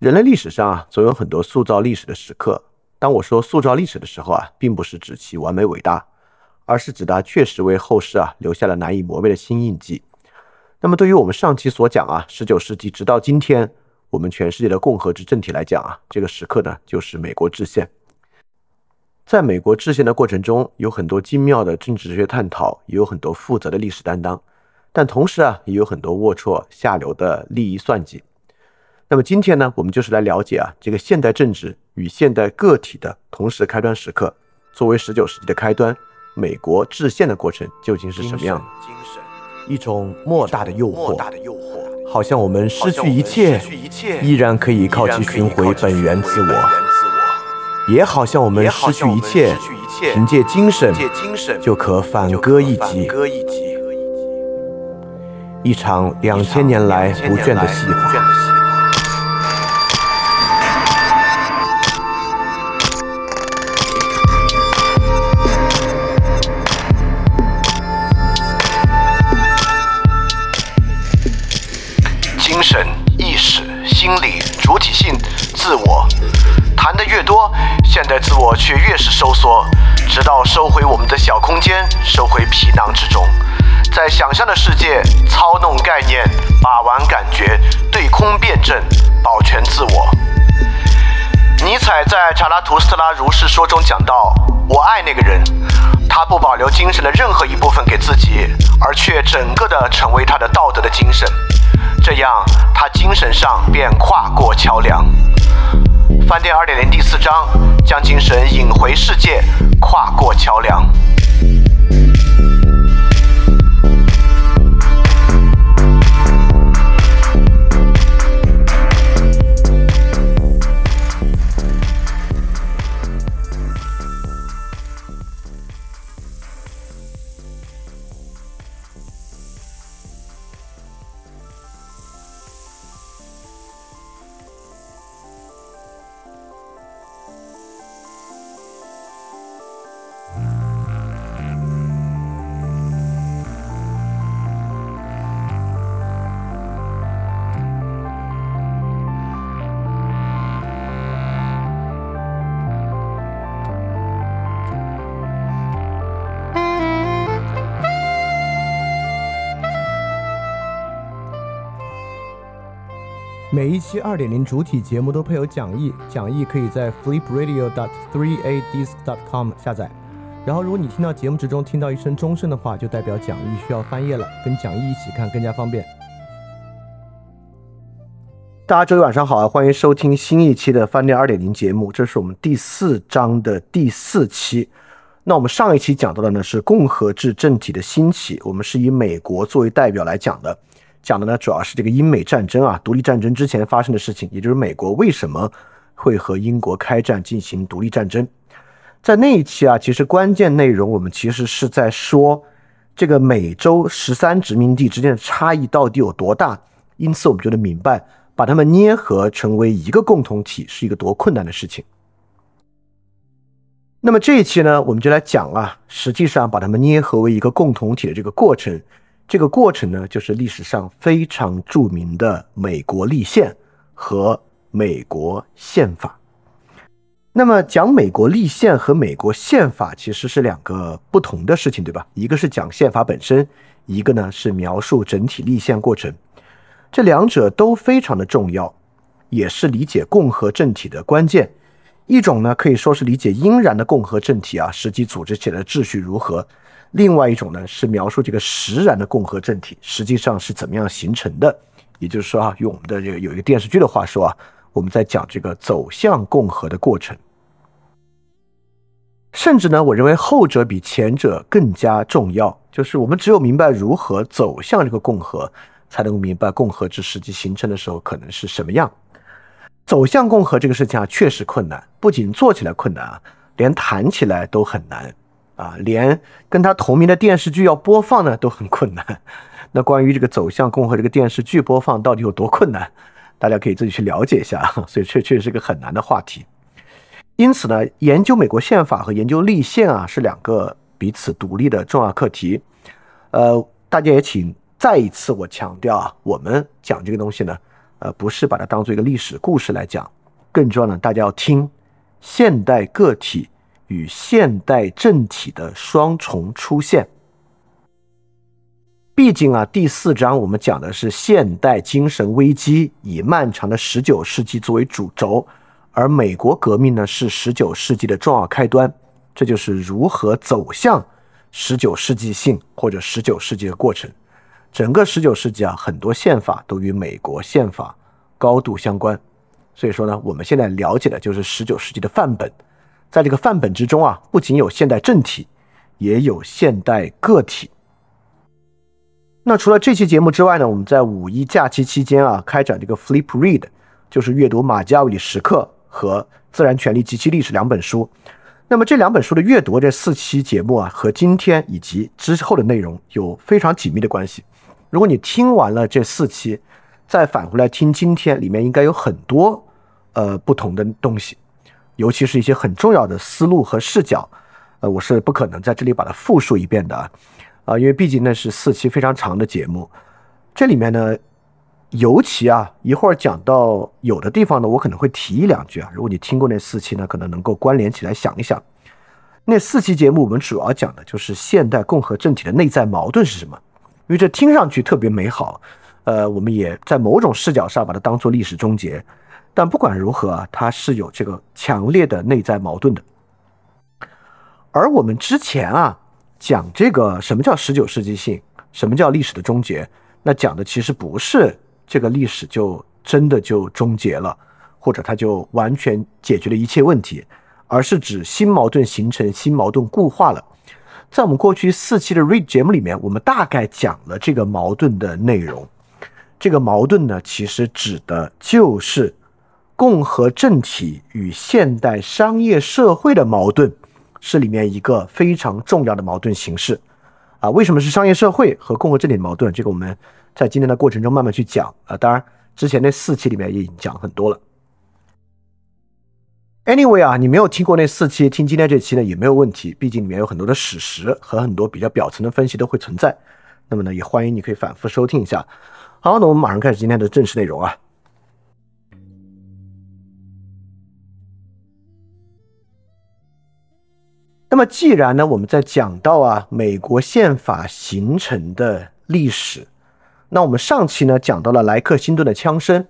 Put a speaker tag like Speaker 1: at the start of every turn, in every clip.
Speaker 1: 人类历史上啊，总有很多塑造历史的时刻。当我说塑造历史的时候啊，并不是指其完美伟大，而是指它确实为后世啊留下了难以磨灭的新印记。那么，对于我们上期所讲啊，十九世纪直到今天，我们全世界的共和制政体来讲啊，这个时刻呢，就是美国制宪。在美国制宪的过程中，有很多精妙的政治学探讨，也有很多负责的历史担当，但同时啊，也有很多龌龊下流的利益算计。那么今天呢，我们就是来了解啊，这个现代政治与现代个体的同时开端时刻，作为十九世纪的开端，美国制宪的过程究竟是什么样的？
Speaker 2: 精神，
Speaker 1: 一种莫大的诱惑，
Speaker 2: 莫大的诱惑，
Speaker 1: 好像我们失去一切，依然可以靠其寻回本源自我。也好像我们失去一切，凭借精神就可反戈一击。一场两千年来不倦的戏法。
Speaker 2: 现代自我却越是收缩，直到收回我们的小空间，收回皮囊之中，在想象的世界操弄概念，把玩感觉，对空辩证，保全自我。尼采在《查拉图斯特拉如是说》中讲到：“我爱那个人，他不保留精神的任何一部分给自己，而却整个的成为他的道德的精神，这样他精神上便跨过桥梁。”饭店二点零第四章，将精神引回世界，跨过桥梁。
Speaker 1: 期二点零主体节目都配有讲义，讲义可以在 flipradio.dot3adisc.dot.com 下载。然后，如果你听到节目之中听到一声钟声的话，就代表讲义需要翻页了，跟讲义一起看更加方便。大家周一晚上好啊，欢迎收听新一期的饭店二点零节目，这是我们第四章的第四期。那我们上一期讲到的呢是共和制政体的兴起，我们是以美国作为代表来讲的。讲的呢，主要是这个英美战争啊，独立战争之前发生的事情，也就是美国为什么会和英国开战进行独立战争。在那一期啊，其实关键内容我们其实是在说这个美洲十三殖民地之间的差异到底有多大，因此我们就能明白，把它们捏合成为一个共同体是一个多困难的事情。那么这一期呢，我们就来讲啊，实际上把它们捏合为一个共同体的这个过程。这个过程呢，就是历史上非常著名的美国立宪和美国宪法。那么讲美国立宪和美国宪法其实是两个不同的事情，对吧？一个是讲宪法本身，一个呢是描述整体立宪过程。这两者都非常的重要，也是理解共和政体的关键。一种呢可以说是理解应然的共和政体啊，实际组织起来的秩序如何。另外一种呢，是描述这个实然的共和政体实际上是怎么样形成的。也就是说啊，用我们的这个有一个电视剧的话说啊，我们在讲这个走向共和的过程。甚至呢，我认为后者比前者更加重要。就是我们只有明白如何走向这个共和，才能够明白共和制实际形成的时候可能是什么样。走向共和这个事情啊，确实困难，不仅做起来困难啊，连谈起来都很难。啊，连跟他同名的电视剧要播放呢都很困难。那关于这个走向共和这个电视剧播放到底有多困难，大家可以自己去了解一下。所以确确实是个很难的话题。因此呢，研究美国宪法和研究立宪啊是两个彼此独立的重要课题。呃，大家也请再一次我强调啊，我们讲这个东西呢，呃，不是把它当做一个历史故事来讲，更重要的，大家要听现代个体与现代政体的双重出现。毕竟啊，第四章我们讲的是现代精神危机，以漫长的十九世纪作为主轴，而美国革命呢是十九世纪的重要开端，这就是如何走向十九世纪性或者十九世纪的过程。整个十九世纪啊，很多宪法都与美国宪法高度相关，所以说呢，我们现在了解的就是十九世纪的范本，在这个范本之中啊，不仅有现代政体，也有现代个体。那除了这期节目之外呢，我们在五一假期期间啊，开展这个 Flip Read，就是阅读马基雅维里时刻和自然权利及其历史两本书。那么这两本书的阅读，这四期节目啊，和今天以及之后的内容有非常紧密的关系。如果你听完了这四期，再返回来听今天，里面应该有很多呃不同的东西，尤其是一些很重要的思路和视角。呃，我是不可能在这里把它复述一遍的。啊，因为毕竟那是四期非常长的节目，这里面呢，尤其啊，一会儿讲到有的地方呢，我可能会提一两句啊。如果你听过那四期呢，可能能够关联起来想一想。那四期节目我们主要讲的就是现代共和政体的内在矛盾是什么，因为这听上去特别美好，呃，我们也在某种视角上把它当做历史终结。但不管如何啊，它是有这个强烈的内在矛盾的。而我们之前啊。讲这个什么叫十九世纪性，什么叫历史的终结？那讲的其实不是这个历史就真的就终结了，或者它就完全解决了一切问题，而是指新矛盾形成，新矛盾固化了。在我们过去四期的 Read 节目里面，我们大概讲了这个矛盾的内容。这个矛盾呢，其实指的就是共和政体与现代商业社会的矛盾。是里面一个非常重要的矛盾形式，啊，为什么是商业社会和共和政体的矛盾？这个我们在今天的过程中慢慢去讲啊。当然，之前那四期里面也已经讲很多了。Anyway 啊，你没有听过那四期，听今天这期呢也没有问题，毕竟里面有很多的史实和很多比较表层的分析都会存在。那么呢，也欢迎你可以反复收听一下。好，那我们马上开始今天的正式内容啊。那么，既然呢，我们在讲到啊美国宪法形成的历史，那我们上期呢讲到了莱克星顿的枪声，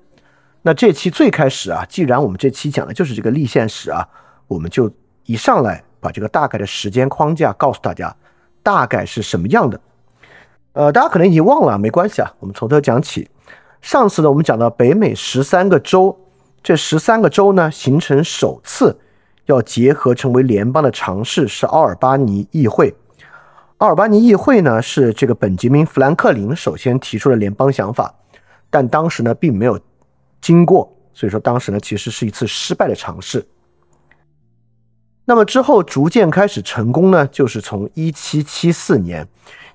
Speaker 1: 那这期最开始啊，既然我们这期讲的就是这个立宪史啊，我们就一上来把这个大概的时间框架告诉大家，大概是什么样的。呃，大家可能已经忘了，没关系啊，我们从头讲起。上次呢，我们讲到北美十三个州，这十三个州呢形成首次。要结合成为联邦的尝试是奥尔巴尼议会。奥尔巴尼议会呢是这个本杰明·富兰克林首先提出了联邦想法，但当时呢并没有经过，所以说当时呢其实是一次失败的尝试。那么之后逐渐开始成功呢，就是从1774年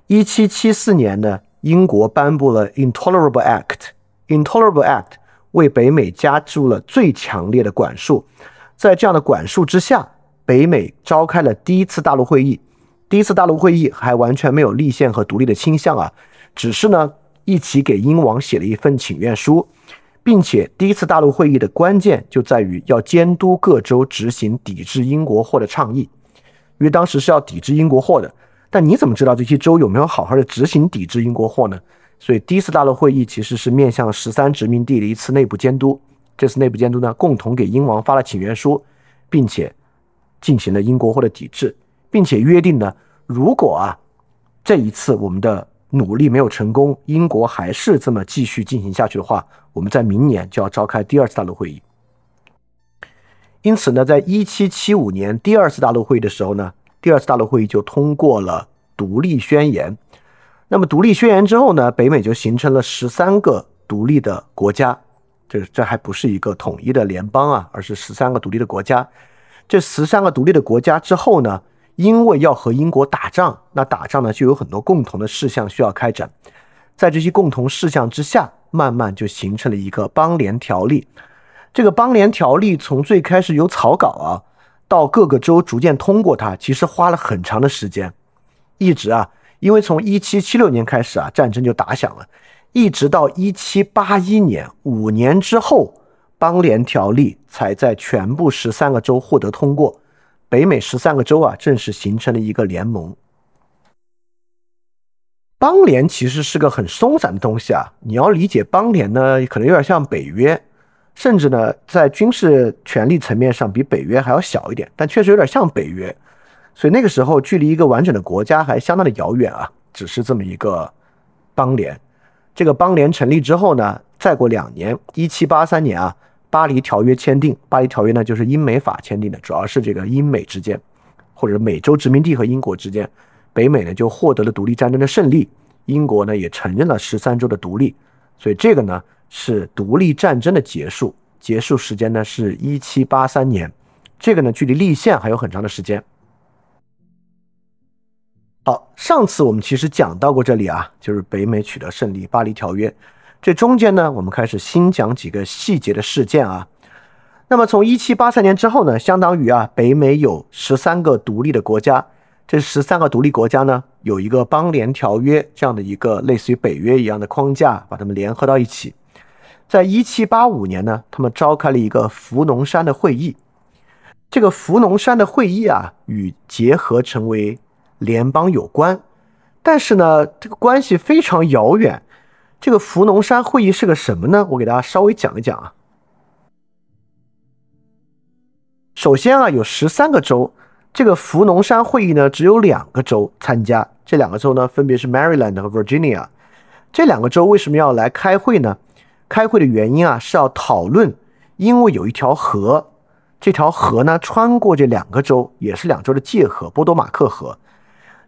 Speaker 1: ，1774年呢，英国颁布了 Intolerable Act，Intolerable Act 为北美加注了最强烈的管束。在这样的管束之下，北美召开了第一次大陆会议。第一次大陆会议还完全没有立宪和独立的倾向啊，只是呢一起给英王写了一份请愿书，并且第一次大陆会议的关键就在于要监督各州执行抵制英国货的倡议，因为当时是要抵制英国货的。但你怎么知道这些州有没有好好的执行抵制英国货呢？所以第一次大陆会议其实是面向十三殖民地的一次内部监督。这次内部监督呢，共同给英王发了请愿书，并且进行了英国货的抵制，并且约定呢，如果啊这一次我们的努力没有成功，英国还是这么继续进行下去的话，我们在明年就要召开第二次大陆会议。因此呢，在一七七五年第二次大陆会议的时候呢，第二次大陆会议就通过了独立宣言。那么独立宣言之后呢，北美就形成了十三个独立的国家。这这还不是一个统一的联邦啊，而是十三个独立的国家。这十三个独立的国家之后呢，因为要和英国打仗，那打仗呢就有很多共同的事项需要开展。在这些共同事项之下，慢慢就形成了一个邦联条例。这个邦联条例从最开始有草稿啊，到各个州逐渐通过它，其实花了很长的时间，一直啊，因为从一七七六年开始啊，战争就打响了。一直到一七八一年，五年之后，邦联条例才在全部十三个州获得通过。北美十三个州啊，正式形成了一个联盟。邦联其实是个很松散的东西啊，你要理解邦联呢，可能有点像北约，甚至呢，在军事权力层面上比北约还要小一点，但确实有点像北约。所以那个时候距离一个完整的国家还相当的遥远啊，只是这么一个邦联。这个邦联成立之后呢，再过两年，一七八三年啊，巴黎条约签订。巴黎条约呢，就是英美法签订的，主要是这个英美之间，或者美洲殖民地和英国之间，北美呢就获得了独立战争的胜利，英国呢也承认了十三州的独立，所以这个呢是独立战争的结束，结束时间呢是一七八三年，这个呢距离立宪还有很长的时间。好，上次我们其实讲到过这里啊，就是北美取得胜利，巴黎条约。这中间呢，我们开始新讲几个细节的事件啊。那么从一七八三年之后呢，相当于啊，北美有十三个独立的国家。这十三个独立国家呢，有一个邦联条约这样的一个类似于北约一样的框架，把它们联合到一起。在一七八五年呢，他们召开了一个福农山的会议。这个福农山的会议啊，与结合成为。联邦有关，但是呢，这个关系非常遥远。这个福农山会议是个什么呢？我给大家稍微讲一讲啊。首先啊，有十三个州，这个福农山会议呢，只有两个州参加。这两个州呢，分别是 Maryland 和 Virginia。这两个州为什么要来开会呢？开会的原因啊，是要讨论，因为有一条河，这条河呢，穿过这两个州，也是两州的界河——波多马克河。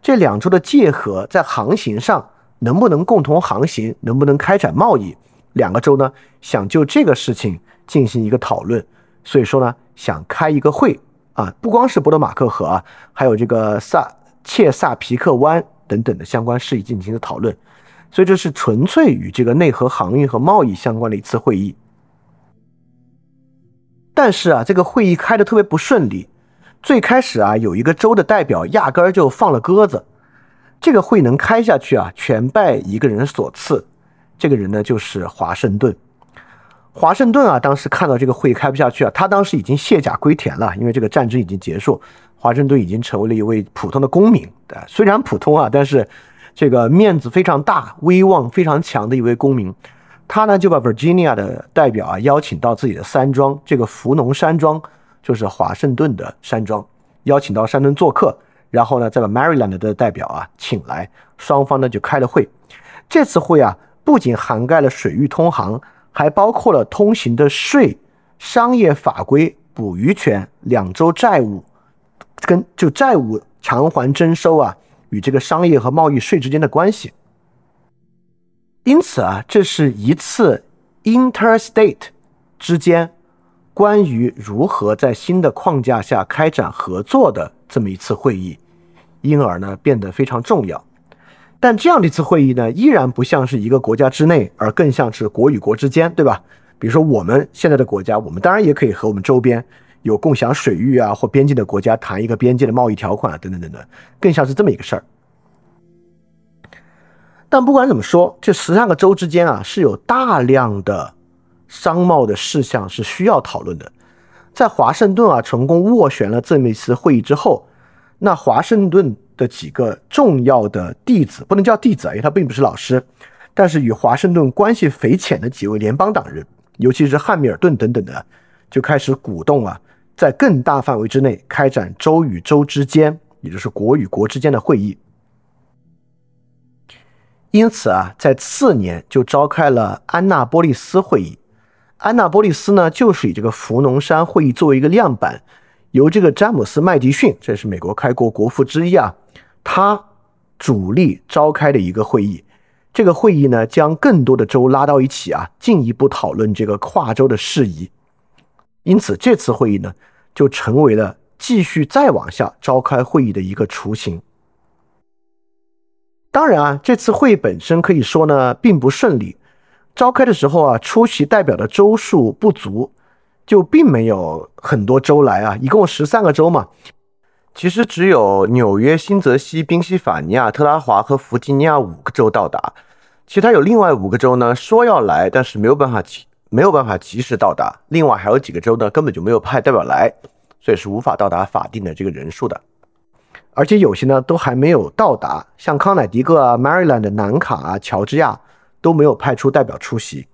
Speaker 1: 这两州的界河在航行上能不能共同航行，能不能开展贸易？两个州呢想就这个事情进行一个讨论，所以说呢想开一个会啊，不光是波多马克河啊，还有这个萨切萨皮克湾等等的相关事宜进行的讨论，所以这是纯粹与这个内河航运和贸易相关的一次会议。但是啊，这个会议开的特别不顺利。最开始啊，有一个州的代表压根儿就放了鸽子，这个会能开下去啊，全拜一个人所赐。这个人呢，就是华盛顿。华盛顿啊，当时看到这个会开不下去啊，他当时已经卸甲归田了，因为这个战争已经结束，华盛顿已经成为了一位普通的公民。对，虽然普通啊，但是这个面子非常大，威望非常强的一位公民。他呢，就把 Virginia 的代表啊邀请到自己的山庄，这个福农山庄。就是华盛顿的山庄，邀请到山顿做客，然后呢，再把 Maryland 的代表啊请来，双方呢就开了会。这次会啊，不仅涵盖了水域通航，还包括了通行的税、商业法规、捕鱼权、两州债务跟就债务偿还征收啊，与这个商业和贸易税之间的关系。因此啊，这是一次 interstate 之间。关于如何在新的框架下开展合作的这么一次会议，因而呢变得非常重要。但这样的一次会议呢，依然不像是一个国家之内，而更像是国与国之间，对吧？比如说我们现在的国家，我们当然也可以和我们周边有共享水域啊或边境的国家谈一个边界的贸易条款啊等等等等，更像是这么一个事儿。但不管怎么说，这十三个州之间啊是有大量的。商贸的事项是需要讨论的，在华盛顿啊成功斡旋了这么一次会议之后，那华盛顿的几个重要的弟子不能叫弟子啊，因为他并不是老师，但是与华盛顿关系匪浅的几位联邦党人，尤其是汉密尔顿等等的，就开始鼓动啊，在更大范围之内开展州与州之间，也就是国与国之间的会议。因此啊，在次年就召开了安纳波利斯会议。安娜波利斯呢，就是以这个福农山会议作为一个样板，由这个詹姆斯麦迪逊，这是美国开国国父之一啊，他主力召开的一个会议。这个会议呢，将更多的州拉到一起啊，进一步讨论这个跨州的事宜。因此，这次会议呢，就成为了继续再往下召开会议的一个雏形。当然啊，这次会议本身可以说呢，并不顺利。召开的时候啊，出席代表的州数不足，就并没有很多州来啊，一共十三个州嘛。其实只有纽约、新泽西、宾夕法尼亚、特拉华和弗吉尼亚五个州到达。其他有另外五个州呢，说要来，但是没有办法及没有办法及时到达。另外还有几个州呢，根本就没有派代表来，所以是无法到达法定的这个人数的。而且有些呢都还没有到达，像康乃狄克啊、Maryland、南卡啊、乔治亚都没有派出代表出席。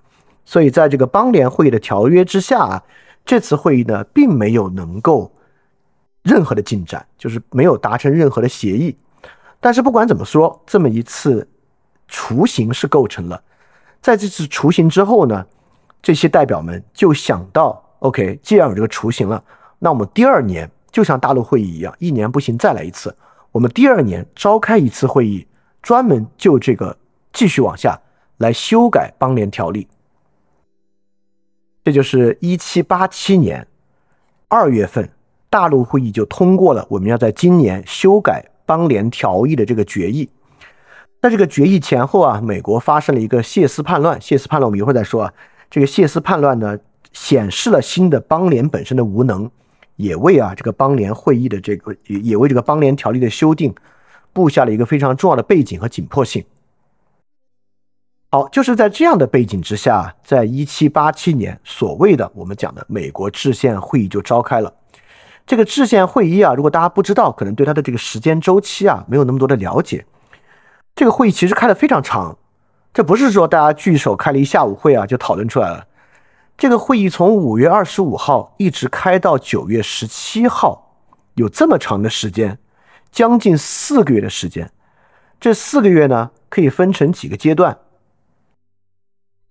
Speaker 1: 所以在这个邦联会议的条约之下啊，这次会议呢并没有能够任何的进展，就是没有达成任何的协议。但是不管怎么说，这么一次雏形是构成了。在这次雏形之后呢，这些代表们就想到，OK，既然有这个雏形了，那我们第二年就像大陆会议一样，一年不行再来一次。我们第二年召开一次会议，专门就这个继续往下来修改邦联条例。这就是一七八七年二月份，大陆会议就通过了我们要在今年修改邦联条议的这个决议。在这个决议前后啊，美国发生了一个谢斯叛乱。谢斯叛乱我们一会儿再说啊。这个谢斯叛乱呢，显示了新的邦联本身的无能，也为啊这个邦联会议的这个也也为这个邦联条例的修订布下了一个非常重要的背景和紧迫性。好，就是在这样的背景之下，在一七八七年，所谓的我们讲的美国制宪会议就召开了。这个制宪会议啊，如果大家不知道，可能对它的这个时间周期啊没有那么多的了解。这个会议其实开的非常长，这不是说大家聚首开了一下午会啊就讨论出来了。这个会议从五月二十五号一直开到九月十七号，有这么长的时间，将近四个月的时间。这四个月呢，可以分成几个阶段。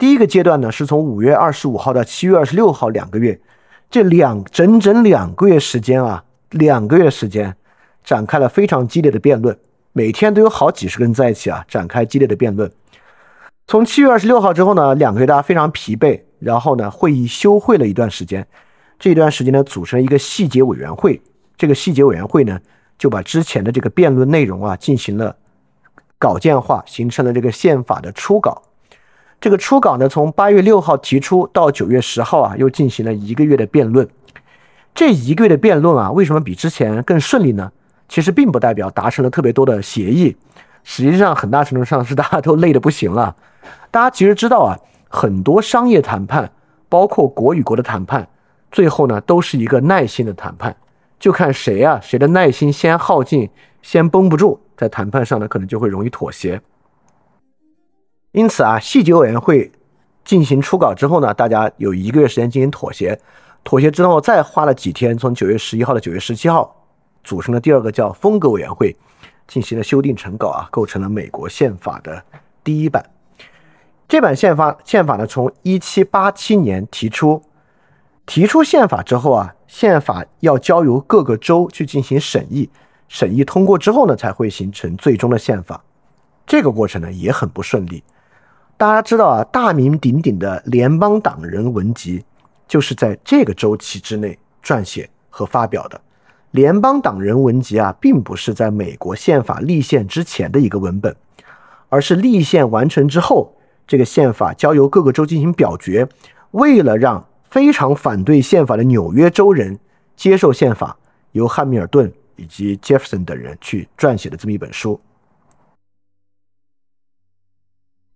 Speaker 1: 第一个阶段呢，是从五月二十五号到七月二十六号两个月，这两整整两个月时间啊，两个月时间展开了非常激烈的辩论，每天都有好几十个人在一起啊，展开激烈的辩论。从七月二十六号之后呢，两个月大家非常疲惫，然后呢，会议休会了一段时间，这段时间呢，组成了一个细节委员会，这个细节委员会呢，就把之前的这个辩论内容啊进行了稿件化，形成了这个宪法的初稿。这个初稿呢，从八月六号提出到九月十号啊，又进行了一个月的辩论。这一个月的辩论啊，为什么比之前更顺利呢？其实并不代表达成了特别多的协议，实际上很大程度上是大家都累得不行了。大家其实知道啊，很多商业谈判，包括国与国的谈判，最后呢都是一个耐心的谈判，就看谁啊谁的耐心先耗尽，先绷不住，在谈判上呢可能就会容易妥协。因此啊，细节委员会进行初稿之后呢，大家有一个月时间进行妥协。妥协之后，再花了几天，从九月十一号到九月十七号，组成了第二个叫风格委员会，进行了修订成稿啊，构成了美国宪法的第一版。这版宪法宪法呢，从一七八七年提出，提出宪法之后啊，宪法要交由各个州去进行审议，审议通过之后呢，才会形成最终的宪法。这个过程呢，也很不顺利。大家知道啊，大名鼎鼎的联邦党人文集就是在这个周期之内撰写和发表的。联邦党人文集啊，并不是在美国宪法立宪之前的一个文本，而是立宪完成之后，这个宪法交由各个州进行表决，为了让非常反对宪法的纽约州人接受宪法，由汉密尔顿以及杰弗森等人去撰写的这么一本书。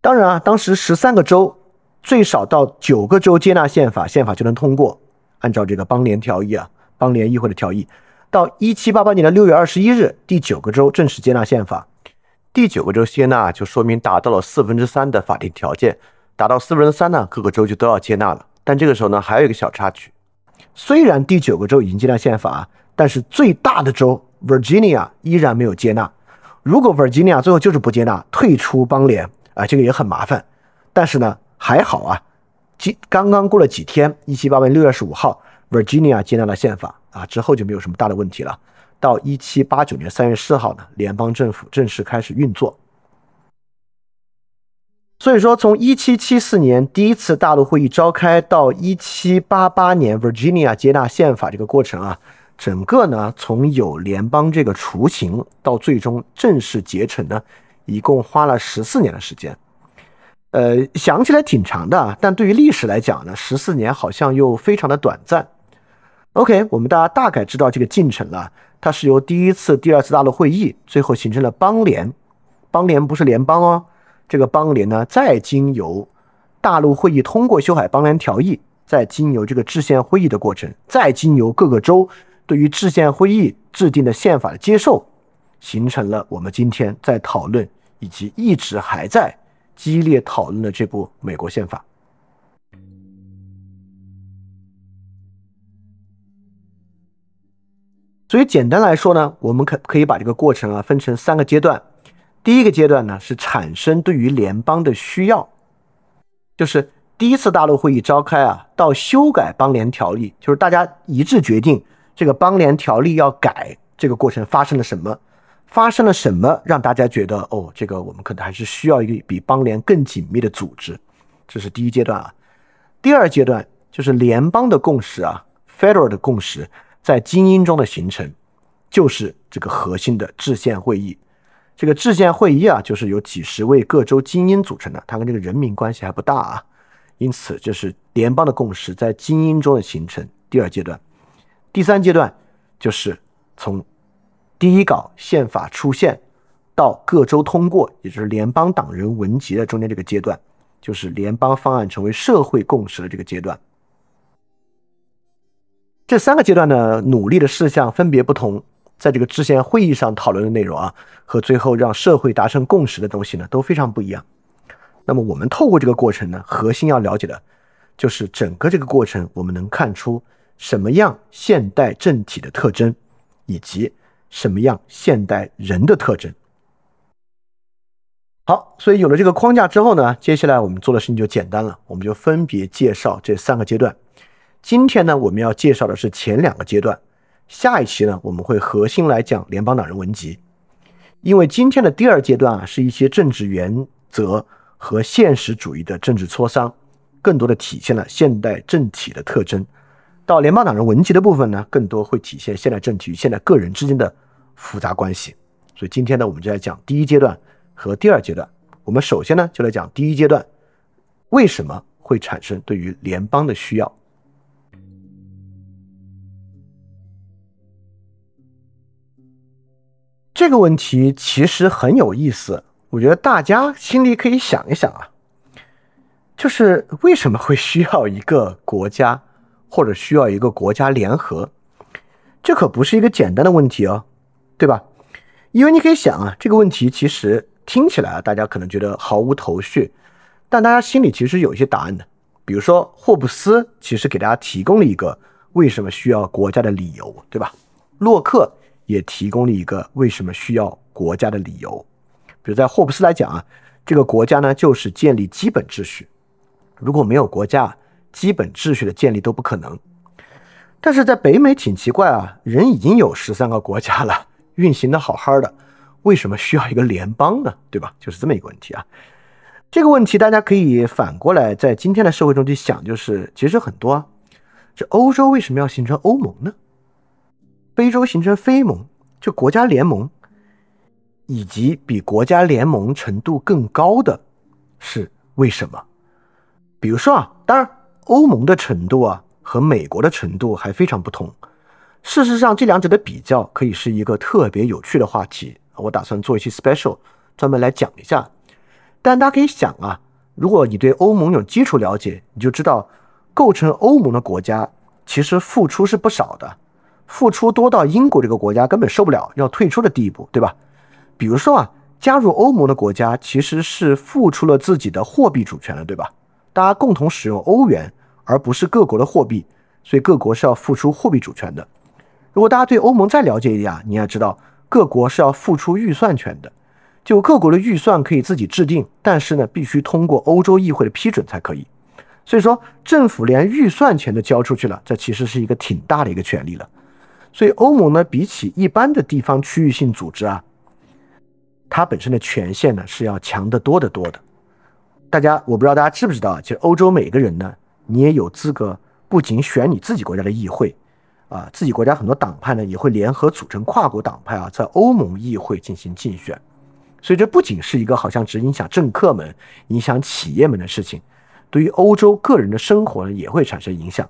Speaker 1: 当然啊，当时十三个州最少到九个州接纳宪法，宪法就能通过。按照这个邦联条议啊，邦联议会的条议，到一七八八年的六月二十一日，第九个州正式接纳宪法。第九个州接纳，就说明达到了四分之三的法定条件。达到四分之三呢，各个州就都要接纳了。但这个时候呢，还有一个小插曲，虽然第九个州已经接纳宪法，但是最大的州 Virginia 依然没有接纳。如果 Virginia 最后就是不接纳，退出邦联。啊，这个也很麻烦，但是呢，还好啊，几刚刚过了几天，一七八八年六月二十五号，Virginia 接纳了宪法啊，之后就没有什么大的问题了。到一七八九年三月四号呢，联邦政府正式开始运作。所以说，从一七七四年第一次大陆会议召开到一七八八年 Virginia 接纳宪法这个过程啊，整个呢，从有联邦这个雏形到最终正式结成呢。一共花了十四年的时间，呃，想起来挺长的，但对于历史来讲呢，十四年好像又非常的短暂。OK，我们大家大概知道这个进程了，它是由第一次、第二次大陆会议，最后形成了邦联。邦联不是联邦哦，这个邦联呢，再经由大陆会议通过修海邦联条例，再经由这个制宪会议的过程，再经由各个州对于制宪会议制定的宪法的接受，形成了我们今天在讨论以及一直还在激烈讨论的这部美国宪法。所以简单来说呢，我们可可以把这个过程啊分成三个阶段。第一个阶段呢是产生对于联邦的需要，就是第一次大陆会议召开啊，到修改邦联条例，就是大家一致决定这个邦联条例要改，这个过程发生了什么？发生了什么让大家觉得哦，这个我们可能还是需要一个比邦联更紧密的组织？这是第一阶段啊。第二阶段就是联邦的共识啊，federal 的共识。在精英中的形成，就是这个核心的制宪会议。这个制宪会议啊，就是由几十位各州精英组成的，它跟这个人民关系还不大啊。因此，这是联邦的共识在精英中的形成。第二阶段，第三阶段就是从第一稿宪法出现到各州通过，也就是联邦党人文集的中间这个阶段，就是联邦方案成为社会共识的这个阶段。这三个阶段呢努力的事项分别不同，在这个制宪会议上讨论的内容啊，和最后让社会达成共识的东西呢，都非常不一样。那么我们透过这个过程呢，核心要了解的，就是整个这个过程，我们能看出什么样现代政体的特征，以及什么样现代人的特征。好，所以有了这个框架之后呢，接下来我们做的事情就简单了，我们就分别介绍这三个阶段。今天呢，我们要介绍的是前两个阶段。下一期呢，我们会核心来讲联邦党人文集，因为今天的第二阶段啊，是一些政治原则和现实主义的政治磋商，更多的体现了现代政体的特征。到联邦党人文集的部分呢，更多会体现现代政体与现代个人之间的复杂关系。所以今天呢，我们就来讲第一阶段和第二阶段。我们首先呢，就来讲第一阶段，为什么会产生对于联邦的需要。这个问题其实很有意思，我觉得大家心里可以想一想啊，就是为什么会需要一个国家，或者需要一个国家联合？这可不是一个简单的问题哦，对吧？因为你可以想啊，这个问题其实听起来啊，大家可能觉得毫无头绪，但大家心里其实有一些答案的。比如说，霍布斯其实给大家提供了一个为什么需要国家的理由，对吧？洛克。也提供了一个为什么需要国家的理由，比如在霍布斯来讲啊，这个国家呢就是建立基本秩序，如果没有国家，基本秩序的建立都不可能。但是在北美挺奇怪啊，人已经有十三个国家了，运行的好好的，为什么需要一个联邦呢？对吧？就是这么一个问题啊。这个问题大家可以反过来在今天的社会中去想，就是其实很多啊，这欧洲为什么要形成欧盟呢？非洲形成非盟，就国家联盟，以及比国家联盟程度更高的是为什么？比如说啊，当然欧盟的程度啊和美国的程度还非常不同。事实上，这两者的比较可以是一个特别有趣的话题。我打算做一期 special 专门来讲一下。但大家可以想啊，如果你对欧盟有基础了解，你就知道构成欧盟的国家其实付出是不少的。付出多到英国这个国家根本受不了要退出的地步，对吧？比如说啊，加入欧盟的国家其实是付出了自己的货币主权的，对吧？大家共同使用欧元，而不是各国的货币，所以各国是要付出货币主权的。如果大家对欧盟再了解一点啊，你要知道各国是要付出预算权的，就各国的预算可以自己制定，但是呢，必须通过欧洲议会的批准才可以。所以说，政府连预算权都交出去了，这其实是一个挺大的一个权利了。所以欧盟呢，比起一般的地方区域性组织啊，它本身的权限呢是要强得多得多的。大家我不知道大家知不知道啊，其实欧洲每个人呢，你也有资格不仅选你自己国家的议会，啊，自己国家很多党派呢也会联合组成跨国党派啊，在欧盟议会进行竞选。所以这不仅是一个好像只影响政客们、影响企业们的事情，对于欧洲个人的生活呢也会产生影响。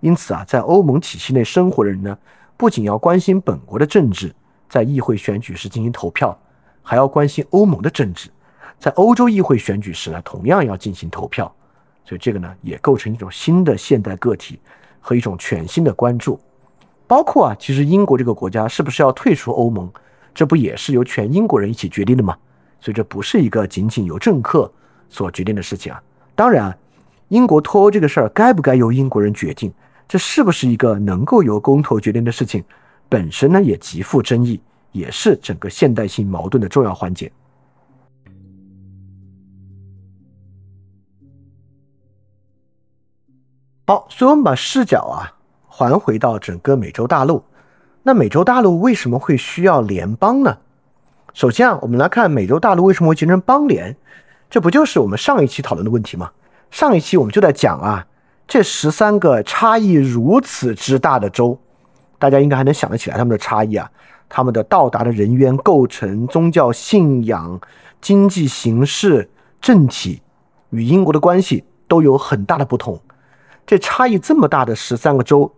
Speaker 1: 因此啊，在欧盟体系内生活的人呢。不仅要关心本国的政治，在议会选举时进行投票，还要关心欧盟的政治，在欧洲议会选举时呢，同样要进行投票，所以这个呢也构成一种新的现代个体和一种全新的关注。包括啊，其实英国这个国家是不是要退出欧盟，这不也是由全英国人一起决定的吗？所以这不是一个仅仅由政客所决定的事情啊。当然，啊英国脱欧这个事儿该不该由英国人决定，这是不是一个能够由公投决定的事情，本身呢也极富争议，也是整个现代性矛盾的重要环节。好，所以我们把视角啊。还回到整个美洲大陆，那美洲大陆为什么会需要联邦呢？首先啊，我们来看美洲大陆为什么会形成邦联，这不就是我们上一期讨论的问题吗？上一期我们就在讲啊，这十三个差异如此之大的州，大家应该还能想得起来他们的差异啊，他们的到达的人员构成、宗教信仰、经济形势、政体与英国的关系都有很大的不同。这差异这么大的十三个州。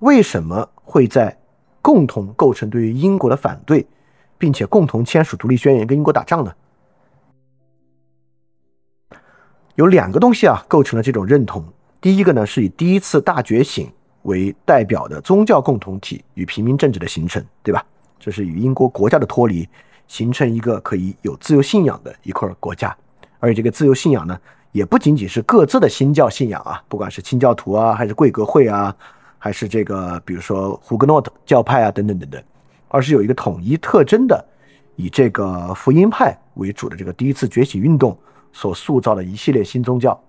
Speaker 1: 为什么会在共同构成对于英国的反对，并且共同签署独立宣言跟英国打仗呢？有两个东西啊构成了这种认同。第一个呢是以第一次大觉醒为代表的宗教共同体与平民政治的形成，对吧？这是与英国国家的脱离，形成一个可以有自由信仰的一块国家。而且这个自由信仰呢，也不仅仅是各自的新教信仰啊，不管是清教徒啊，还是贵格会啊。还是这个，比如说胡格诺教派啊，等等等等，而是有一个统一特征的，以这个福音派为主的这个第一次崛起运动所塑造的一系列新宗教。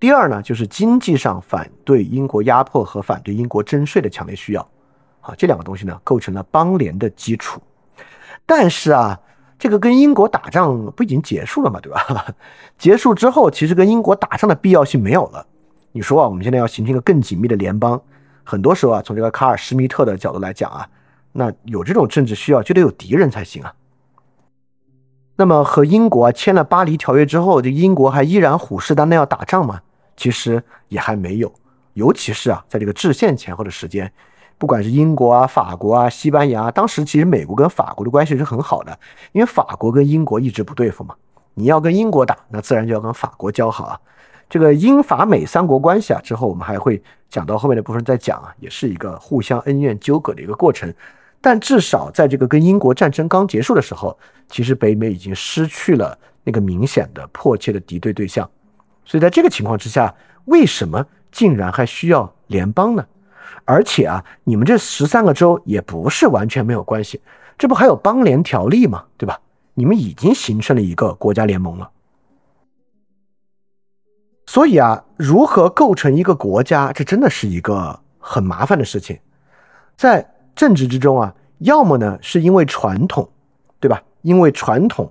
Speaker 1: 第二呢，就是经济上反对英国压迫和反对英国征税的强烈需要。啊，这两个东西呢，构成了邦联的基础。但是啊，这个跟英国打仗不已经结束了嘛，对吧？结束之后，其实跟英国打仗的必要性没有了。你说啊，我们现在要形成一个更紧密的联邦。很多时候啊，从这个卡尔施密特的角度来讲啊，那有这种政治需要就得有敌人才行啊。那么和英国签了巴黎条约之后，这英国还依然虎视眈眈要打仗吗？其实也还没有。尤其是啊，在这个制宪前后的时间，不管是英国啊、法国啊、西班牙，当时其实美国跟法国的关系是很好的，因为法国跟英国一直不对付嘛。你要跟英国打，那自然就要跟法国交好啊。这个英法美三国关系啊，之后我们还会讲到后面的部分再讲啊，也是一个互相恩怨纠葛的一个过程。但至少在这个跟英国战争刚结束的时候，其实北美已经失去了那个明显的迫切的敌对对象。所以在这个情况之下，为什么竟然还需要联邦呢？而且啊，你们这十三个州也不是完全没有关系，这不还有邦联条例吗？对吧？你们已经形成了一个国家联盟了。所以啊，如何构成一个国家，这真的是一个很麻烦的事情。在政治之中啊，要么呢是因为传统，对吧？因为传统，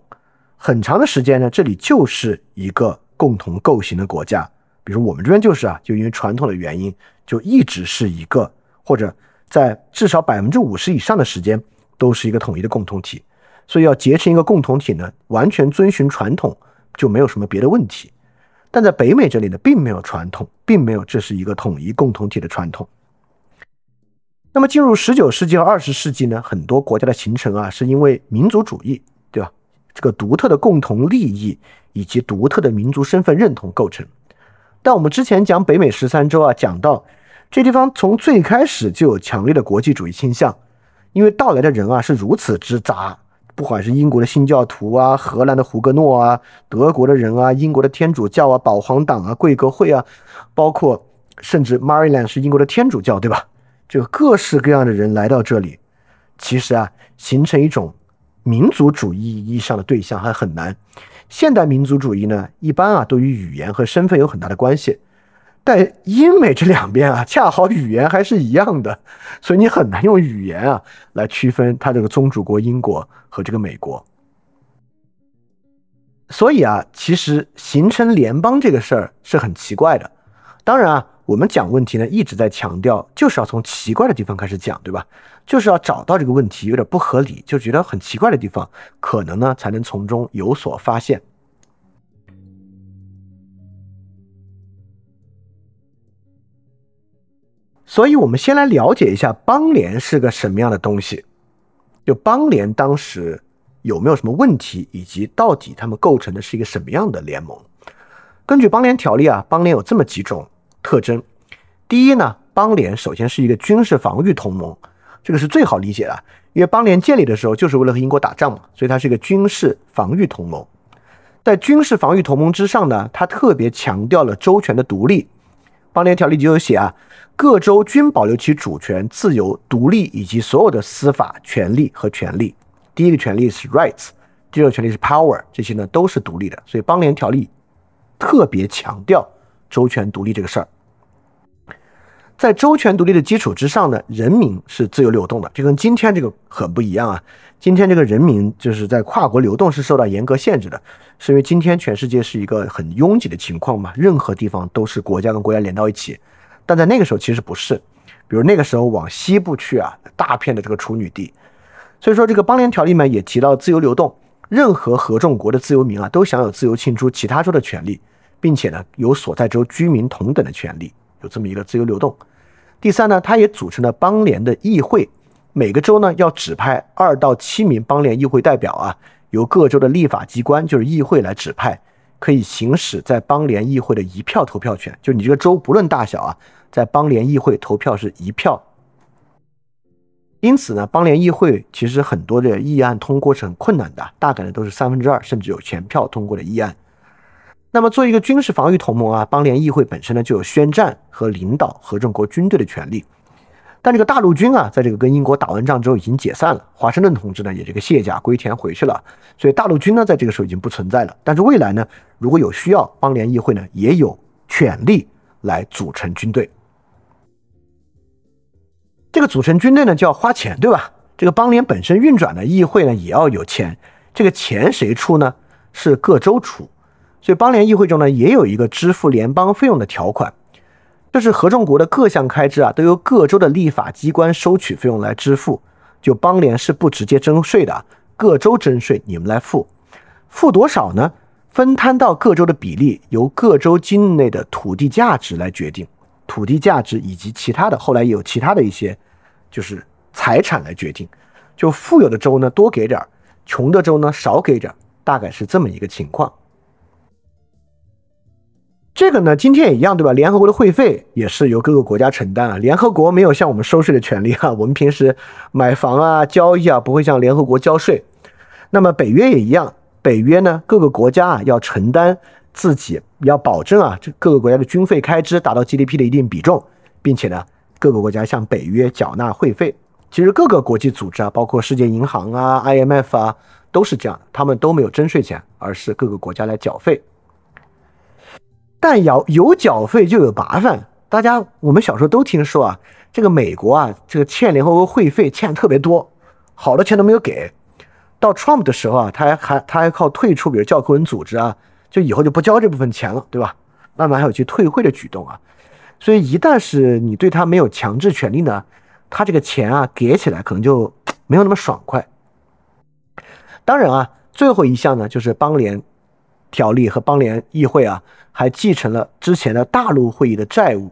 Speaker 1: 很长的时间呢，这里就是一个共同构型的国家。比如我们这边就是啊，就因为传统的原因，就一直是一个，或者在至少百分之五十以上的时间都是一个统一的共同体。所以要结成一个共同体呢，完全遵循传统，就没有什么别的问题。但在北美这里呢，并没有传统，并没有这是一个统一共同体的传统。那么进入十九世纪和二十世纪呢，很多国家的形成啊，是因为民族主义，对吧？这个独特的共同利益以及独特的民族身份认同构成。但我们之前讲北美十三州啊，讲到这地方从最开始就有强烈的国际主义倾向，因为到来的人啊是如此之杂。不管是英国的新教徒啊，荷兰的胡格诺啊，德国的人啊，英国的天主教啊，保皇党啊，贵格会啊，包括甚至 Maryland 是英国的天主教，对吧？这个各式各样的人来到这里，其实啊，形成一种民族主义意义上的对象还很难。现代民族主义呢，一般啊，都与语言和身份有很大的关系。但英美这两边啊，恰好语言还是一样的，所以你很难用语言啊来区分它这个宗主国英国和这个美国。所以啊，其实形成联邦这个事儿是很奇怪的。当然啊，我们讲问题呢一直在强调，就是要从奇怪的地方开始讲，对吧？就是要找到这个问题有点不合理，就觉得很奇怪的地方，可能呢才能从中有所发现。所以，我们先来了解一下邦联是个什么样的东西。就邦联当时有没有什么问题，以及到底他们构成的是一个什么样的联盟。根据邦联条例啊，邦联有这么几种特征。第一呢，邦联首先是一个军事防御同盟，这个是最好理解的，因为邦联建立的时候就是为了和英国打仗嘛，所以它是一个军事防御同盟。在军事防御同盟之上呢，它特别强调了州权的独立。邦联条例就有写啊，各州均保留其主权、自由、独立以及所有的司法权利和权利。第一个权利是 rights，第二个权利是 power，这些呢都是独立的。所以邦联条例。特别强调周权独立这个事儿，在周权独立的基础之上呢，人民是自由流动的，这跟今天这个很不一样啊。今天这个人民就是在跨国流动是受到严格限制的，是因为今天全世界是一个很拥挤的情况嘛，任何地方都是国家跟国家连到一起。但在那个时候其实不是，比如那个时候往西部去啊，大片的这个处女地，所以说这个邦联条例呢也提到自由流动，任何合众国的自由民啊都享有自由进出其他州的权利。并且呢，有所在州居民同等的权利，有这么一个自由流动。第三呢，它也组成了邦联的议会，每个州呢要指派二到七名邦联议会代表啊，由各州的立法机关就是议会来指派，可以行使在邦联议会的一票投票权。就你这个州不论大小啊，在邦联议会投票是一票。因此呢，邦联议会其实很多的议案通过是很困难的，大概呢都是三分之二甚至有全票通过的议案。那么，作为一个军事防御同盟啊，邦联议会本身呢就有宣战和领导合众国军队的权利。但这个大陆军啊，在这个跟英国打完仗之后已经解散了，华盛顿同志呢也这个卸甲归田回去了，所以大陆军呢在这个时候已经不存在了。但是未来呢，如果有需要，邦联议会呢也有权利来组成军队。这个组成军队呢就要花钱，对吧？这个邦联本身运转的议会呢也要有钱，这个钱谁出呢？是各州出。所以邦联议会中呢，也有一个支付联邦费用的条款，就是合众国的各项开支啊，都由各州的立法机关收取费用来支付。就邦联是不直接征税的，各州征税，你们来付，付多少呢？分摊到各州的比例由各州境内的土地价值来决定，土地价值以及其他的，后来也有其他的一些，就是财产来决定。就富有的州呢多给点儿，穷的州呢少给点儿，大概是这么一个情况。这个呢，今天也一样，对吧？联合国的会费也是由各个国家承担啊。联合国没有向我们收税的权利哈。我们平时买房啊、交易啊，不会向联合国交税。那么北约也一样，北约呢，各个国家啊要承担自己要保证啊，这各个国家的军费开支达到 GDP 的一定比重，并且呢，各个国家向北约缴纳会费。其实各个国际组织啊，包括世界银行啊、IMF 啊，都是这样，他们都没有征税钱，而是各个国家来缴费。但要有缴费就有麻烦，大家我们小时候都听说啊，这个美国啊，这个欠联合国会费欠特别多，好多钱都没有给。到 Trump 的时候啊，他还还他还靠退出，比如教科文组织啊，就以后就不交这部分钱了，对吧？慢慢还有去退会的举动啊。所以一旦是你对他没有强制权利呢，他这个钱啊给起来可能就没有那么爽快。当然啊，最后一项呢就是邦联。条例和邦联议会啊，还继承了之前的大陆会议的债务，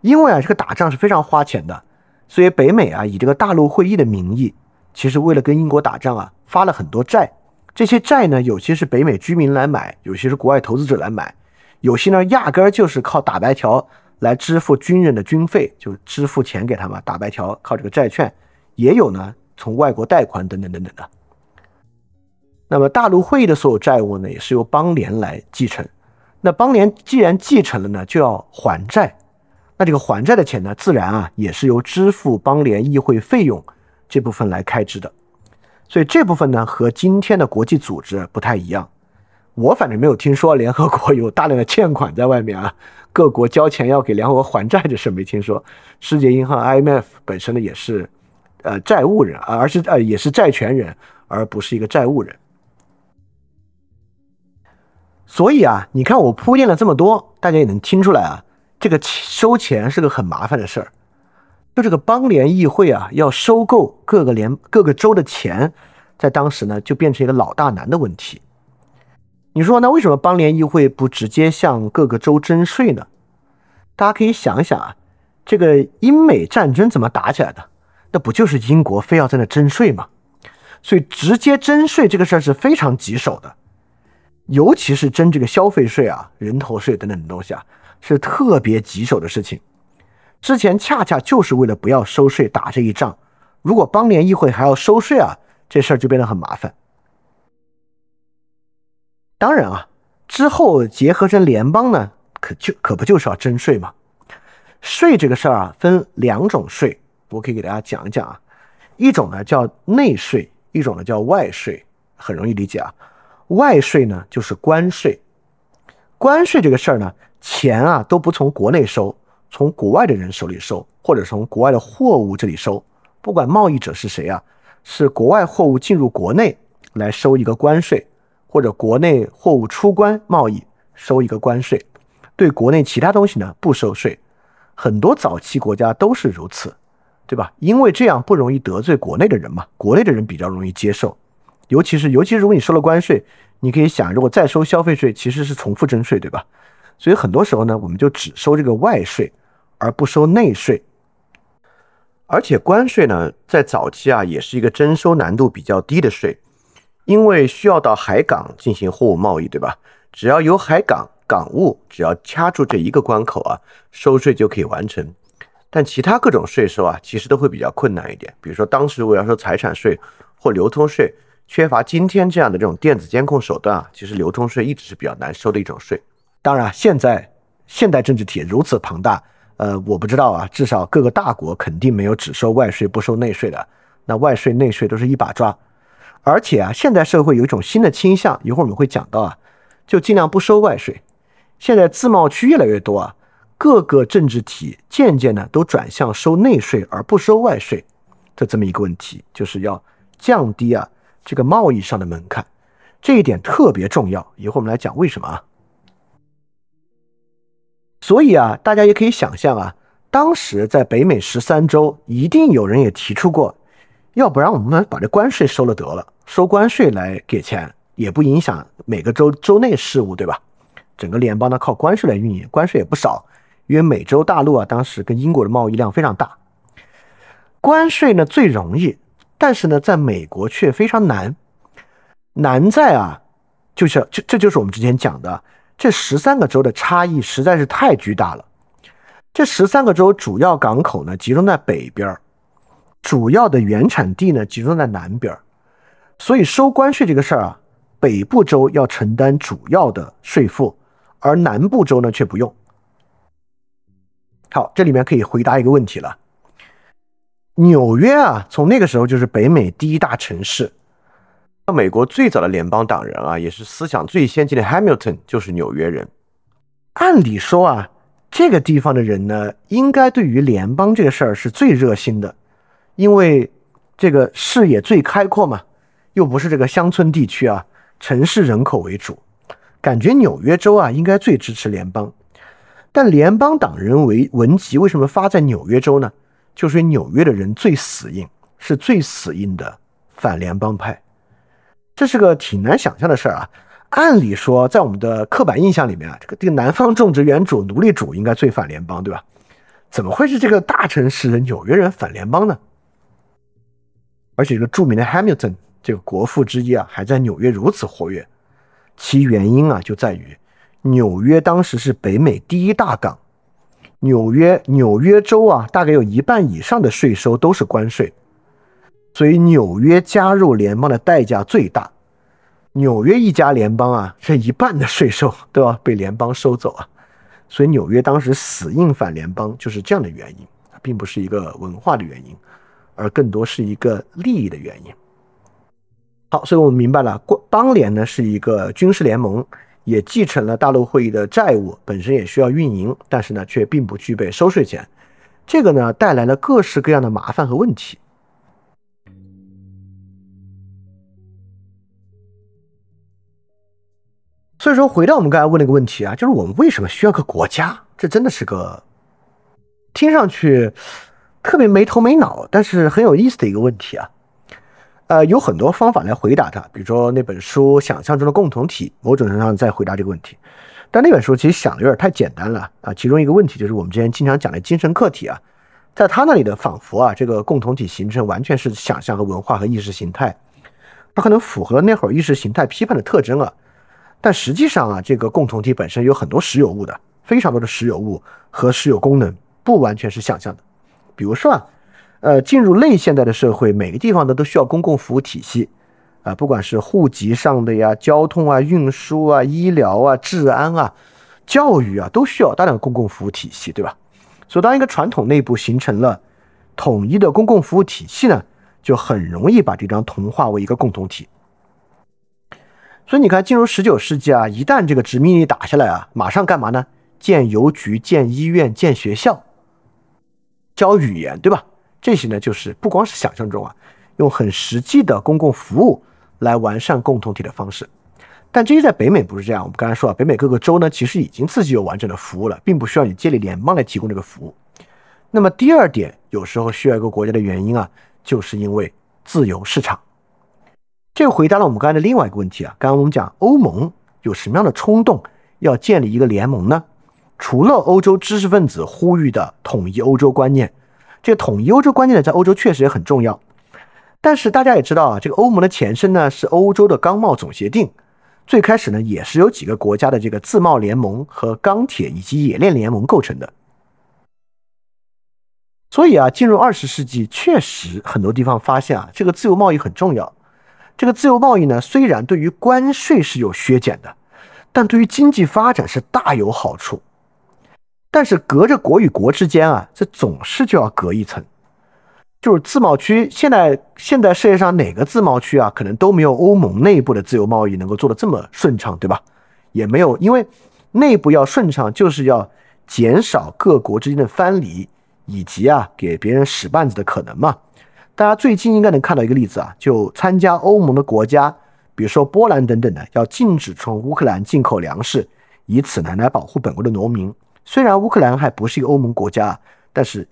Speaker 1: 因为啊，这个打仗是非常花钱的，所以北美啊，以这个大陆会议的名义，其实为了跟英国打仗啊，发了很多债。这些债呢，有些是北美居民来买，有些是国外投资者来买，有些呢，压根儿就是靠打白条来支付军人的军费，就支付钱给他们打白条，靠这个债券，也有呢，从外国贷款等等等等的。那么大陆会议的所有债务呢，也是由邦联来继承。那邦联既然继承了呢，就要还债。那这个还债的钱呢，自然啊也是由支付邦联议会费用这部分来开支的。所以这部分呢，和今天的国际组织不太一样。我反正没有听说联合国有大量的欠款在外面啊，各国交钱要给联合国还债这事没听说。世界银行 IMF 本身呢也是，呃债务人啊，而是呃也是债权人，而不是一个债务人。所以啊，你看我铺垫了这么多，大家也能听出来啊，这个收钱是个很麻烦的事儿。就这个邦联议会啊，要收购各个联各个州的钱，在当时呢，就变成一个老大难的问题。你说那为什么邦联议会不直接向各个州征税呢？大家可以想一想啊，这个英美战争怎么打起来的？那不就是英国非要在那征税吗？所以直接征税这个事儿是非常棘手的，尤其是征这个消费税啊、人头税等等的东西啊，是特别棘手的事情。之前恰恰就是为了不要收税打这一仗，如果邦联议会还要收税啊，这事儿就变得很麻烦。当然啊，之后结合成联邦呢，可就可不就是要征税吗？税这个事儿啊，分两种税，我可以给大家讲一讲啊。一种呢叫内税，一种呢叫外税，很容易理解啊。外税呢就是关税，关税这个事儿呢，钱啊都不从国内收。从国外的人手里收，或者从国外的货物这里收，不管贸易者是谁啊，是国外货物进入国内来收一个关税，或者国内货物出关贸易收一个关税，对国内其他东西呢不收税。很多早期国家都是如此，对吧？因为这样不容易得罪国内的人嘛，国内的人比较容易接受。尤其是尤其是如果你收了关税，你可以想，如果再收消费税，其实是重复征税，对吧？所以很多时候呢，我们就只收这个外税。而不收内税，而且关税呢，在早期啊，也是一个征收难度比较低的税，因为需要到海港进行货物贸易，对吧？只要有海港港务，只要掐住这一个关口啊，收税就可以完成。但其他各种税收啊，其实都会比较困难一点。比如说，当时我要收财产税或流通税，缺乏今天这样的这种电子监控手段啊，其实流通税一直是比较难收的一种税。当然，现在现代政治体如此庞大。呃，我不知道啊，至少各个大国肯定没有只收外税不收内税的，那外税内税都是一把抓。而且啊，现代社会有一种新的倾向，一会儿我们会讲到啊，就尽量不收外税。现在自贸区越来越多啊，各个政治体渐渐的都转向收内税而不收外税的这么一个问题，就是要降低啊这个贸易上的门槛，这一点特别重要。一会儿我们来讲为什么啊。所以啊，大家也可以想象啊，当时在北美十三州，一定有人也提出过，要不然我们把这关税收了得了，收关税来给钱，也不影响每个州州内事务，对吧？整个联邦呢靠关税来运营，关税也不少，因为美洲大陆啊，当时跟英国的贸易量非常大，关税呢最容易，但是呢，在美国却非常难，难在啊，就是这这就是我们之前讲的。这十三个州的差异实在是太巨大了。这十三个州主要港口呢集中在北边主要的原产地呢集中在南边所以收关税这个事儿啊，北部州要承担主要的税负，而南部州呢却不用。好，这里面可以回答一个问题了。纽约啊，从那个时候就是北美第一大城市。美国最早的联邦党人啊，也是思想最先进的 Hamilton，就是纽约人。按理说啊，这个地方的人呢，应该对于联邦这个事儿是最热心的，因为这个视野最开阔嘛，又不是这个乡村地区啊，城市人口为主，感觉纽约州啊应该最支持联邦。但联邦党人为文集为什么发在纽约州呢？就是纽约的人最死硬，是最死硬的反联邦派。这是个挺难想象的事儿啊！按理说，在我们的刻板印象里面啊，这个这个南方种植园主、奴隶主应该最反联邦，对吧？怎么会是这个大城市的纽约人反联邦呢？而且这个著名的 Hamilton 这个国父之一啊，还在纽约如此活跃，其原因啊，就在于纽约当时是北美第一大港，纽约纽约州啊，大概有一半以上的税收都是关税。所以纽约加入联邦的代价最大，纽约一家联邦啊，这一半的税收都要被联邦收走啊，所以纽约当时死硬反联邦就是这样的原因，并不是一个文化的原因，而更多是一个利益的原因。好，所以我们明白了，邦联呢是一个军事联盟，也继承了大陆会议的债务，本身也需要运营，但是呢却并不具备收税权，这个呢带来了各式各样的麻烦和问题。所以说，回到我们刚才问那个问题啊，就是我们为什么需要个国家？这真的是个听上去特别没头没脑，但是很有意思的一个问题啊。呃，有很多方法来回答它，比如说那本书《想象中的共同体》，某种程度上在回答这个问题。但那本书其实想的有点太简单了啊。其中一个问题就是我们之前经常讲的精神客体啊，在他那里的仿佛啊，这个共同体形成完全是想象和文化和意识形态。它可能符合那会儿意识形态批判的特征啊。但实际上啊，这个共同体本身有很多实有物的，非常多的实有物和实有功能，不完全是想象的。比如说啊，呃，进入类现代的社会，每个地方呢都需要公共服务体系。啊，不管是户籍上的呀、交通啊、运输啊、医疗啊、治安啊、教育啊，都需要大量的公共服务体系，对吧？所以，当一个传统内部形成了统一的公共服务体系呢，就很容易把这张同化为一个共同体。所以，你看，进入十九世纪啊，一旦这个殖民地打下来啊，马上干嘛呢？建邮局、建医院、建学校、教语言，对吧？这些呢，就是不光是想象中啊，用很实际的公共服务。来完善共同体的方式，但这些在北美不是这样。我们刚才说啊，北美各个州呢，其实已经自己有完整的服务了，并不需要你建立联邦来提供这个服务。那么第二点，有时候需要一个国家的原因啊，就是因为自由市场。这回答了我们刚才的另外一个问题啊。刚刚我们讲欧盟有什么样的冲动要建立一个联盟呢？除了欧洲知识分子呼吁的统一欧洲观念，这个统一欧洲观念呢，在欧洲确实也很重要。但是大家也知道啊，这个欧盟的前身呢是欧洲的钢贸总协定，最开始呢也是由几个国家的这个自贸联盟和钢铁以及冶炼联盟构成的。所以啊，进入二十世纪，确实很多地方发现啊，这个自由贸易很重要。这个自由贸易呢，虽然对于关税是有削减的，但对于经济发展是大有好处。但是隔着国与国之间啊，这总是就要隔一层。就是自贸区，现在现在世界上哪个自贸区啊，可能都没有欧盟内部的自由贸易能够做得这么顺畅，对吧？也没有，因为内部要顺畅，就是要减少各国之间的藩篱，以及啊给别人使绊子的可能嘛。大家最近应该能看到一个例子啊，就参加欧盟的国家，比如说波兰等等的，要禁止从乌克兰进口粮食，以此呢来保护本国的农民。虽然乌克兰还不是一个欧盟国家，但是。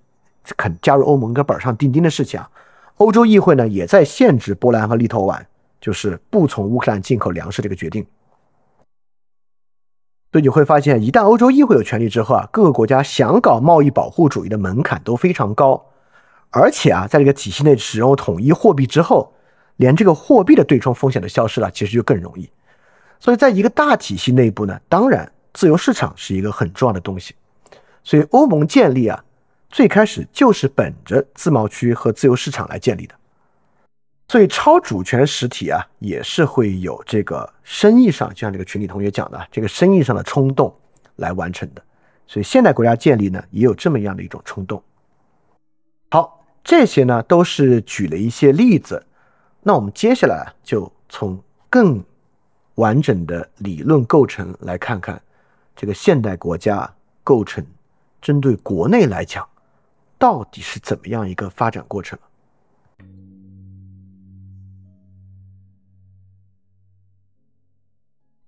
Speaker 1: 肯加入欧盟跟板上钉钉的事情啊，欧洲议会呢也在限制波兰和立陶宛，就是不从乌克兰进口粮食这个决定。所以你会发现，一旦欧洲议会有权利之后啊，各个国家想搞贸易保护主义的门槛都非常高，而且啊，在这个体系内使用统一货币之后，连这个货币的对冲风险都消失了，其实就更容易。所以在一个大体系内部呢，当然自由市场是一个很重要的东西。所以欧盟建立啊。最开始就是本着自贸区和自由市场来建立的，所以超主权实体啊也是会有这个生意上，就像这个群里同学讲的，这个生意上的冲动来完成的。所以现代国家建立呢，也有这么样的一种冲动。好，这些呢都是举了一些例子，那我们接下来就从更完整的理论构成来看看这个现代国家构成，针对国内来讲。到底是怎么样一个发展过程？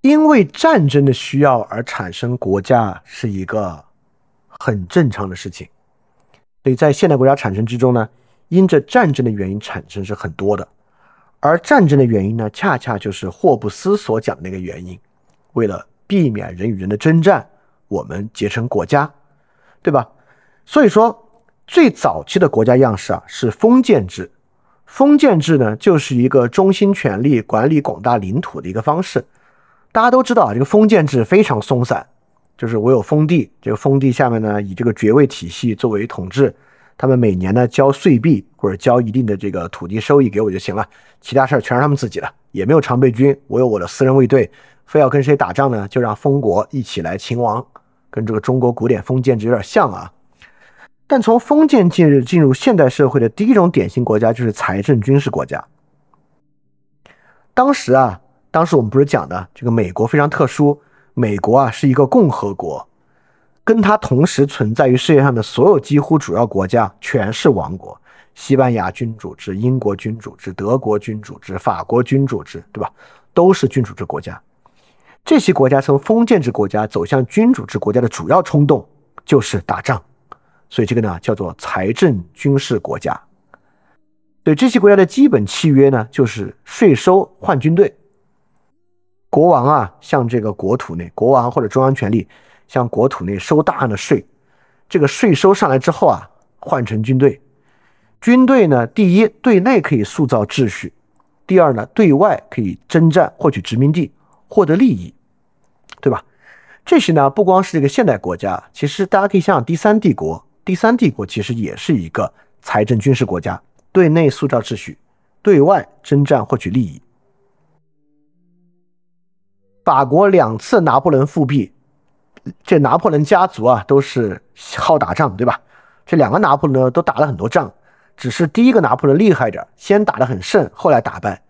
Speaker 1: 因为战争的需要而产生国家是一个很正常的事情，所以在现代国家产生之中呢，因着战争的原因产生是很多的，而战争的原因呢，恰恰就是霍布斯所讲的那个原因，为了避免人与人的征战，我们结成国家，对吧？所以说。最早期的国家样式啊是封建制，封建制呢就是一个中心权力管理广大领土的一个方式。大家都知道啊，这个封建制非常松散，就是我有封地，这个封地下面呢以这个爵位体系作为统治，他们每年呢交税币或者交一定的这个土地收益给我就行了，其他事儿全是他们自己的，也没有常备军，我有我的私人卫队，非要跟谁打仗呢，就让封国一起来勤王，跟这个中国古典封建制有点像啊。但从封建进入进入现代社会的第一种典型国家就是财政军事国家。当时啊，当时我们不是讲的这个美国非常特殊，美国啊是一个共和国，跟它同时存在于世界上的所有几乎主要国家全是王国，西班牙君主制、英国君主制、德国君主制、法国君主制，对吧？都是君主制国家。这些国家从封建制国家走向君主制国家的主要冲动就是打仗。所以这个呢叫做财政军事国家。对这些国家的基本契约呢，就是税收换军队。国王啊，向这个国土内，国王或者中央权力向国土内收大量的税。这个税收上来之后啊，换成军队。军队呢，第一对内可以塑造秩序，第二呢，对外可以征战获取殖民地，获得利益，对吧？这些呢，不光是这个现代国家，其实大家可以想想第三帝国，第三帝国其实也是一个财政军事国家，对内塑造秩序，对外征战获取利益。法国两次拿破仑复辟，这拿破仑家族啊都是好打仗，对吧？这两个拿破仑呢都打了很多仗，只是第一个拿破仑厉害点，先打得很胜，后来打败；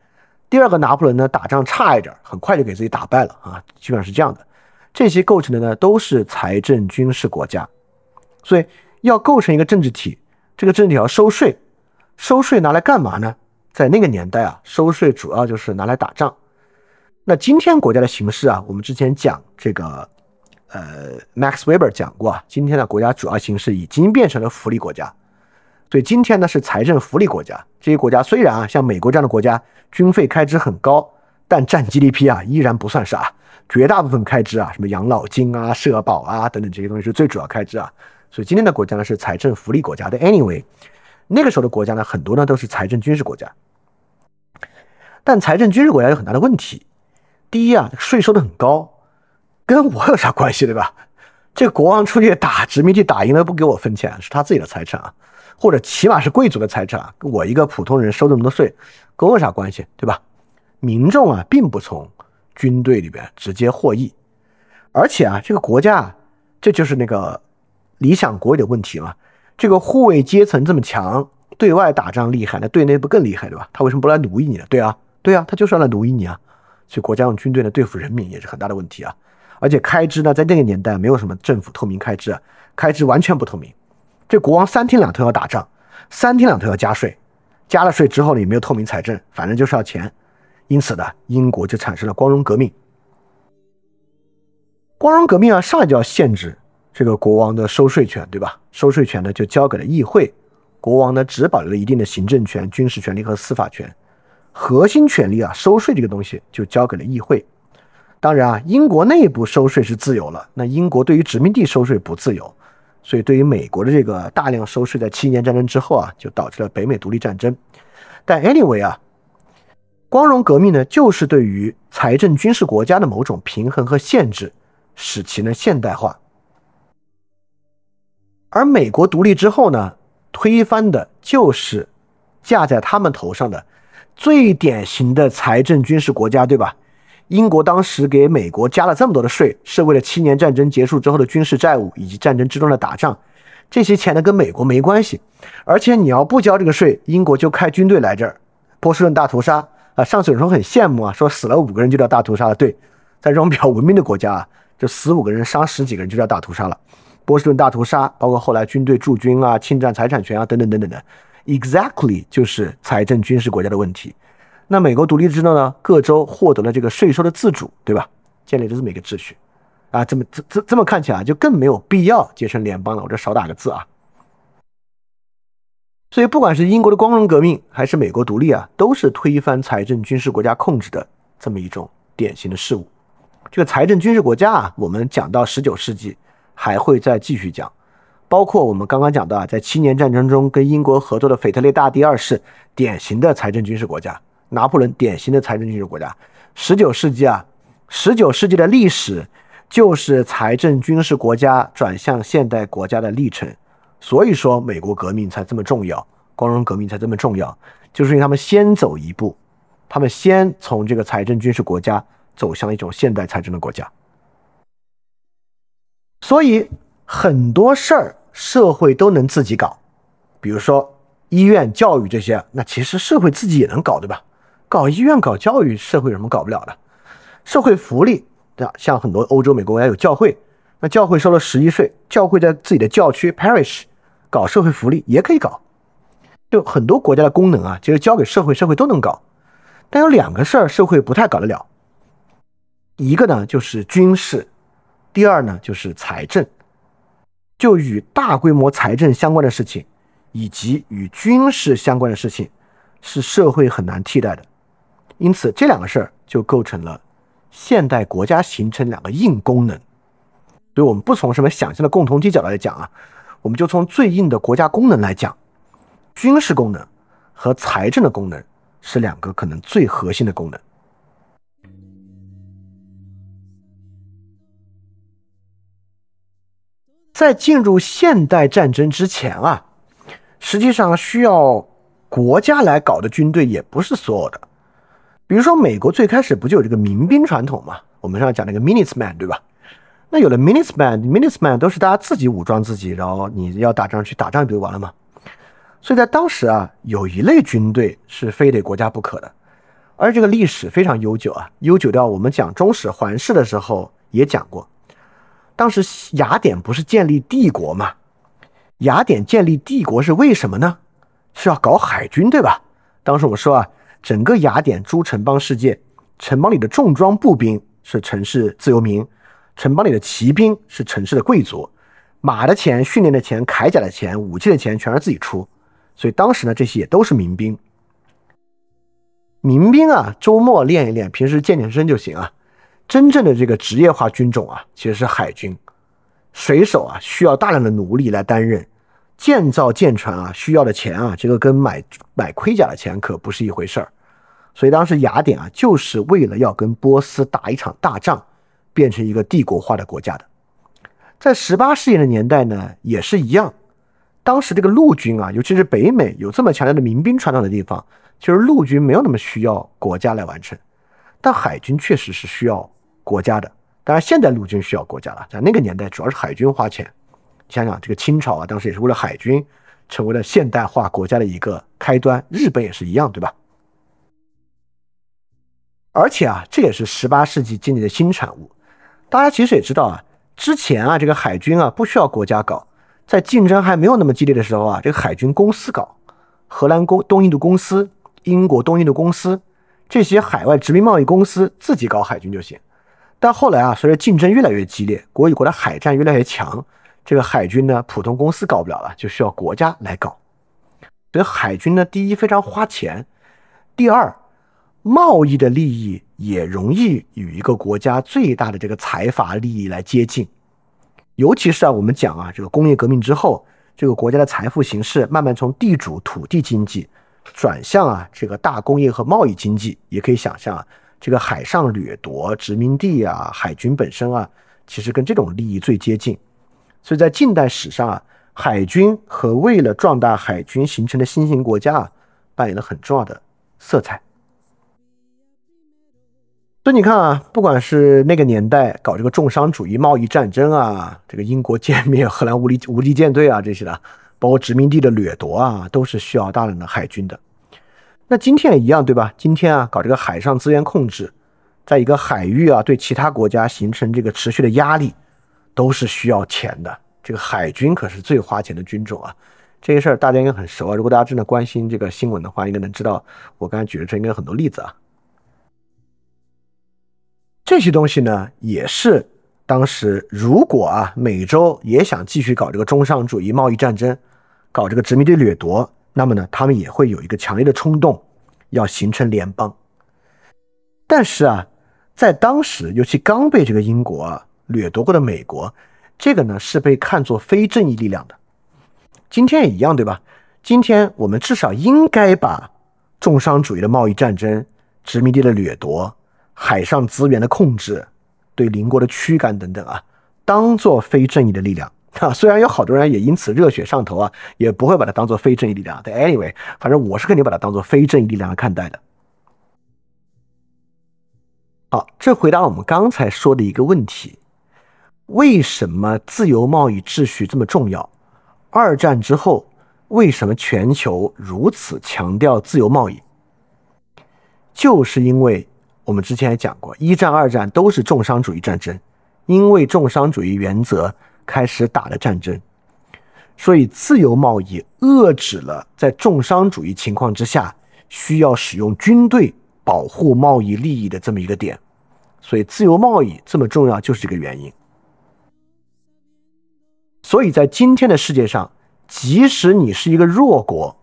Speaker 1: 第二个拿破仑呢打仗差一点，很快就给自己打败了啊，基本上是这样的。这些构成的呢都是财政军事国家，所以要构成一个政治体，这个政治体要收税，收税拿来干嘛呢？在那个年代啊，收税主要就是拿来打仗。那今天国家的形式啊，我们之前讲这个，呃，Max Weber 讲过啊，今天的国家主要形式已经变成了福利国家，所以今天呢是财政福利国家。这些国家虽然啊，像美国这样的国家军费开支很高，但占 GDP 啊依然不算啥，绝大部分开支啊，什么养老金啊、社保啊等等这些东西是最主要开支啊。所以今天的国家呢是财政福利国家的。Anyway，那个时候的国家呢很多呢都是财政军事国家，但财政军事国家有很大的问题。第一啊，税收的很高，跟我有啥关系，对吧？这国王出去打殖民地打赢了不给我分钱，是他自己的财产啊，或者起码是贵族的财产啊。我一个普通人收这么多税，跟我有啥关系，对吧？民众啊，并不从军队里边直接获益，而且啊，这个国家，这就是那个理想国有的问题嘛。这个护卫阶层这么强，对外打仗厉害，那对内不更厉害，对吧？他为什么不来奴役你呢？对啊，对啊，他就是要来奴役你啊。所以国家用军队呢对付人民也是很大的问题啊，而且开支呢在那个年代没有什么政府透明开支啊，开支完全不透明。这国王三天两头要打仗，三天两头要加税，加了税之后呢也没有透明财政，反正就是要钱。因此呢，英国就产生了光荣革命。光荣革命啊，上来就要限制这个国王的收税权，对吧？收税权呢就交给了议会，国王呢只保留了一定的行政权、军事权利和司法权。核心权利啊，收税这个东西就交给了议会。当然啊，英国内部收税是自由了，那英国对于殖民地收税不自由。所以对于美国的这个大量收税，在七年战争之后啊，就导致了北美独立战争。但 anyway 啊，光荣革命呢，就是对于财政军事国家的某种平衡和限制，使其呢现代化。而美国独立之后呢，推翻的就是架在他们头上的。最典型的财政军事国家，对吧？英国当时给美国加了这么多的税，是为了七年战争结束之后的军事债务以及战争之中的打仗。这些钱呢跟美国没关系，而且你要不交这个税，英国就开军队来这儿，波士顿大屠杀啊！上次有人很羡慕啊，说死了五个人就叫大屠杀了。对，在这种比较文明的国家啊，就死五个人杀十几个人就叫大屠杀了。波士顿大屠杀，包括后来军队驻军啊、侵占财产权啊等等等等的。Exactly 就是财政军事国家的问题。那美国独立之后呢？各州获得了这个税收的自主，对吧？建立了这么一个秩序啊。这么这这这么看起来就更没有必要结成联邦了。我这少打个字啊。所以不管是英国的光荣革命还是美国独立啊，都是推翻财政军事国家控制的这么一种典型的事物。这个财政军事国家啊，我们讲到十九世纪还会再继续讲。包括我们刚刚讲到啊，在七年战争中跟英国合作的腓特烈大帝二世，典型的财政军事国家；拿破仑典型的财政军事国家。十九世纪啊，十九世纪的历史就是财政军事国家转向现代国家的历程。所以说，美国革命才这么重要，光荣革命才这么重要，就是因为他们先走一步，他们先从这个财政军事国家走向了一种现代财政的国家。所以很多事儿。社会都能自己搞，比如说医院、教育这些，那其实社会自己也能搞，对吧？搞医院、搞教育，社会有什么搞不了的？社会福利，对吧？像很多欧洲、美国国家有教会，那教会收了十一税，教会在自己的教区 （parish） 搞社会福利也可以搞。就很多国家的功能啊，其实交给社会，社会都能搞。但有两个事儿，社会不太搞得了，一个呢就是军事，第二呢就是财政。就与大规模财政相关的事情，以及与军事相关的事情，是社会很难替代的。因此，这两个事儿就构成了现代国家形成两个硬功能。所以，我们不从什么想象的共同体角度来讲啊，我们就从最硬的国家功能来讲，军事功能和财政的功能是两个可能最核心的功能。在进入现代战争之前啊，实际上需要国家来搞的军队也不是所有的。比如说，美国最开始不就有这个民兵传统嘛？我们上讲那个 Minuteman，对吧？那有了 Minuteman，Minuteman 都是大家自己武装自己，然后你要打仗去打仗不就完了吗？所以在当时啊，有一类军队是非得国家不可的，而这个历史非常悠久啊，悠久到我们讲中史环视的时候也讲过。当时雅典不是建立帝国吗？雅典建立帝国是为什么呢？是要搞海军，对吧？当时我们说啊，整个雅典诸城邦世界，城邦里的重装步兵是城市自由民，城邦里的骑兵是城市的贵族，马的钱、训练的钱、铠甲的钱、武器的钱全是自己出。所以当时呢，这些也都是民兵。民兵啊，周末练一练，平时健健身就行啊。真正的这个职业化军种啊，其实是海军。水手啊，需要大量的奴隶来担任；建造舰船啊，需要的钱啊，这个跟买买盔甲的钱可不是一回事儿。所以当时雅典啊，就是为了要跟波斯打一场大仗，变成一个帝国化的国家的。在十八世纪的年代呢，也是一样。当时这个陆军啊，尤其是北美有这么强烈的民兵传统的地方，其实陆军没有那么需要国家来完成，但海军确实是需要国家的。当然，现代陆军需要国家了，在那个年代主要是海军花钱。想想这个清朝啊，当时也是为了海军成为了现代化国家的一个开端。日本也是一样，对吧？而且啊，这也是十八世纪经济的新产物。大家其实也知道啊，之前啊，这个海军啊不需要国家搞。在竞争还没有那么激烈的时候啊，这个海军公司搞，荷兰公东印度公司、英国东印度公司这些海外殖民贸易公司自己搞海军就行。但后来啊，随着竞争越来越激烈，国与国的海战越来越强，这个海军呢，普通公司搞不了了，就需要国家来搞。所以海军呢，第一非常花钱，第二，贸易的利益也容易与一个国家最大的这个财阀利益来接近。尤其是啊，我们讲啊，这个工业革命之后，这个国家的财富形式慢慢从地主土地经济转向啊这个大工业和贸易经济。也可以想象啊，这个海上掠夺殖民地啊，海军本身啊，其实跟这种利益最接近。所以在近代史上啊，海军和为了壮大海军形成的新型国家啊，扮演了很重要的色彩。所以你看啊，不管是那个年代搞这个重商主义贸易战争啊，这个英国歼灭荷兰无敌无敌舰队啊这些的，包括殖民地的掠夺啊，都是需要大量的海军的。那今天也一样，对吧？今天啊，搞这个海上资源控制，在一个海域啊，对其他国家形成这个持续的压力，都是需要钱的。这个海军可是最花钱的军种啊。这些事儿大家应该很熟啊。如果大家真的关心这个新闻的话，应该能知道我刚才举的这应该有很多例子啊。这些东西呢，也是当时如果啊，美洲也想继续搞这个中上主义贸易战争，搞这个殖民地掠夺，那么呢，他们也会有一个强烈的冲动，要形成联邦。但是啊，在当时，尤其刚被这个英国啊掠夺过的美国，这个呢是被看作非正义力量的。今天也一样，对吧？今天我们至少应该把重商主义的贸易战争、殖民地的掠夺。海上资源的控制，对邻国的驱赶等等啊，当做非正义的力量啊。虽然有好多人也因此热血上头啊，也不会把它当做非正义力量。但 anyway，反正我是肯定把它当做非正义力量来看待的。好，这回答我们刚才说的一个问题：为什么自由贸易秩序这么重要？二战之后，为什么全球如此强调自由贸易？就是因为。我们之前也讲过，一战、二战都是重商主义战争，因为重商主义原则开始打的战争，所以自由贸易遏制了在重商主义情况之下需要使用军队保护贸易利益的这么一个点，所以自由贸易这么重要就是这个原因。所以在今天的世界上，即使你是一个弱国，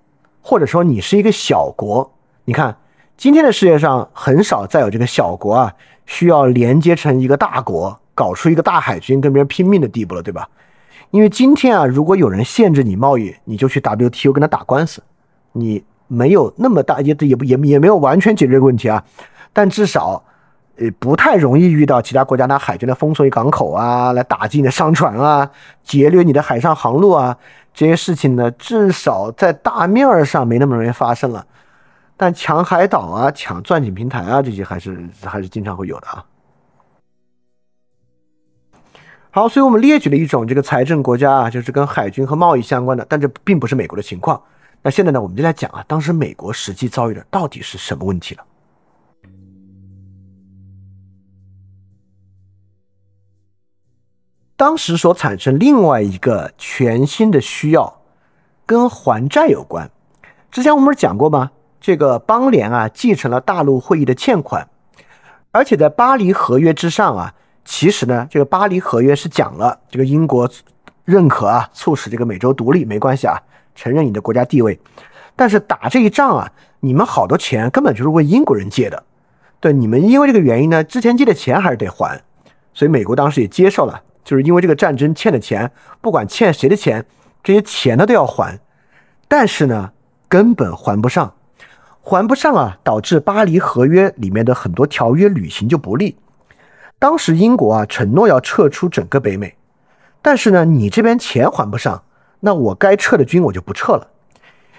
Speaker 1: 或者说你是一个小国，你看。今天的世界上很少再有这个小国啊，需要连接成一个大国，搞出一个大海军跟别人拼命的地步了，对吧？因为今天啊，如果有人限制你贸易，你就去 WTO 跟他打官司，你没有那么大，也也也也没有完全解决这个问题啊，但至少，呃，不太容易遇到其他国家拿海军来封锁你港口啊，来打击你的商船啊，劫掠你的海上航路啊，这些事情呢，至少在大面上没那么容易发生了。但抢海岛啊，抢钻井平台啊，这些还是还是经常会有的啊。好，所以我们列举了一种这个财政国家啊，就是跟海军和贸易相关的，但这并不是美国的情况。那现在呢，我们就来讲啊，当时美国实际遭遇的到底是什么问题了？当时所产生另外一个全新的需要，跟还债有关。之前我们不是讲过吗？这个邦联啊，继承了大陆会议的欠款，而且在巴黎合约之上啊。其实呢，这个巴黎合约是讲了，这个英国认可啊，促使这个美洲独立没关系啊，承认你的国家地位。但是打这一仗啊，你们好多钱根本就是为英国人借的，对你们因为这个原因呢，之前借的钱还是得还。所以美国当时也接受了，就是因为这个战争欠的钱，不管欠谁的钱，这些钱呢都要还。但是呢，根本还不上，还不上啊，导致巴黎合约里面的很多条约履行就不利。当时英国啊承诺要撤出整个北美，但是呢，你这边钱还不上，那我该撤的军我就不撤了。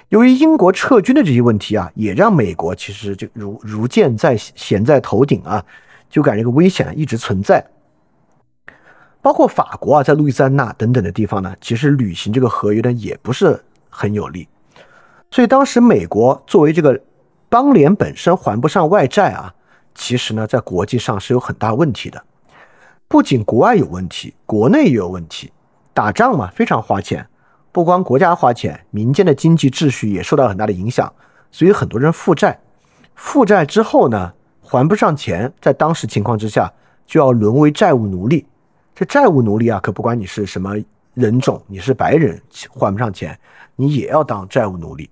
Speaker 1: 由于英国撤军的这些问题啊，也让美国其实就如如箭在弦在头顶啊，就感觉这个危险一直存在。包括法国啊，在路易斯安那等等的地方呢，其实履行这个合约呢也不是很有利。所以当时美国作为这个邦联本身还不上外债啊。其实呢，在国际上是有很大问题的，不仅国外有问题，国内也有问题。打仗嘛，非常花钱，不光国家花钱，民间的经济秩序也受到很大的影响。所以很多人负债，负债之后呢，还不上钱，在当时情况之下，就要沦为债务奴隶。这债务奴隶啊，可不管你是什么人种，你是白人，还不上钱，你也要当债务奴隶。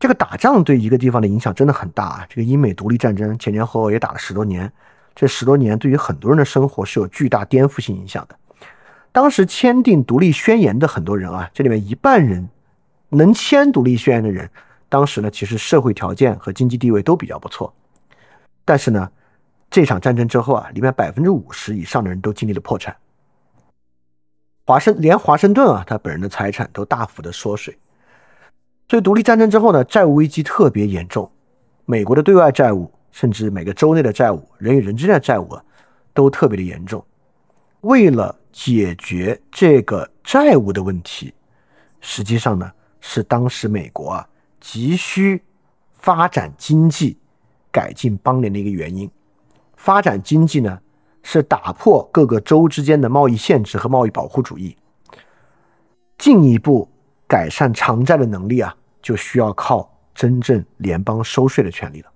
Speaker 1: 这个打仗对一个地方的影响真的很大啊！这个英美独立战争前前后后也打了十多年，这十多年对于很多人的生活是有巨大颠覆性影响的。当时签订独立宣言的很多人啊，这里面一半人能签独立宣言的人，当时呢其实社会条件和经济地位都比较不错。但是呢，这场战争之后啊，里面百分之五十以上的人都经历了破产。华盛连华盛顿啊，他本人的财产都大幅的缩水。所以独立战争之后呢，债务危机特别严重，美国的对外债务，甚至每个州内的债务，人与人之间的债务啊，都特别的严重。为了解决这个债务的问题，实际上呢，是当时美国啊急需发展经济、改进邦联的一个原因。发展经济呢，是打破各个州之间的贸易限制和贸易保护主义，进一步。改善偿债的能力啊，就需要靠真正联邦收税的权利了。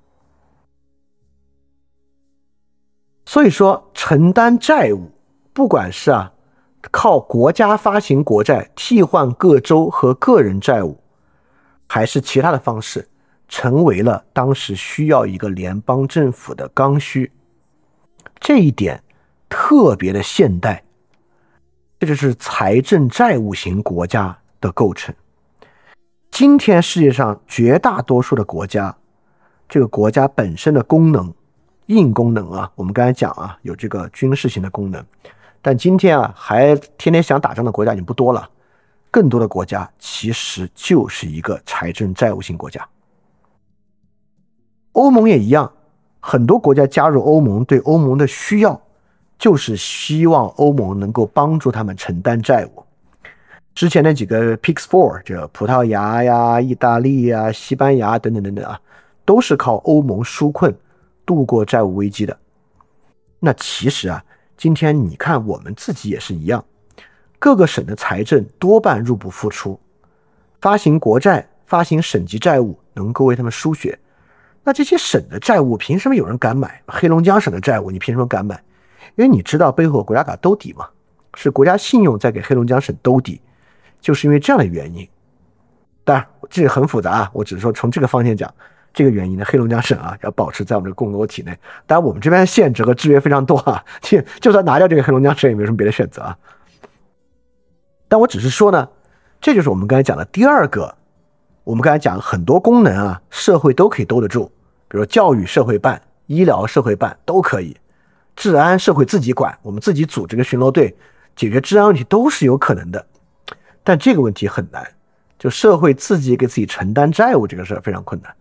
Speaker 1: 所以说，承担债务，不管是啊靠国家发行国债替换各州和个人债务，还是其他的方式，成为了当时需要一个联邦政府的刚需。这一点特别的现代，这就是财政债务型国家。的构成，今天世界上绝大多数的国家，这个国家本身的功能，硬功能啊，我们刚才讲啊，有这个军事型的功能，但今天啊，还天天想打仗的国家已经不多了，更多的国家其实就是一个财政债务型国家。欧盟也一样，很多国家加入欧盟，对欧盟的需要就是希望欧盟能够帮助他们承担债务。之前那几个 Pix Four，这葡萄牙呀、意大利呀、西班牙等等等等啊，都是靠欧盟纾困度过债务危机的。那其实啊，今天你看我们自己也是一样，各个省的财政多半入不敷出，发行国债、发行省级债务能够为他们输血。那这些省的债务凭什么有人敢买？黑龙江省的债务你凭什么敢买？因为你知道背后国家卡兜底嘛，是国家信用在给黑龙江省兜底。就是因为这样的原因，当然这个很复杂啊。我只是说从这个方向讲，这个原因呢，黑龙江省啊要保持在我们的共和国体内。当然我们这边限制和制约非常多啊，就就算拿掉这个黑龙江省，也没有什么别的选择啊。但我只是说呢，这就是我们刚才讲的第二个我们刚才讲很多功能啊，社会都可以兜得住，比如教育社会办、医疗社会办都可以，治安社会自己管，我们自己组织个巡逻队，解决治安问题都是有可能的。但这个问题很难，就社会自己给自己承担债务这个事儿非常困难。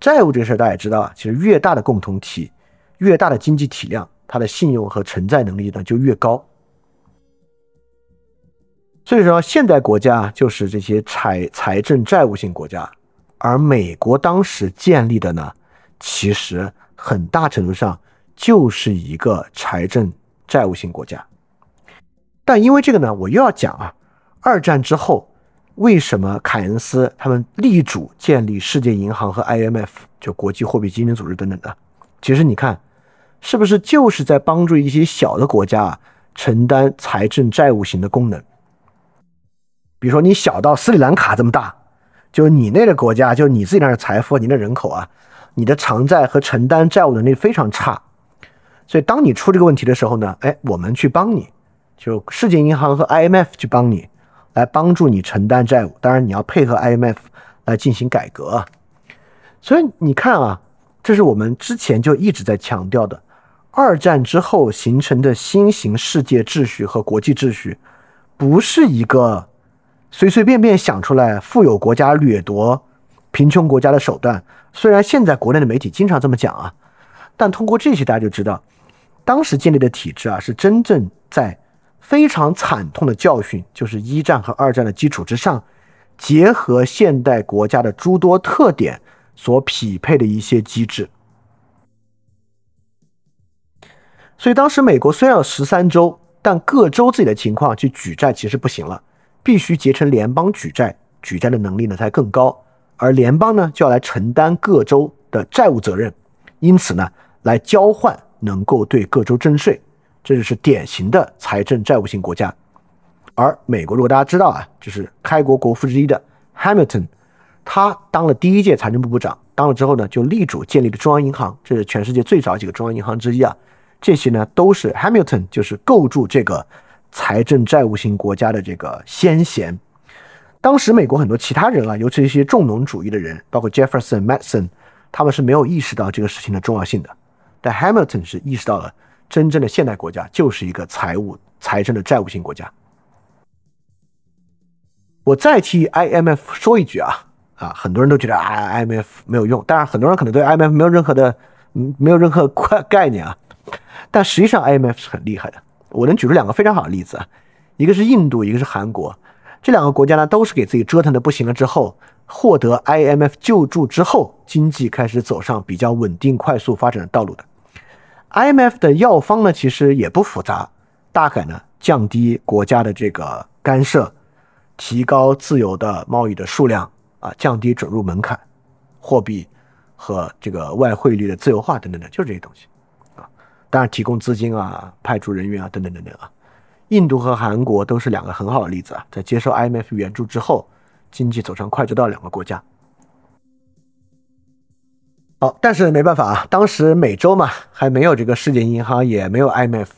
Speaker 1: 债务这个事儿大家也知道啊，其实越大的共同体，越大的经济体量，它的信用和承债能力呢就越高。所以说，现代国家就是这些财财政债务性国家，而美国当时建立的呢，其实很大程度上就是一个财政债务性国家。但因为这个呢，我又要讲啊，二战之后为什么凯恩斯他们力主建立世界银行和 IMF，就国际货币基金组织等等的，其实你看，是不是就是在帮助一些小的国家啊承担财政债务型的功能？比如说，你小到斯里兰卡这么大，就你那个国家，就你自己那的财富，你的人口啊，你的偿债和承担债务能力非常差，所以当你出这个问题的时候呢，哎，我们去帮你，就世界银行和 IMF 去帮你，来帮助你承担债务。当然，你要配合 IMF 来进行改革。所以你看啊，这是我们之前就一直在强调的，二战之后形成的新型世界秩序和国际秩序，不是一个。随随便便想出来富有国家掠夺贫穷国家的手段，虽然现在国内的媒体经常这么讲啊，但通过这些大家就知道，当时建立的体制啊是真正在非常惨痛的教训，就是一战和二战的基础之上，结合现代国家的诸多特点所匹配的一些机制。所以当时美国虽然有十三州，但各州自己的情况去举债其实不行了。必须结成联邦举债，举债的能力呢才更高，而联邦呢就要来承担各州的债务责任，因此呢来交换能够对各州征税，这就是典型的财政债务型国家。而美国如果大家知道啊，就是开国国父之一的 Hamilton，他当了第一届财政部部长，当了之后呢就力主建立了中央银行，这是全世界最早几个中央银行之一啊，这些呢都是 Hamilton 就是构筑这个。财政债务型国家的这个先贤，当时美国很多其他人啊，尤其一些重农主义的人，包括 Jefferson、Madison，他们是没有意识到这个事情的重要性的。但 Hamilton 是意识到了，真正的现代国家就是一个财务、财政的债务型国家。我再替 IMF 说一句啊啊，很多人都觉得 IMF 没有用，当然很多人可能对 IMF 没有任何的嗯没有任何概概念啊，但实际上 IMF 是很厉害的。我能举出两个非常好的例子啊，一个是印度，一个是韩国，这两个国家呢都是给自己折腾的不行了之后，获得 IMF 救助之后，经济开始走上比较稳定、快速发展的道路的。IMF 的药方呢其实也不复杂，大概呢降低国家的这个干涉，提高自由的贸易的数量啊，降低准入门槛，货币和这个外汇率的自由化等等的，就是这些东西。当然，提供资金啊，派出人员啊，等等等等啊。印度和韩国都是两个很好的例子啊，在接受 IMF 援助之后，经济走上快车道两个国家。好，但是没办法啊，当时美洲嘛还没有这个世界银行，也没有 IMF，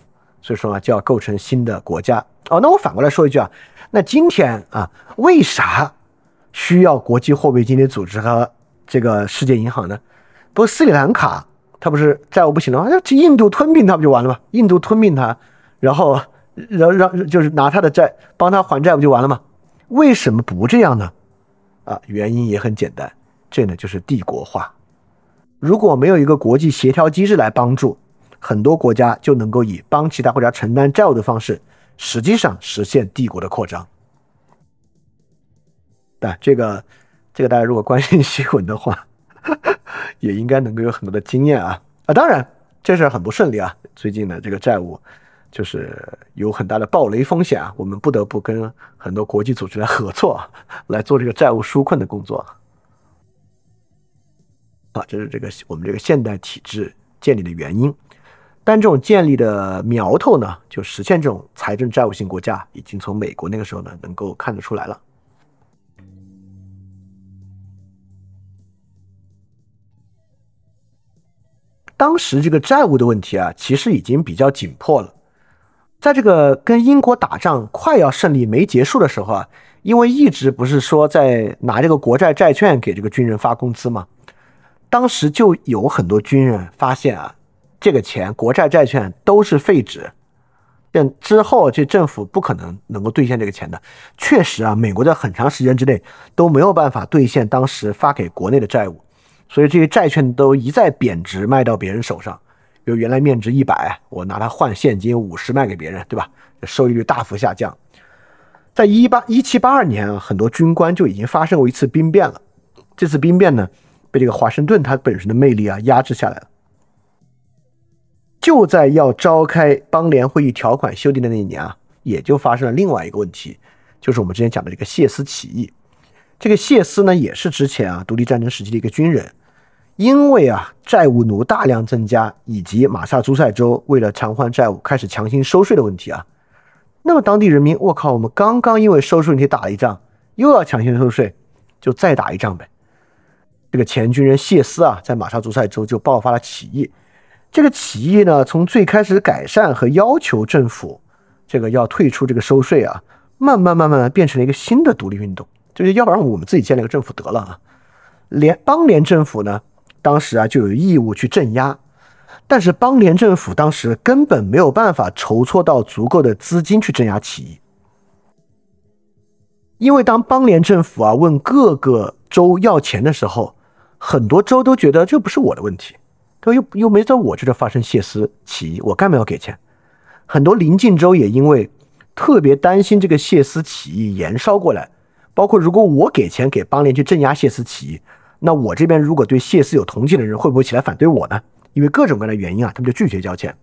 Speaker 1: 所以说呢就要构成新的国家。哦，那我反过来说一句啊，那今天啊，为啥需要国际货币基金组织和这个世界银行呢？不过，斯里兰卡。他不是债务不行了吗？那去印度吞并他不就完了吗？印度吞并他，然后让让就是拿他的债帮他还债不就完了吗？为什么不这样呢？啊，原因也很简单，这呢就是帝国化。如果没有一个国际协调机制来帮助，很多国家就能够以帮其他国家承担债务的方式，实际上实现帝国的扩张。但这个这个大家如果关心新闻的话。也应该能够有很多的经验啊啊！当然，这事很不顺利啊。最近的这个债务就是有很大的暴雷风险啊，我们不得不跟很多国际组织来合作，来做这个债务纾困的工作。啊，这是这个我们这个现代体制建立的原因。但这种建立的苗头呢，就实现这种财政债务型国家，已经从美国那个时候呢，能够看得出来了。当时这个债务的问题啊，其实已经比较紧迫了。在这个跟英国打仗快要胜利没结束的时候啊，因为一直不是说在拿这个国债债券给这个军人发工资吗？当时就有很多军人发现啊，这个钱国债债券都是废纸。但之后这政府不可能能够兑现这个钱的。确实啊，美国在很长时间之内都没有办法兑现当时发给国内的债务，所以这些债券都一再贬值卖到别人手上。比如原来面值一百，我拿它换现金五十卖给别人，对吧？收益率大幅下降。在一八一七八二年啊，很多军官就已经发生过一次兵变了。这次兵变呢，被这个华盛顿他本身的魅力啊压制下来了。就在要召开邦联会议条款修订的那一年啊，也就发生了另外一个问题，就是我们之前讲的这个谢斯起义。这个谢斯呢，也是之前啊独立战争时期的一个军人，因为啊债务奴大量增加，以及马萨诸塞州为了偿还债务开始强行收税的问题啊，那么当地人民，我靠，我们刚刚因为收税问题打了一仗，又要强行收税，就再打一仗呗。这个前军人谢斯啊，在马萨诸塞州就爆发了起义。这个起义呢，从最开始改善和要求政府这个要退出这个收税啊，慢慢慢慢变成了一个新的独立运动，就是要不然我们自己建立个政府得了啊。联邦联政府呢，当时啊就有义务去镇压，但是邦联政府当时根本没有办法筹措到足够的资金去镇压起义，因为当邦联政府啊问各个州要钱的时候，很多州都觉得这不是我的问题。他又又没在我这儿发生谢斯起义，我干嘛要给钱？很多邻近州也因为特别担心这个谢斯起义延烧过来，包括如果我给钱给邦联去镇压谢斯起义，那我这边如果对谢斯有同情的人会不会起来反对我呢？因为各种各样的原因啊，他们就拒绝交钱。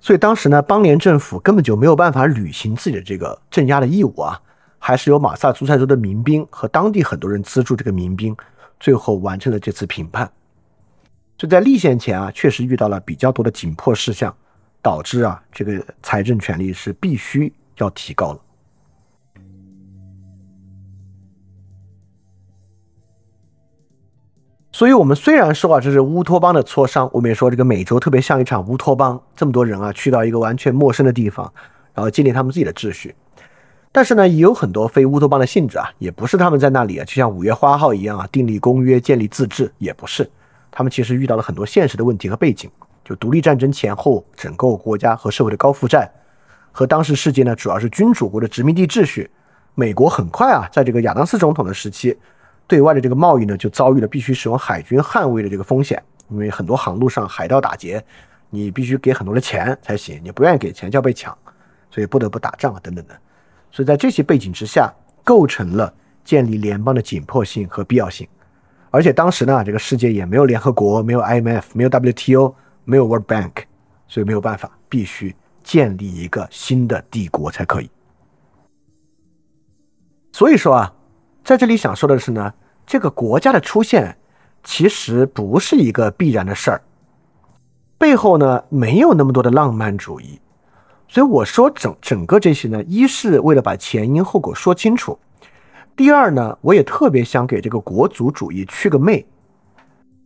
Speaker 1: 所以当时呢，邦联政府根本就没有办法履行自己的这个镇压的义务啊，还是由马萨诸塞州的民兵和当地很多人资助这个民兵。最后完成了这次评判，就在立宪前啊，确实遇到了比较多的紧迫事项，导致啊这个财政权力是必须要提高了。所以，我们虽然说啊这是乌托邦的磋商，我们也说这个美洲特别像一场乌托邦，这么多人啊去到一个完全陌生的地方，然后建立他们自己的秩序。但是呢，也有很多非乌托邦的性质啊，也不是他们在那里啊，就像五月花号一样啊，订立公约、建立自治，也不是。他们其实遇到了很多现实的问题和背景，就独立战争前后整个国家和社会的高负债，和当时世界呢主要是君主国的殖民地秩序。美国很快啊，在这个亚当斯总统的时期，对外的这个贸易呢就遭遇了必须使用海军捍卫的这个风险，因为很多航路上海盗打劫，你必须给很多的钱才行，你不愿意给钱就要被抢，所以不得不打仗啊等等的。所以在这些背景之下，构成了建立联邦的紧迫性和必要性。而且当时呢，这个世界也没有联合国，没有 IMF，没有 WTO，没有 World Bank，所以没有办法，必须建立一个新的帝国才可以。所以说啊，在这里想说的是呢，这个国家的出现其实不是一个必然的事儿，背后呢没有那么多的浪漫主义。所以我说整整个这些呢，一是为了把前因后果说清楚，第二呢，我也特别想给这个国族主义去个魅。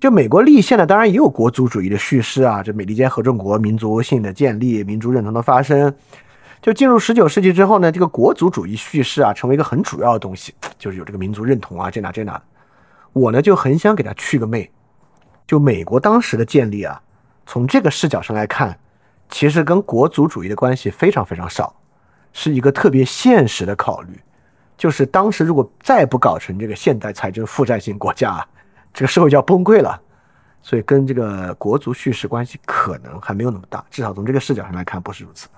Speaker 1: 就美国立宪呢，当然也有国族主义的叙事啊，这美利坚合众国民族性的建立、民族认同的发生。就进入十九世纪之后呢，这个国族主义叙事啊，成为一个很主要的东西，就是有这个民族认同啊，这哪这哪。我呢就很想给它去个魅，就美国当时的建立啊，从这个视角上来看。其实跟国族主义的关系非常非常少，是一个特别现实的考虑，就是当时如果再不搞成这个现代财政负债型国家啊，这个社会就要崩溃了。所以跟这个国族叙事关系可能还没有那么大，至少从这个视角上来看不是如此。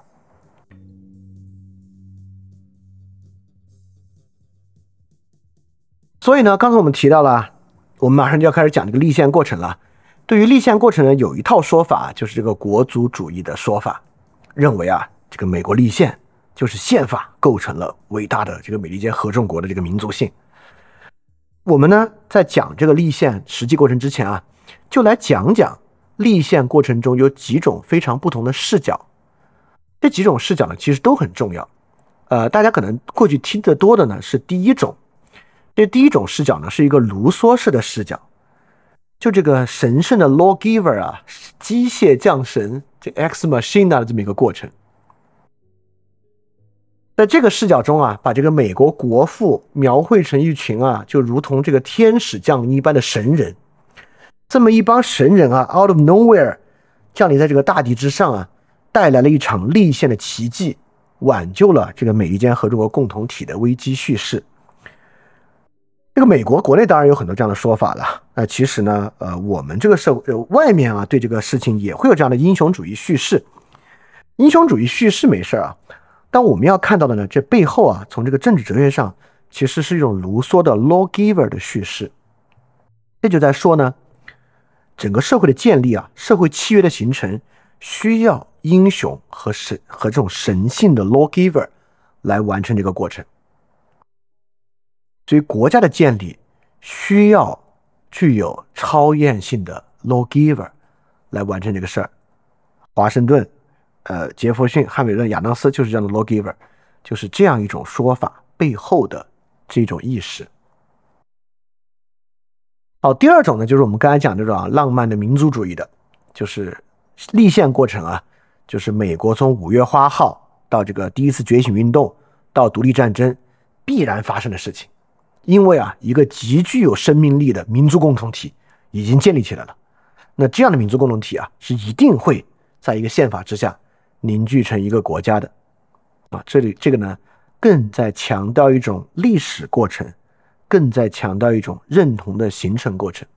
Speaker 1: 所以呢，刚才我们提到了，我们马上就要开始讲这个立宪过程了。对于立宪过程呢，有一套说法，就是这个国族主义的说法，认为啊，这个美国立宪就是宪法构成了伟大的这个美利坚合众国的这个民族性。我们呢，在讲这个立宪实际过程之前啊，就来讲讲立宪过程中有几种非常不同的视角。这几种视角呢，其实都很重要。呃，大家可能过去听得多的呢是第一种，这第一种视角呢是一个卢梭式的视角。就这个神圣的 lawgiver 啊，机械降神，这 ex machina 的这么一个过程。在这个视角中啊，把这个美国国父描绘成一群啊，就如同这个天使降临一般的神人。这么一帮神人啊，out of nowhere 降临在这个大地之上啊，带来了一场立宪的奇迹，挽救了这个美利坚合众国共同体的危机叙事。美国国内当然有很多这样的说法了。那其实呢，呃，我们这个社会呃外面啊，对这个事情也会有这样的英雄主义叙事。英雄主义叙事没事儿啊。但我们要看到的呢，这背后啊，从这个政治哲学上，其实是一种卢梭的 lawgiver 的叙事。这就在说呢，整个社会的建立啊，社会契约的形成，需要英雄和神和这种神性的 lawgiver 来完成这个过程。所以国家的建立需要具有超验性的 lawgiver 来完成这个事儿。华盛顿。呃，杰弗逊、汉密尔顿、亚当斯就是这样的 lawgiver，就是这样一种说法背后的这种意识。好，第二种呢，就是我们刚才讲这种浪漫的民族主义的，就是立宪过程啊，就是美国从五月花号到这个第一次觉醒运动到独立战争必然发生的事情，因为啊，一个极具有生命力的民族共同体已经建立起来了，那这样的民族共同体啊，是一定会在一个宪法之下。凝聚成一个国家的，啊，这里这个呢，更在强调一种历史过程，更在强调一种认同的形成过程。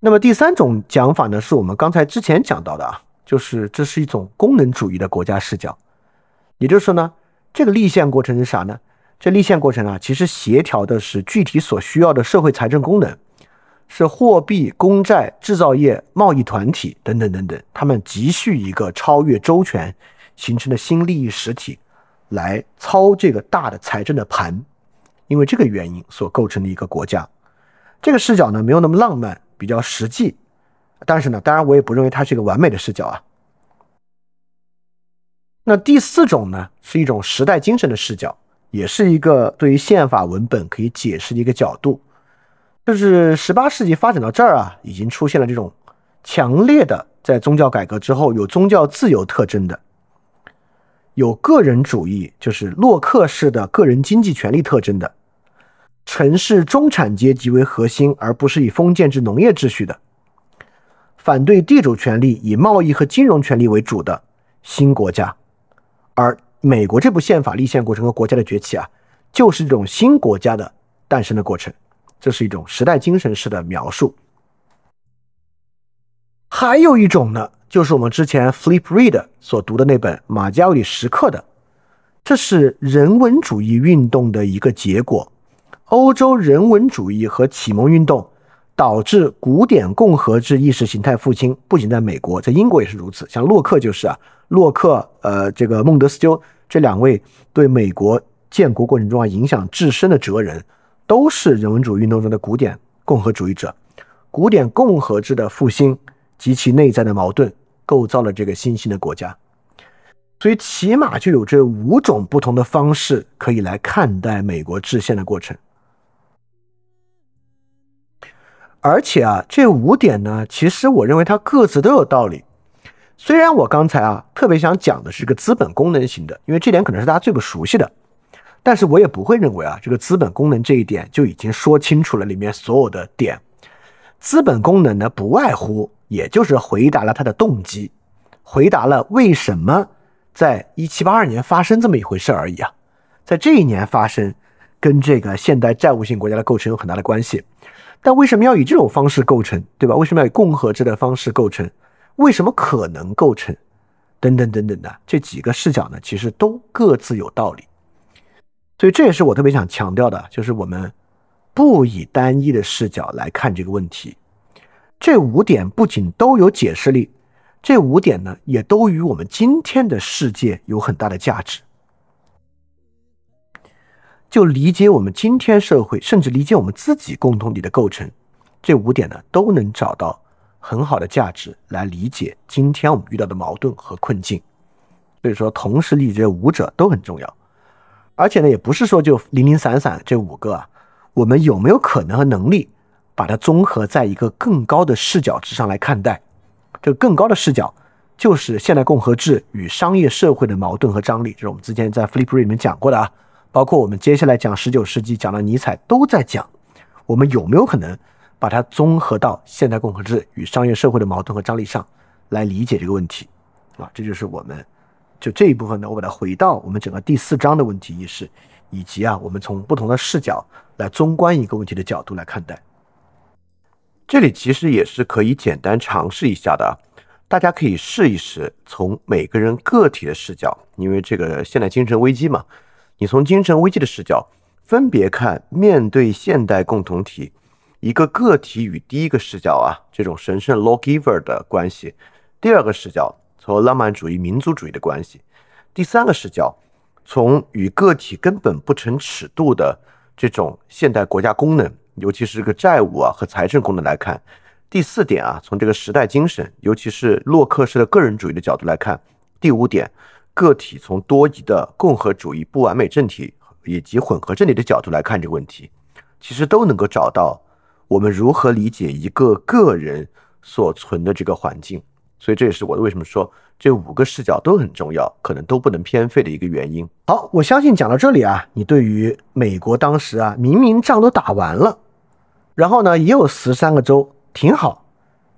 Speaker 1: 那么第三种讲法呢，是我们刚才之前讲到的啊，就是这是一种功能主义的国家视角，也就是说呢，这个立宪过程是啥呢？这立宪过程啊，其实协调的是具体所需要的社会财政功能。是货币、公债、制造业、贸易团体等等等等，他们急需一个超越周全形成的新利益实体来操这个大的财政的盘，因为这个原因所构成的一个国家。这个视角呢没有那么浪漫，比较实际，但是呢，当然我也不认为它是一个完美的视角啊。那第四种呢是一种时代精神的视角，也是一个对于宪法文本可以解释的一个角度。就是十八世纪发展到这儿啊，已经出现了这种强烈的在宗教改革之后有宗教自由特征的，有个人主义，就是洛克式的个人经济权利特征的，城市中产阶级为核心而不是以封建制农业秩序的，反对地主权利以贸易和金融权利为主的新国家，而美国这部宪法立宪过程和国家的崛起啊，就是这种新国家的诞生的过程。这是一种时代精神式的描述。还有一种呢，就是我们之前 Flip Read 所读的那本《马加维里时刻》的，这是人文主义运动的一个结果。欧洲人文主义和启蒙运动导致古典共和制意识形态复兴，不仅在美国，在英国也是如此。像洛克就是啊，洛克呃，这个孟德斯鸠这两位对美国建国过程中啊影响至深的哲人。都是人文主义运动中的古典共和主义者，古典共和制的复兴及其内在的矛盾，构造了这个新兴的国家。所以，起码就有这五种不同的方式可以来看待美国制宪的过程。而且啊，这五点呢，其实我认为它各自都有道理。虽然我刚才啊特别想讲的是个资本功能型的，因为这点可能是大家最不熟悉的。但是我也不会认为啊，这个资本功能这一点就已经说清楚了里面所有的点。资本功能呢，不外乎也就是回答了他的动机，回答了为什么在一七八二年发生这么一回事而已啊。在这一年发生，跟这个现代债务性国家的构成有很大的关系。但为什么要以这种方式构成，对吧？为什么要以共和制的方式构成？为什么可能构成？等等等等的这几个视角呢，其实都各自有道理。所以这也是我特别想强调的，就是我们不以单一的视角来看这个问题。这五点不仅都有解释力，这五点呢也都与我们今天的世界有很大的价值。就理解我们今天社会，甚至理解我们自己共同体的构成，这五点呢都能找到很好的价值来理解今天我们遇到的矛盾和困境。所以说，同时理解五者都很重要。而且呢，也不是说就零零散散这五个啊，我们有没有可能和能力把它综合在一个更高的视角之上来看待？这个更高的视角，就是现代共和制与商业社会的矛盾和张力，这是我们之前在 Flipper 里面讲过的啊。包括我们接下来讲十九世纪讲的尼采都在讲，我们有没有可能把它综合到现代共和制与商业社会的矛盾和张力上来理解这个问题啊？这就是我们就这一部分呢，我把它回到我们整个第四章的问题意识，以及啊，我们从不同的视角来综观一个问题的角度来看待。这里其实也是可以简单尝试一下的。大家可以试一试从每个人个体的视角，因为这个现代精神危机嘛，你从精神危机的视角分别看面对现代共同体一个个体与第一个视角啊这种神圣 lawgiver 的关系，第二个视角从浪漫主义民族主义的关系，第三个视角从与个体根本不成尺度的这种现代国家功能，尤其是这个债务啊和财政功能来看。第四点啊，从这个时代精神，尤其是洛克式的个人主义的角度来看；第五点，个体从多疑的共和主义不完美政体以及混合政体的角度来看这个问题，其实都能够找到我们如何理解一个个人所存的这个环境。所以这也是我为什么说这五个视角都很重要，可能都不能偏废的一个原因。好，我相信讲到这里啊，你对于美国当时啊，明明仗都打完了，然后呢，也有十三个州。挺好，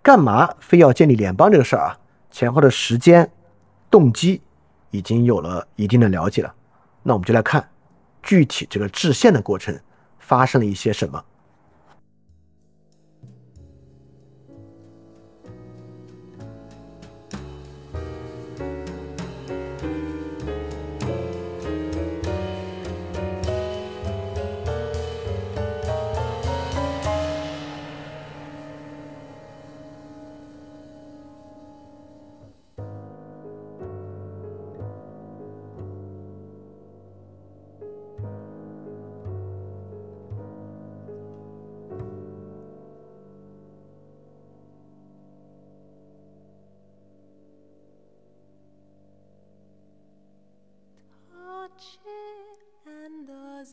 Speaker 1: 干嘛非要建立联邦这个事儿啊？前后的时间、动机已经有了一定的了解了。那我们就来看具体这个制宪的过程发生了一些什么。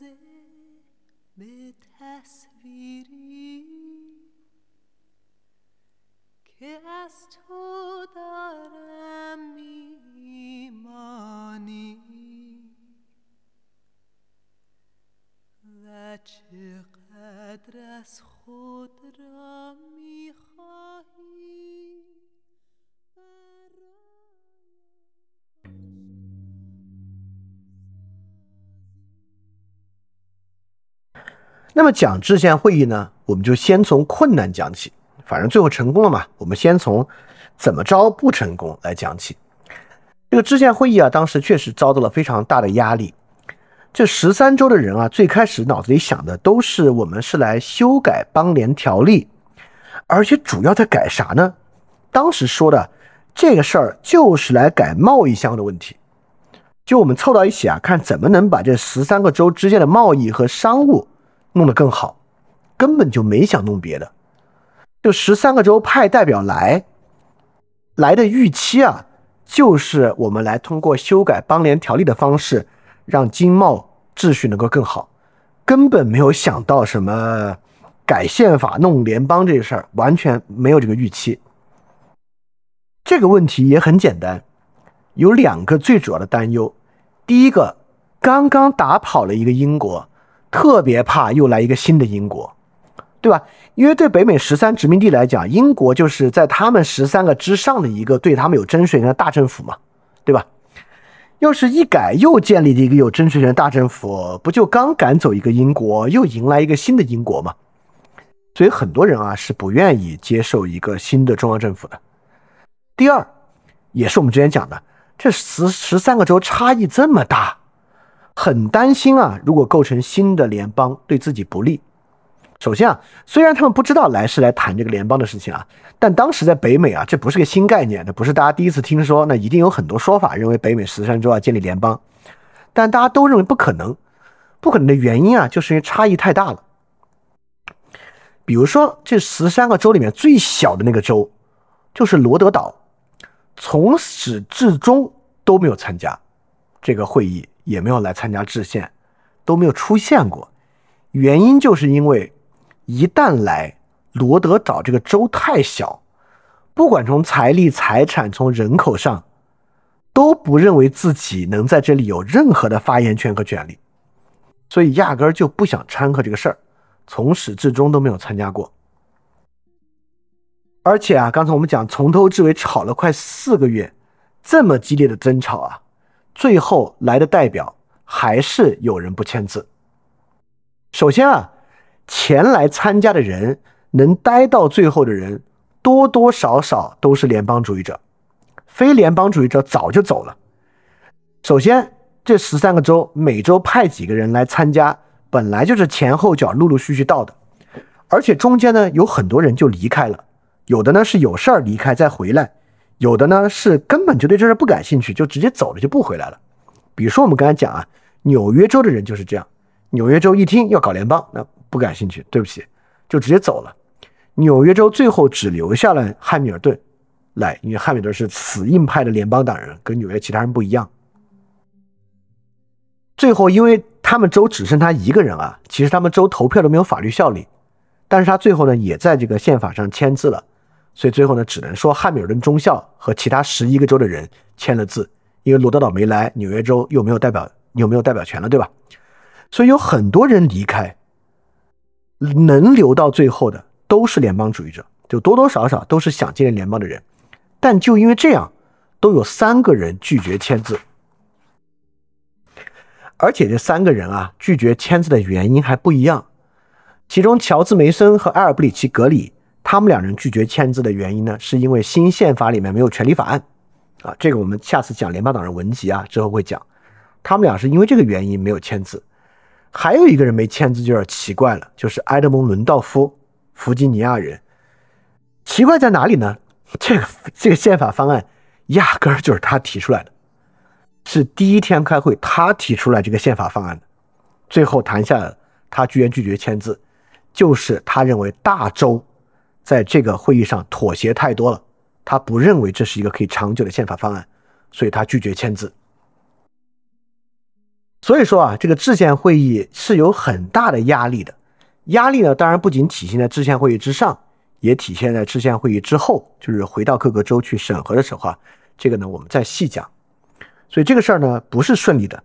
Speaker 3: لحظه به تصویری که از تو دارم میمانی. و چقدر از خود را
Speaker 1: 那么讲制宪会议呢，我们就先从困难讲起，反正最后成功了嘛，我们先从怎么着不成功来讲起。这个制宪会议啊，当时确实遭到了非常大的压力。这十三州的人啊，最开始脑子里想的都是我们是来修改邦联条例，而且主要在改啥呢？当时说的这个事儿就是来改贸易相关的问题，就我们凑到一起啊，看怎么能把这十三个州之间的贸易和商务弄得更好，根本就没想弄别的。就十三个州派代表来，来的预期啊，就是我们来通过修改邦联条例的方式。让经贸秩序能够更好，根本没有想到什么改宪法弄联邦这事儿，完全没有这个预期。这个问题也很简单，有两个最主要的担忧。第一个，刚刚打跑了一个英国，特别怕又来一个新的英国，对吧？因为对北美十三殖民地来讲，英国就是在他们十三个之上的一个对他们有征税权的大政府嘛，对吧？要是一改，又建立了一个有征税权的大政府，不就刚赶走一个英国，又迎来一个新的英国吗？所以很多人啊是不愿意接受一个新的中央政府的。第二，也是我们之前讲的，这十十三个州差异这么大，很担心啊，如果构成新的联邦，对自己不利。首先啊，虽然他们不知道来是来谈这个联邦的事情啊，但当时在北美啊，这不是个新概念，那不是大家第一次听说，那一定有很多说法认为北美十三州要建立联邦，但大家都认为不可能，不可能的原因啊，就是因为差异太大了。比如说这十三个州里面最小的那个州，就是罗德岛，从始至终都没有参加这个会议，也没有来参加制宪，都没有出现过，原因就是因为。一旦来罗德岛这个州太小，不管从财力、财产、从人口上，都不认为自己能在这里有任何的发言权和权利，所以压根儿就不想掺和这个事儿，从始至终都没有参加过。而且啊，刚才我们讲从头至尾吵了快四个月，这么激烈的争吵啊，最后来的代表还是有人不签字。首先啊，前来参加的人能待到最后的人，多多少少都是联邦主义者，非联邦主义者早就走了。首先，这十三个州每周派几个人来参加，本来就是前后脚陆陆续续到的，而且中间呢有很多人就离开了。有的呢是有事儿离开再回来，有的呢是根本就对这事不感兴趣，就直接走了就不回来了。比如说我们刚才讲啊，纽约州的人就是这样，纽约州一听要搞联邦，那不感兴趣，对不起，就直接走了。纽约州最后只留下了汉密尔顿来，因为汉密尔顿是死硬派的联邦党人，跟纽约其他人不一样。最后因为他们州只剩他一个人啊，其实他们州投票都没有法律效力，但是他最后呢也在这个宪法上签字了。所以最后呢，只能说汉密尔顿中校和其他十一个州的人签了字，因为罗德岛没来，纽约州又没有代表，又没有代表权了，对吧？所以有很多人离开，能留到最后的都是联邦主义者，就多多少少都是想建立联邦的人，但就因为这样，都有三个人拒绝签字，而且这三个人啊拒绝签字的原因还不一样，其中乔治梅森和埃尔布里奇格里。他们两人拒绝签字的原因呢，是因为新宪法里面没有权利法案，啊，这个我们下次讲联邦党人文集啊之后会讲，他们俩是因为这个原因没有签字。还有一个人没签字就有点奇怪了，就是埃德蒙·伦道夫，弗吉尼亚人。奇怪在哪里呢？这个这个宪法方案压根儿就是他提出来的，是第一天开会他提出来这个宪法方案的，最后谈下来他居然拒绝签字，就是他认为大州。在这个会议上妥协太多了，他不认为这是一个可以长久的宪法方案，所以他拒绝签字。所以说啊，这个制宪会议是有很大的压力的，压力呢，当然不仅体现在制宪会议之上，也体现在制宪会议之后，就是回到各个州去审核的时候啊，这个呢我们再细讲。所以这个事儿呢不是顺利的，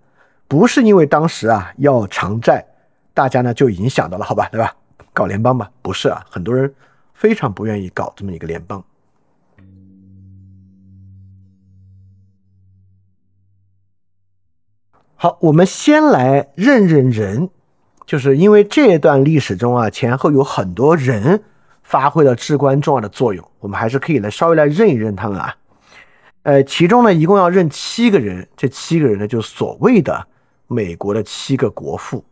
Speaker 1: 不是因为当时啊要偿债，大家呢就已经想到了，好吧，对吧？搞联邦吧，不是啊，很多人。非常不愿意搞这么一个联邦。好，我们先来认认人，就是因为这段历史中啊，前后有很多人发挥了至关重要的作用，我们还是可以来稍微来认一认他们啊。呃，其中呢，一共要认七个人，这七个人呢，就是所谓的美国的七个国父。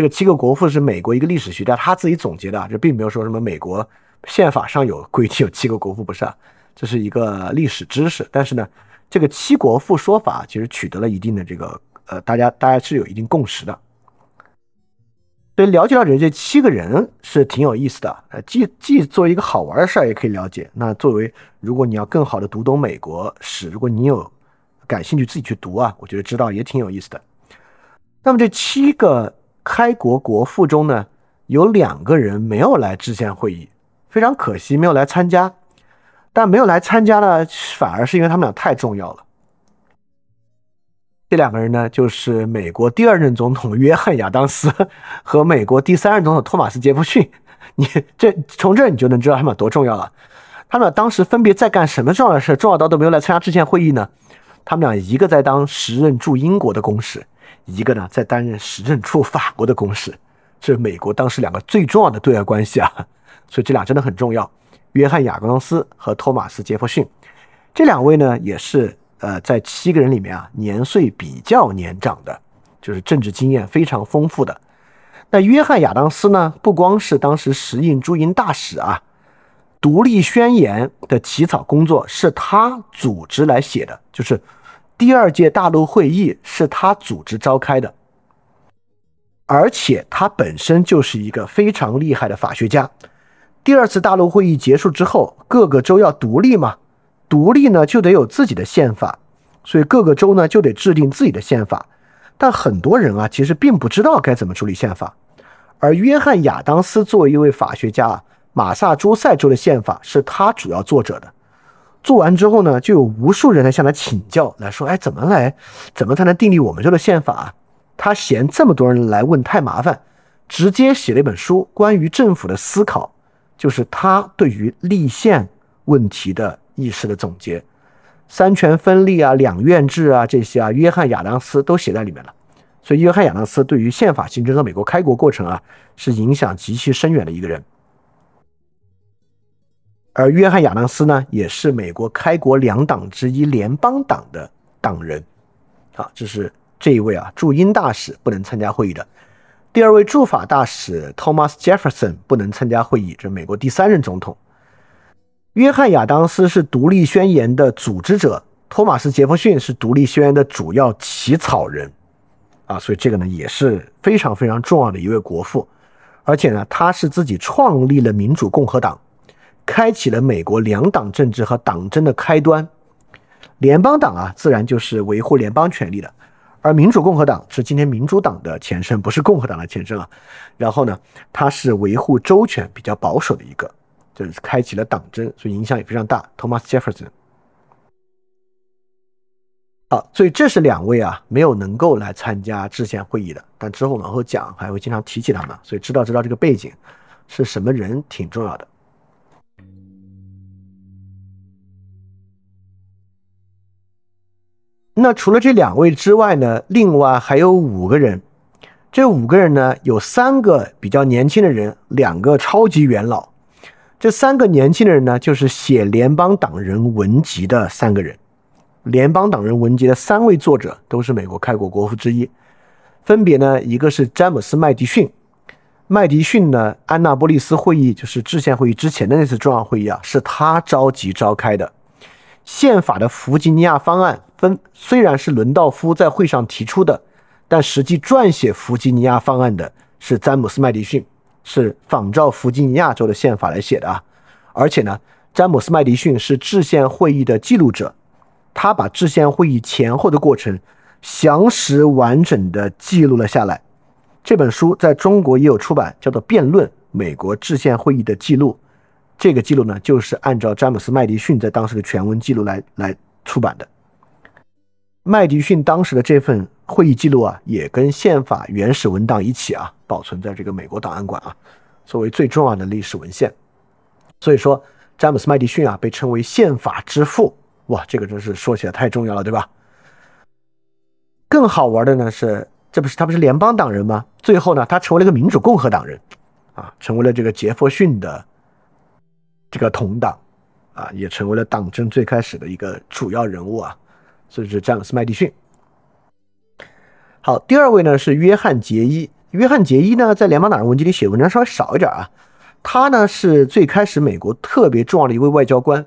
Speaker 1: 这个七个国父是美国一个历史学家他自己总结的，这并没有说什么美国宪法上有规定有七个国父，不是啊，这是一个历史知识。但是呢，这个七国父说法其实取得了一定的这个呃，大家大家是有一定共识的。所以了解到这这七个人是挺有意思的，呃，既既作为一个好玩的事儿也可以了解。那作为如果你要更好的读懂美国史，如果你有感兴趣自己去读啊，我觉得知道也挺有意思的。那么这七个。开国国父中呢，有两个人没有来制宪会议，非常可惜没有来参加。但没有来参加呢，反而是因为他们俩太重要了。这两个人呢，就是美国第二任总统约翰亚当斯和美国第三任总统托马斯杰弗逊。你这从这你就能知道他们俩多重要了。他们俩当时分别在干什么重要的事？重要到都没有来参加制宪会议呢？他们俩一个在当时任驻英国的公使。一个呢，在担任时政处法国的公使，是美国当时两个最重要的对外关系啊，所以这俩真的很重要。约翰·亚当斯和托马斯·杰弗逊，这两位呢，也是呃，在七个人里面啊，年岁比较年长的，就是政治经验非常丰富的。那约翰·亚当斯呢，不光是当时时印驻英大使啊，独立宣言的起草工作是他组织来写的，就是。第二届大陆会议是他组织召开的，而且他本身就是一个非常厉害的法学家。第二次大陆会议结束之后，各个州要独立嘛，独立呢就得有自己的宪法，所以各个州呢就得制定自己的宪法。但很多人啊，其实并不知道该怎么处理宪法。而约翰·亚当斯作为一位法学家啊，马萨诸塞州的宪法是他主要作者的。做完之后呢，就有无数人来向他请教，来说：“哎，怎么来，怎么才能订立我们州的宪法？”他嫌这么多人来问太麻烦，直接写了一本书，关于政府的思考，就是他对于立宪问题的意识的总结。三权分立啊，两院制啊，这些啊，约翰亚当斯都写在里面了。所以，约翰亚当斯对于宪法形成和美国开国过程啊，是影响极其深远的一个人。而约翰亚当斯呢，也是美国开国两党之一联邦党的党人。好，这是这一位啊驻英大使不能参加会议的。第二位驻法大使 Thomas Jefferson 不能参加会议，这是美国第三任总统。约翰亚当斯是独立宣言的组织者，托马斯杰弗逊是独立宣言的主要起草人。啊，所以这个呢也是非常非常重要的一位国父，而且呢，他是自己创立了民主共和党。开启了美国两党政治和党争的开端，联邦党啊，自然就是维护联邦权利的，而民主共和党是今天民主党的前身，不是共和党的前身啊。然后呢，它是维护州权比较保守的一个，就是开启了党争，所以影响也非常大。Thomas Jefferson，好，所以这是两位啊，没有能够来参加制宪会议的，但之后往后讲还会经常提起他们，所以知道知道这个背景是什么人挺重要的。那除了这两位之外呢？另外还有五个人，这五个人呢，有三个比较年轻的人，两个超级元老。这三个年轻的人呢，就是写联邦党人文集的三个人。联邦党人文集的三位作者都是美国开国国父之一，分别呢，一个是詹姆斯麦迪逊。麦迪逊呢，安纳波利斯会议就是制宪会议之前的那次重要会议啊，是他召集召开的。宪法的弗吉尼亚方案分虽然是伦道夫在会上提出的，但实际撰写弗吉尼亚方案的是詹姆斯麦迪逊，是仿照弗吉尼亚州的宪法来写的啊。而且呢，詹姆斯麦迪逊是制宪会议的记录者，他把制宪会议前后的过程详实完整的记录了下来。这本书在中国也有出版，叫做《辩论：美国制宪会议的记录》。这个记录呢，就是按照詹姆斯·麦迪逊在当时的全文记录来来出版的。麦迪逊当时的这份会议记录啊，也跟宪法原始文档一起啊，保存在这个美国档案馆啊，作为最重要的历史文献。所以说，詹姆斯·麦迪逊啊，被称为宪法之父。哇，这个真是说起来太重要了，对吧？更好玩的呢是，这不是他不是联邦党人吗？最后呢，他成为了一个民主共和党人，啊，成为了这个杰弗逊的。这个同党，啊，也成为了党争最开始的一个主要人物啊，所以是詹姆斯·麦迪逊。好，第二位呢是约翰·杰伊。约翰·杰伊呢，在联邦党人文集里写文章稍微少一点啊。他呢是最开始美国特别重要的一位外交官，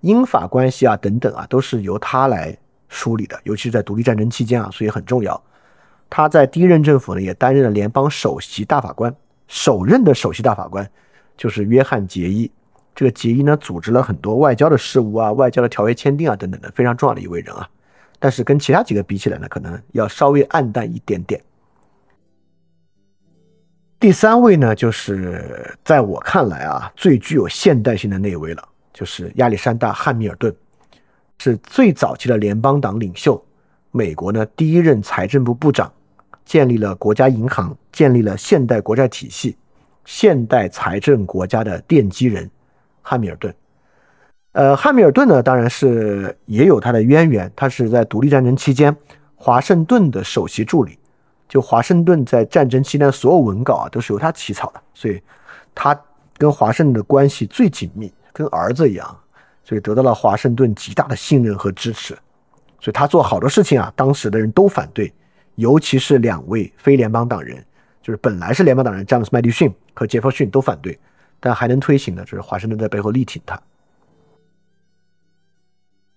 Speaker 1: 英法关系啊等等啊，都是由他来梳理的，尤其是在独立战争期间啊，所以很重要。他在第一任政府呢也担任了联邦首席大法官，首任的首席大法官就是约翰·杰伊。这个杰伊呢，组织了很多外交的事务啊，外交的条约签订啊，等等的，非常重要的一位人啊。但是跟其他几个比起来呢，可能要稍微暗淡一点点。第三位呢，就是在我看来啊，最具有现代性的那位了，就是亚历山大·汉密尔顿，是最早期的联邦党领袖，美国呢第一任财政部部长，建立了国家银行，建立了现代国债体系，现代财政国家的奠基人。汉密尔顿，呃，汉密尔顿呢，当然是也有他的渊源。他是在独立战争期间，华盛顿的首席助理。就华盛顿在战争期间所有文稿啊，都是由他起草的，所以他跟华盛顿的关系最紧密，跟儿子一样，所以得到了华盛顿极大的信任和支持。所以他做好多事情啊，当时的人都反对，尤其是两位非联邦党人，就是本来是联邦党人詹姆斯麦迪逊和杰弗逊都反对。但还能推行的，就是华盛顿在背后力挺他。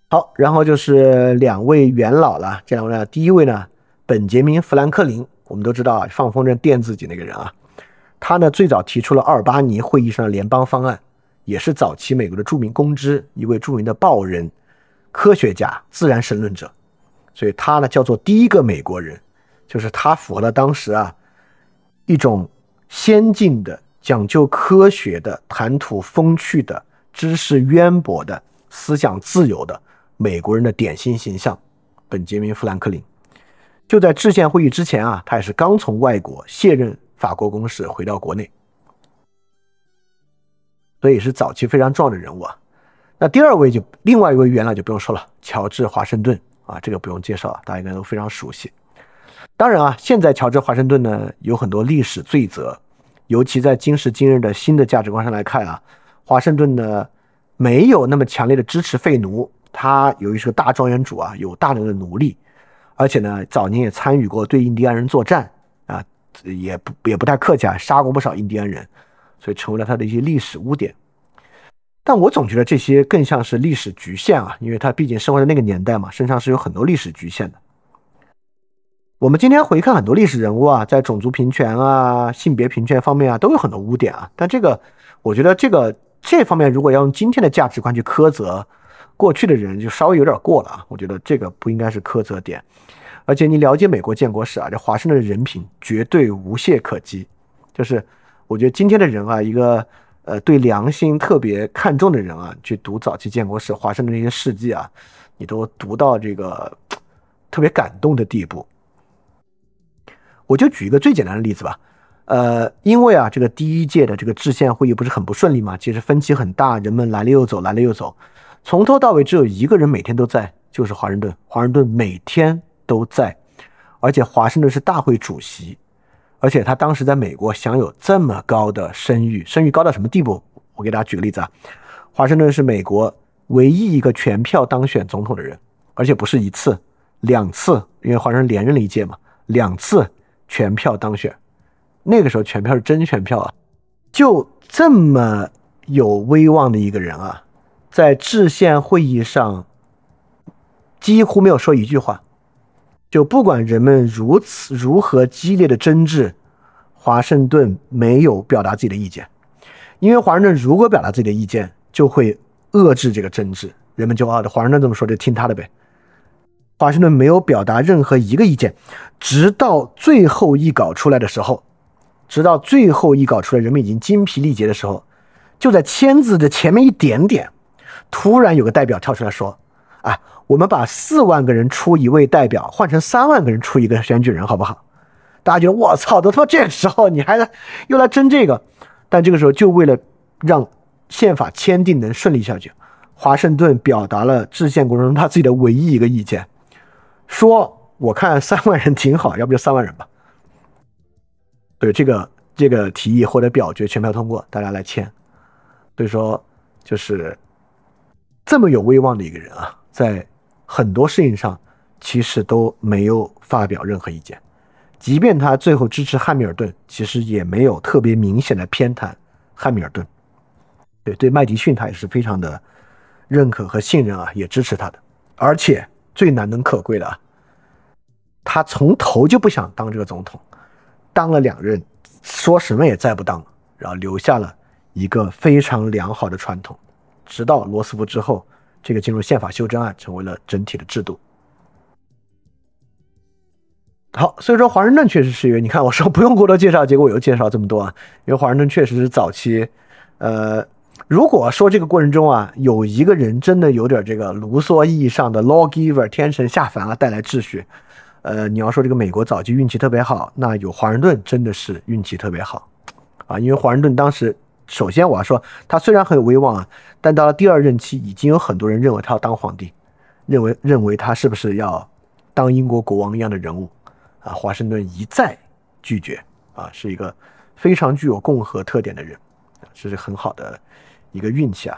Speaker 1: 好，然后就是两位元老了。这两位呢，第一位呢，本杰明·富兰克林，我们都知道啊，放风筝垫自己那个人啊。他呢，最早提出了阿尔巴尼会议上的联邦方案，也是早期美国的著名公知，一位著名的报人、科学家、自然神论者。所以他呢，叫做第一个美国人，就是他符合了当时啊一种先进的。讲究科学的、谈吐风趣的、知识渊博的、思想自由的美国人的典型形象——本杰明·富兰克林。就在制宪会议之前啊，他也是刚从外国卸任法国公使回到国内，所以是早期非常重要的人物啊。那第二位就另外一位元老就不用说了，乔治·华盛顿啊，这个不用介绍了，大家应该都非常熟悉。当然啊，现在乔治·华盛顿呢有很多历史罪责，尤其在今时今日的新的价值观上来看啊，华盛顿呢没有那么强烈的支持废奴，他由于是个大庄园主啊，有大量的奴隶。而且呢，早年也参与过对印第安人作战啊，也不也不太客气啊，杀过不少印第安人，所以成为了他的一些历史污点。但我总觉得这些更像是历史局限啊，因为他毕竟生活在那个年代嘛，身上是有很多历史局限的。我们今天回看很多历史人物啊，在种族平权啊、性别平权方面啊，都有很多污点啊。但这个，我觉得这个这方面如果要用今天的价值观去苛责。过去的人就稍微有点过了啊，我觉得这个不应该是苛责点。而且你了解美国建国史啊，这华盛顿的人品绝对无懈可击。就是我觉得今天的人啊，一个呃对良心特别看重的人啊，去读早期建国史、华盛顿那些事迹啊，你都读到这个特别感动的地步。我就举一个最简单的例子吧，呃，因为啊，这个第一届的这个制宪会议不是很不顺利嘛，其实分歧很大，人们来了又走，来了又走。从头到尾只有一个人每天都在，就是华盛顿。华盛顿每天都在，而且华盛顿是大会主席，而且他当时在美国享有这么高的声誉，声誉高到什么地步？我给大家举个例子啊，华盛顿是美国唯一一个全票当选总统的人，而且不是一次、两次，因为华盛顿连任了一届嘛，两次全票当选。那个时候全票是真全票啊，就这么有威望的一个人啊。在制宪会议上，几乎没有说一句话。就不管人们如此如何激烈的争执，华盛顿没有表达自己的意见，因为华盛顿如果表达自己的意见，就会遏制这个争执。人们就啊，华盛顿这么说，就听他的呗。华盛顿没有表达任何一个意见，直到最后一稿出来的时候，直到最后一稿出来，人们已经精疲力竭的时候，就在签字的前面一点点。突然有个代表跳出来说：“啊，我们把四万个人出一位代表，换成三万个人出一个选举人，好不好？”大家觉得我操，都他妈这个时候你还来又来争这个？但这个时候就为了让宪法签订能顺利下去，华盛顿表达了制宪过程中他自己的唯一一个意见，说：“我看三万人挺好，要不就三万人吧。”对这个这个提议或者表决全票通过，大家来签。所以说就是。这么有威望的一个人啊，在很多事情上其实都没有发表任何意见，即便他最后支持汉密尔顿，其实也没有特别明显的偏袒汉密尔顿。对对，麦迪逊他也是非常的认可和信任啊，也支持他的。而且最难能可贵的啊，他从头就不想当这个总统，当了两任，说什么也再不当，然后留下了一个非常良好的传统。直到罗斯福之后，这个进入宪法修正案成为了整体的制度。好，所以说华盛顿确实是因为你看我说不用过多介绍，结果我又介绍这么多啊。因为华盛顿确实是早期，呃，如果说这个过程中啊有一个人真的有点这个卢梭意义上的 lawgiver 天神下凡啊带来秩序，呃，你要说这个美国早期运气特别好，那有华盛顿真的是运气特别好啊，因为华盛顿当时。首先，我要说，他虽然很有威望啊，但到了第二任期，已经有很多人认为他要当皇帝，认为认为他是不是要当英国国王一样的人物啊？华盛顿一再拒绝啊，是一个非常具有共和特点的人，这是很好的一个运气啊。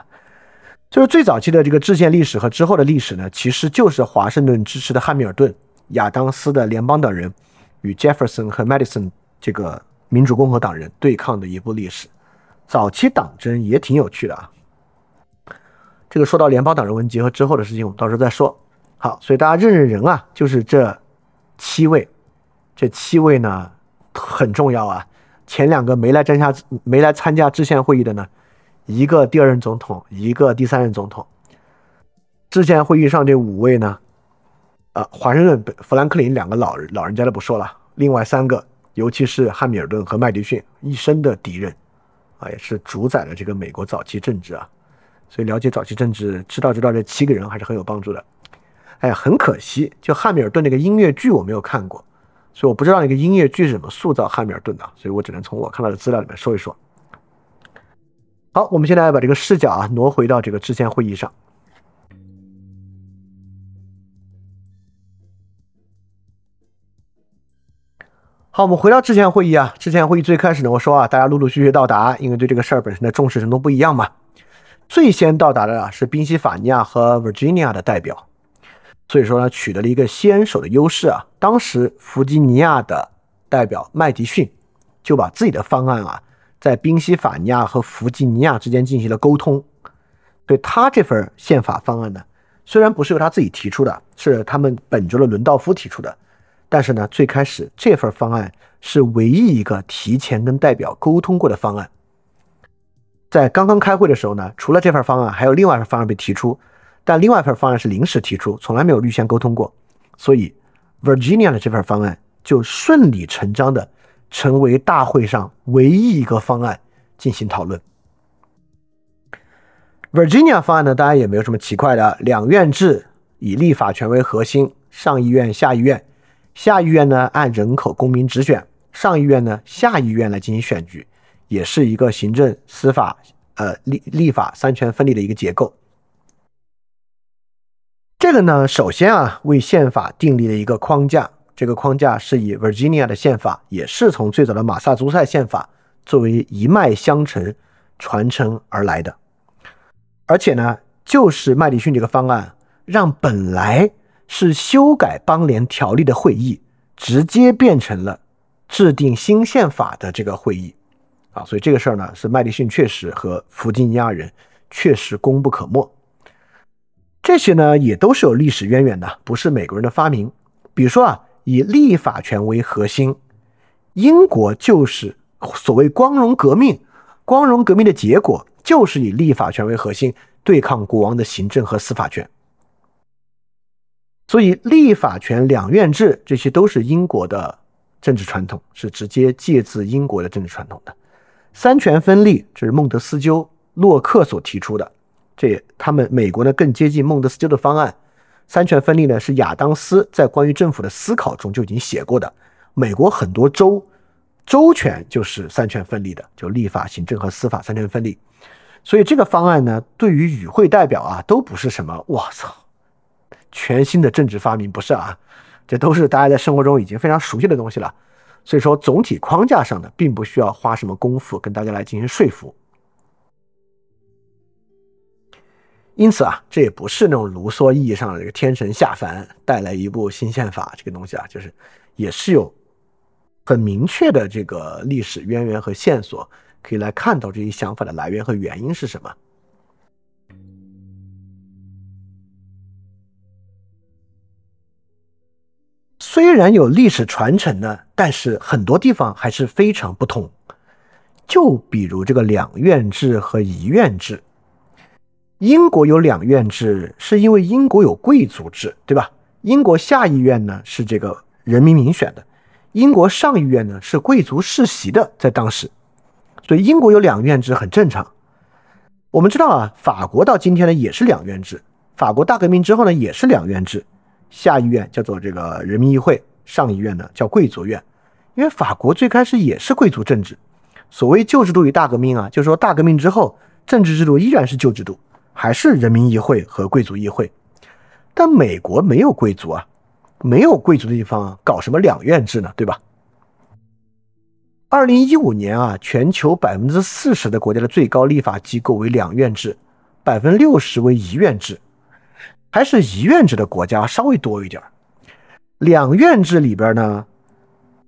Speaker 1: 就是最早期的这个制宪历史和之后的历史呢，其实就是华盛顿支持的汉密尔顿、亚当斯的联邦党人与杰弗森和麦迪森这个民主共和党人对抗的一部历史。早期党争也挺有趣的啊，这个说到联邦党人文结合之后的事情，我们到时候再说。好，所以大家认认人啊，就是这七位，这七位呢很重要啊。前两个没来参加没来参加制宪会议的呢，一个第二任总统，一个第三任总统。制宪会议上这五位呢，啊，华盛顿、富兰克林两个老人老人家都不说了，另外三个，尤其是汉密尔顿和麦迪逊，一生的敌人。啊，也是主宰了这个美国早期政治啊。所以了解早期政治，知道知道这七个人还是很有帮助的。哎呀，很可惜，就汉密尔顿那个音乐剧我没有看过，所以我不知道那个音乐剧是怎么塑造汉密尔顿的，所以我只能从我看到的资料里面说一说。好，我们现在把这个视角啊挪回到这个制宪会议上。好，我们回到之前会议啊，之前会议最开始呢，我说啊，大家陆陆续续到达，因为对这个事儿本身的重视程度不一样嘛。最先到达的啊是宾夕法尼亚和 Virginia 的代表，所以说呢，取得了一个先手的优势啊。当时弗吉尼亚的代表麦迪逊就把自己的方案啊，在宾夕法尼亚和弗吉尼亚之间进行了沟通，对他这份宪法方案呢，虽然不是由他自己提出的，是他们本州的伦道夫提出的，但是呢，最开始这份方案是唯一一个提前跟代表沟通过的方案。在刚刚开会的时候呢，除了这份方案，还有另外一份方案被提出，但另外一份方案是临时提出，从来没有预先沟通过，所以 Virginia 的这份方案就顺理成章的成为大会上唯一一个方案进行讨论。Virginia 方案呢，大家也没有什么奇怪的，两院制以立法权为核心，上议院、下议院，下议院呢按人口公民直选，上议院呢下议院来进行选举。也是一个行政、司法、呃立立法三权分立的一个结构。这个呢，首先啊，为宪法订立了一个框架。这个框架是以 Virginia 的宪法，也是从最早的马萨诸塞宪法作为一脉相承传承而来的。而且呢，就是麦迪逊这个方案，让本来是修改邦联条例的会议，直接变成了制定新宪法的这个会议。啊，所以这个事儿呢，是麦迪逊确实和弗吉尼亚人确实功不可没。这些呢，也都是有历史渊源的，不是美国人的发明。比如说啊，以立法权为核心，英国就是所谓光荣革命，光荣革命的结果就是以立法权为核心对抗国王的行政和司法权。所以，立法权两院制这些都是英国的政治传统，是直接借自英国的政治传统的。三权分立，这是孟德斯鸠、洛克所提出的。这他们美国呢更接近孟德斯鸠的方案。三权分立呢是亚当斯在关于政府的思考中就已经写过的。美国很多州州权就是三权分立的，就立法、行政和司法三权分立。所以这个方案呢，对于与会代表啊，都不是什么我操全新的政治发明，不是啊，这都是大家在生活中已经非常熟悉的东西了。所以说，总体框架上呢，并不需要花什么功夫跟大家来进行说服。因此啊，这也不是那种卢梭意义上的这个天神下凡带来一部新宪法这个东西啊，就是也是有很明确的这个历史渊源和线索，可以来看到这一想法的来源和原因是什么。虽然有历史传承呢，但是很多地方还是非常不同。就比如这个两院制和一院制，英国有两院制，是因为英国有贵族制，对吧？英国下议院呢是这个人民民选的，英国上议院呢是贵族世袭的，在当时，所以英国有两院制很正常。我们知道啊，法国到今天呢也是两院制，法国大革命之后呢也是两院制。下议院叫做这个人民议会，上议院呢叫贵族院，因为法国最开始也是贵族政治。所谓旧制度与大革命啊，就是说大革命之后，政治制度依然是旧制度，还是人民议会和贵族议会。但美国没有贵族啊，没有贵族的地方搞什么两院制呢？对吧？二零一五年啊，全球百分之四十的国家的最高立法机构为两院制，百分之六十为一院制。还是一院制的国家稍微多一点两院制里边呢，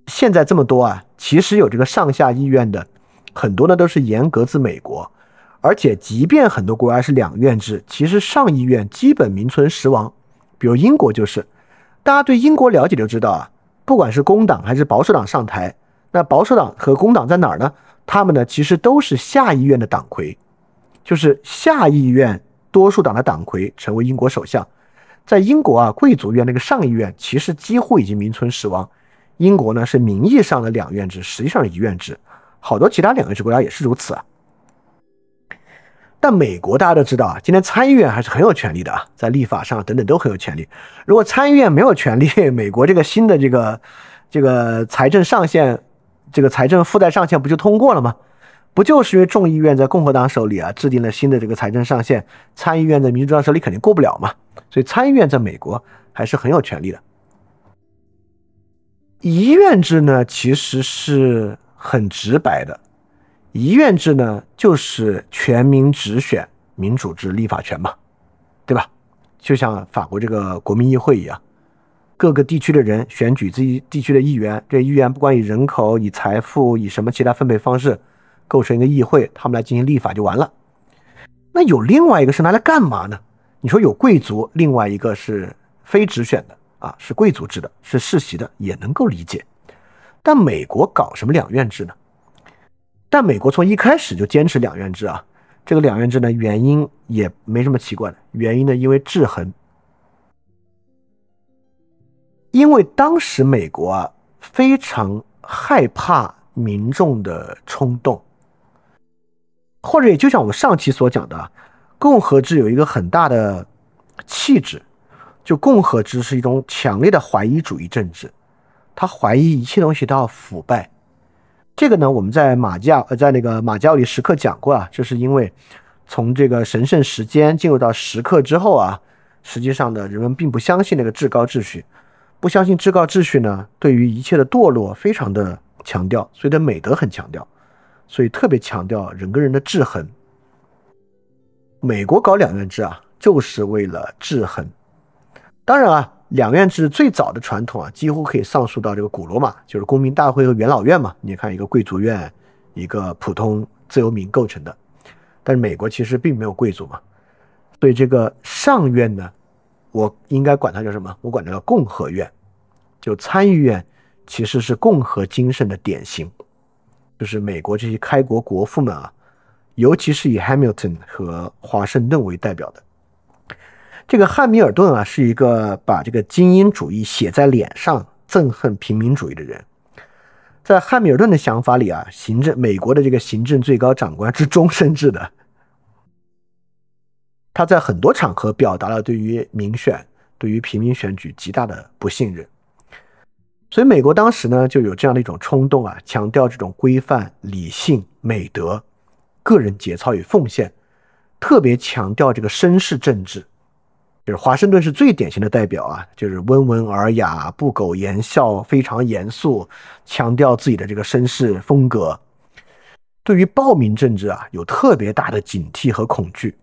Speaker 1: 现在这么多啊，其实有这个上下议院的很多呢，都是严格自美国，而且即便很多国家是两院制，其实上议院基本名存实亡。比如英国就是，大家对英国了解就知道啊，不管是工党还是保守党上台，那保守党和工党在哪儿呢？他们呢其实都是下议院的党魁，就是下议院。多数党的党魁成为英国首相，在英国啊，贵族院那个上议院其实几乎已经名存实亡。英国呢是名义上的两院制，实际上是一院制。好多其他两院制国家也是如此啊。但美国大家都知道啊，今天参议院还是很有权利的啊，在立法上等等都很有权利。如果参议院没有权利，美国这个新的这个这个财政上限，这个财政负债上限不就通过了吗？不就是因为众议院在共和党手里啊制定了新的这个财政上限，参议院在民主党手里肯定过不了嘛？所以参议院在美国还是很有权利的。一院制呢，其实是很直白的。一院制呢，就是全民直选民主制立法权嘛，对吧？就像法国这个国民议会一样，各个地区的人选举自己地区的议员，这议员不管以人口、以财富、以什么其他分配方式构成一个议会，他们来进行立法就完了。那有另外一个是拿来干嘛呢？你说有贵族，另外一个是非直选的啊，是贵族制的，是世袭的，也能够理解。但美国搞什么两院制呢？但美国从一开始就坚持两院制啊，这个两院制呢，原因也没什么奇怪的，原因呢，因为制衡，因为当时美国啊非常害怕民众的冲动，或者也就像我们上期所讲的，共和制有一个很大的气质，就共和制是一种强烈的怀疑主义政治，他怀疑一切东西都要腐败。这个呢，我们在马加呃，在那个马加里时刻讲过啊，这是因为从这个神圣时间进入到时刻之后啊，实际上呢，人们并不相信那个至高秩序，不相信至高秩序呢，对于一切的堕落非常的强调，所以的美德很强调，所以特别强调人跟人的制衡。美国搞两院制啊，就是为了制衡。当然啊。两院制最早的传统啊，几乎可以上溯到这个古罗马，就是公民大会和元老院嘛。你看，一个贵族院，一个普通自由民构成的。但是美国其实并没有贵族嘛，所以这个上院呢，我应该管它叫什么？我管它叫共和院。就参议院其实是共和精神的典型，就是美国这些开国国父们啊，尤其是以 Hamilton 和华盛顿为代表的。这个汉密尔顿啊，是一个把这个精英主义写在脸上、憎恨平民主义的人。在汉密尔顿的想法里啊，行政美国的这个行政最高长官是终身制的。他在很多场合表达了对于民选、对于平民选举极大的不信任。所以美国当时呢，就有这样的一种冲动啊，强调这种规范、理性、美德、个人节操与奉献，特别强调这个绅士政治。就是华盛顿是最典型的代表啊，就是温文尔雅、不苟言笑、非常严肃，强调自己的这个绅士风格。对于暴民政治啊，有特别大的警惕和恐惧。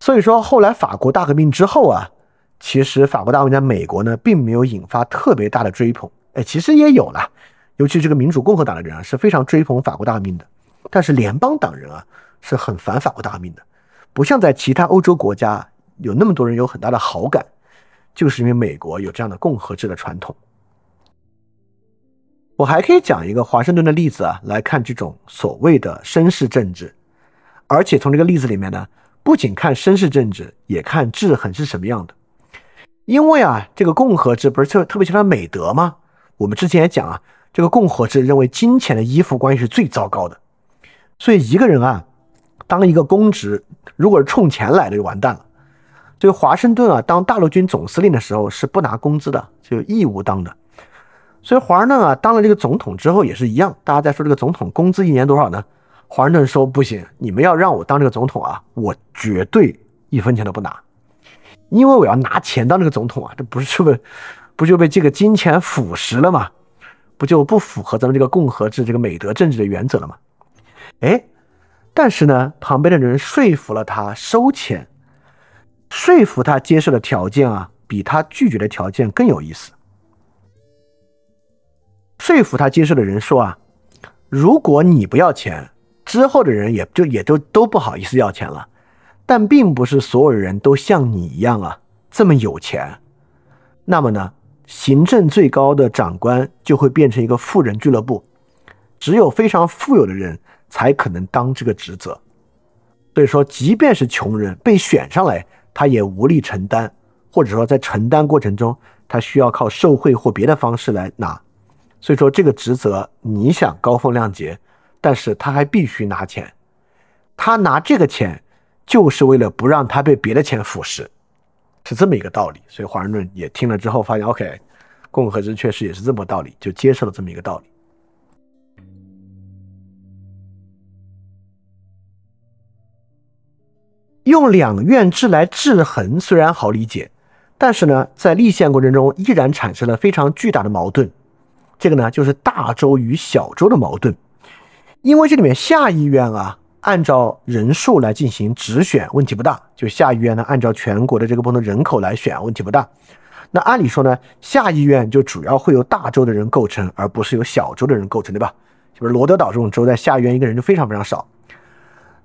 Speaker 1: 所以说，后来法国大革命之后啊，其实法国大革命在美国呢，并没有引发特别大的追捧。哎，其实也有了，尤其这个民主共和党的人啊，是非常追捧法国大革命的。但是联邦党人啊，是很反法国大革命的。不像在其他欧洲国家有那么多人有很大的好感，就是因为美国有这样的共和制的传统。我还可以讲一个华盛顿的例子啊，来看这种所谓的绅士政治，而且从这个例子里面呢，不仅看绅士政治，也看制衡是什么样的。因为啊，这个共和制不是特特别强调美德吗？我们之前也讲啊，这个共和制认为金钱的依附关系是最糟糕的，所以一个人啊。当一个公职，如果是冲钱来的，就完蛋了。所以华盛顿啊，当大陆军总司令的时候是不拿工资的，就义务当的。所以华盛顿啊，当了这个总统之后也是一样。大家在说这个总统工资一年多少呢？华盛顿说不行，你们要让我当这个总统啊，我绝对一分钱都不拿，因为我要拿钱当这个总统啊，这不是被不就被这个金钱腐蚀了吗？不就不符合咱们这个共和制这个美德政治的原则了吗？哎。但是呢，旁边的人说服了他收钱，说服他接受的条件啊，比他拒绝的条件更有意思。说服他接受的人说啊，如果你不要钱，之后的人也就也都都不好意思要钱了。但并不是所有人都像你一样啊这么有钱。那么呢，行政最高的长官就会变成一个富人俱乐部，只有非常富有的人。才可能当这个职责，所以说，即便是穷人被选上来，他也无力承担，或者说在承担过程中，他需要靠受贿或别的方式来拿。所以说，这个职责你想高风亮节，但是他还必须拿钱，他拿这个钱就是为了不让他被别的钱腐蚀，是这么一个道理。所以华盛顿也听了之后发现，OK，共和制确实也是这么道理，就接受了这么一个道理。用两院制来制衡虽然好理解，但是呢，在立宪过程中依然产生了非常巨大的矛盾。这个呢，就是大州与小州的矛盾。因为这里面下议院啊，按照人数来进行直选，问题不大；就下议院呢，按照全国的这个不同人口来选，问题不大。那按理说呢，下议院就主要会由大州的人构成，而不是由小州的人构成，对吧？就是罗德岛这种州，在下议院一个人就非常非常少。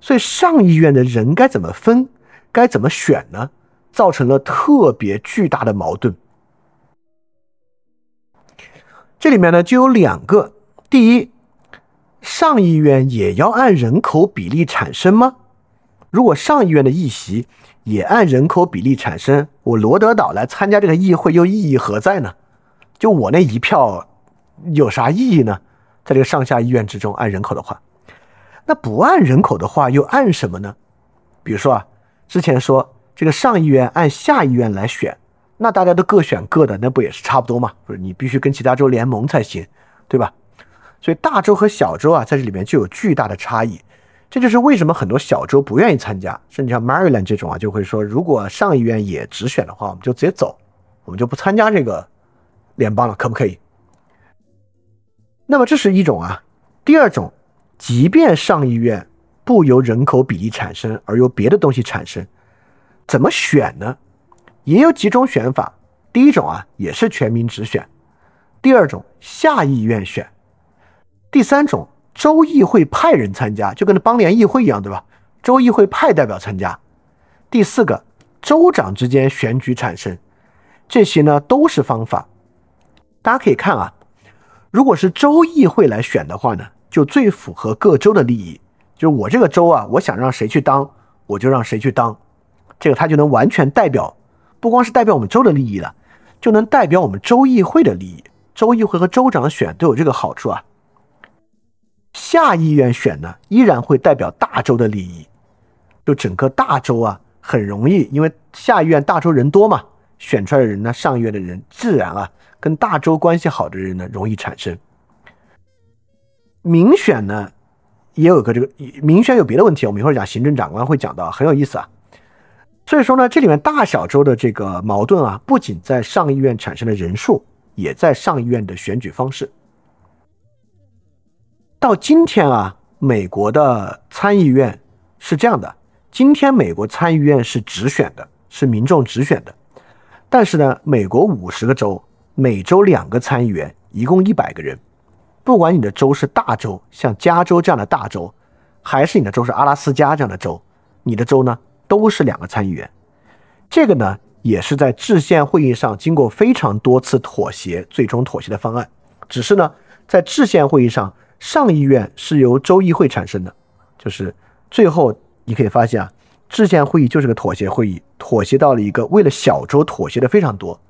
Speaker 1: 所以上议院的人该怎么分，该怎么选呢？造成了特别巨大的矛盾。这里面呢就有两个：第一，上议院也要按人口比例产生吗？如果上议院的议席也按人口比例产生，我罗德岛来参加这个议会又意义何在呢？就我那一票有啥意义呢？在这个上下议院之中按人口的话。那不按人口的话，又按什么呢？比如说啊，之前说这个上议院按下议院来选，那大家都各选各的，那不也是差不多吗？不是你必须跟其他州联盟才行，对吧？所以大州和小州啊，在这里面就有巨大的差异。这就是为什么很多小州不愿意参加，甚至像 Maryland 这种啊，就会说，如果上议院也直选的话，我们就直接走，我们就不参加这个联邦了，可不可以？那么这是一种啊，第二种。即便上议院不由人口比例产生，而由别的东西产生，怎么选呢？也有几种选法。第一种啊，也是全民直选；第二种，下议院选；第三种，州议会派人参加，就跟邦联议会一样，对吧？州议会派代表参加。第四个，州长之间选举产生。这些呢，都是方法。大家可以看啊，如果是州议会来选的话呢？就最符合各州的利益，就是我这个州啊，我想让谁去当，我就让谁去当，这个他就能完全代表，不光是代表我们州的利益了，就能代表我们州议会的利益。州议会和州长选都有这个好处啊。下议院选呢，依然会代表大州的利益，就整个大州啊，很容易，因为下议院大州人多嘛，选出来的人呢，上议院的人自然啊，跟大州关系好的人呢，容易产生。民选呢，也有个这个民选有别的问题，我们一会儿讲行政长官会讲到，很有意思啊。所以说呢，这里面大小州的这个矛盾啊，不仅在上议院产生的人数，也在上议院的选举方式。到今天啊，美国的参议院是这样的：今天美国参议院是直选的，是民众直选的。但是呢，美国五十个州，每州两个参议员，一共一百个人。不管你的州是大州，像加州这样的大州，还是你的州是阿拉斯加这样的州，你的州呢都是两个参议员。这个呢也是在制宪会议上经过非常多次妥协，最终妥协的方案。只是呢，在制宪会议上，上议院是由州议会产生的，就是最后你可以发现啊，制宪会议就是个妥协会议，妥协到了一个为了小州妥协的非常多，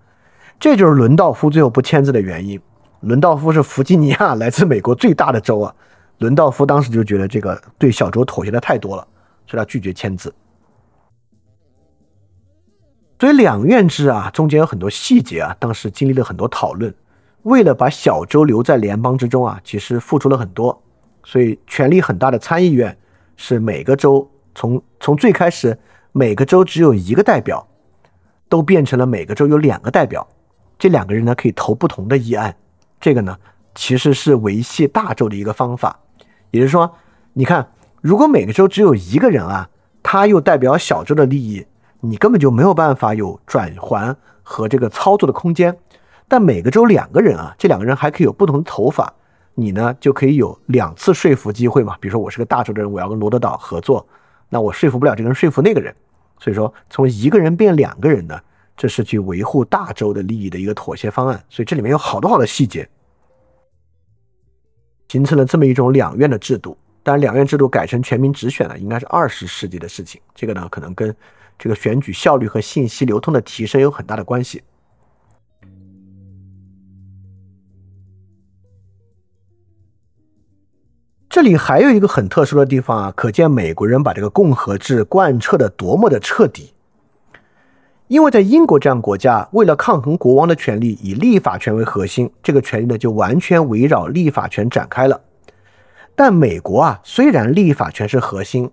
Speaker 1: 这就是伦道夫最后不签字的原因。伦道夫是弗吉尼亚，来自美国最大的州啊。伦道夫当时就觉得这个对小州妥协的太多了，所以他拒绝签字。所以两院制啊，中间有很多细节啊，当时经历了很多讨论。为了把小州留在联邦之中啊，其实付出了很多。所以权力很大的参议院是每个州从从最开始每个州只有一个代表，都变成了每个州有两个代表，这两个人呢可以投不同的议案。这个呢，其实是维系大州的一个方法，也就是说，你看，如果每个州只有一个人啊，他又代表小州的利益，你根本就没有办法有转环和这个操作的空间。但每个州两个人啊，这两个人还可以有不同的头发，你呢就可以有两次说服机会嘛。比如说，我是个大州的人，我要跟罗德岛合作，那我说服不了这个人，说服那个人，所以说从一个人变两个人呢。这是去维护大州的利益的一个妥协方案，所以这里面有好多好多细节，形成了这么一种两院的制度。当然，两院制度改成全民直选呢，应该是二十世纪的事情。这个呢，可能跟这个选举效率和信息流通的提升有很大的关系。这里还有一个很特殊的地方啊，可见美国人把这个共和制贯彻的多么的彻底。因为在英国这样国家，为了抗衡国王的权力，以立法权为核心，这个权力呢就完全围绕立法权展开了。但美国啊，虽然立法权是核心，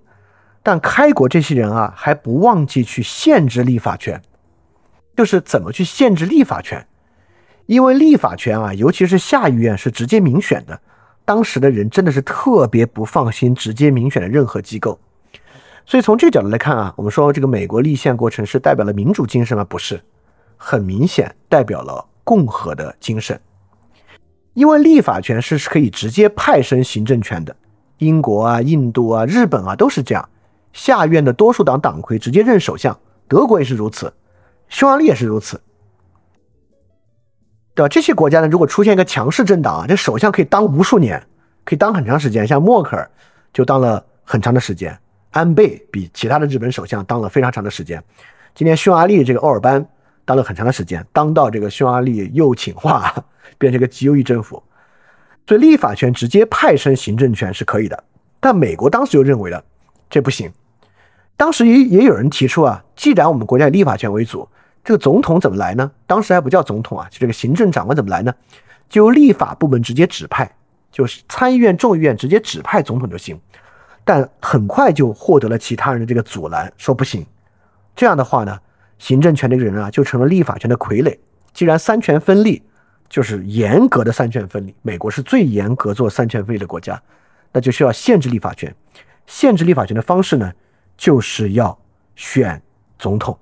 Speaker 1: 但开国这些人啊还不忘记去限制立法权，就是怎么去限制立法权。因为立法权啊，尤其是下议院是直接民选的，当时的人真的是特别不放心直接民选的任何机构。所以从这个角度来看啊，我们说这个美国立宪过程是代表了民主精神吗？不是，很明显代表了共和的精神。因为立法权是可以直接派生行政权的，英国啊、印度啊、日本啊都是这样，下院的多数党党魁直接任首相，德国也是如此，匈牙利也是如此，对吧？这些国家呢，如果出现一个强势政党啊，这首相可以当无数年，可以当很长时间，像默克尔就当了很长的时间。安倍比其他的日本首相当了非常长的时间，今天匈牙利这个欧尔班当了很长的时间，当到这个匈牙利右倾化，变成一个极右翼政府，所以立法权直接派生行政权是可以的。但美国当时就认为了这不行，当时也也有人提出啊，既然我们国家以立法权为主，这个总统怎么来呢？当时还不叫总统啊，就这个行政长官怎么来呢？就立法部门直接指派，就是参议院、众议院直接指派总统就行。但很快就获得了其他人的这个阻拦，说不行。这样的话呢，行政权这个人啊，就成了立法权的傀儡。既然三权分立，就是严格的三权分立，美国是最严格做三权分立的国家，那就需要限制立法权。限制立法权的方式呢，就是要选总统。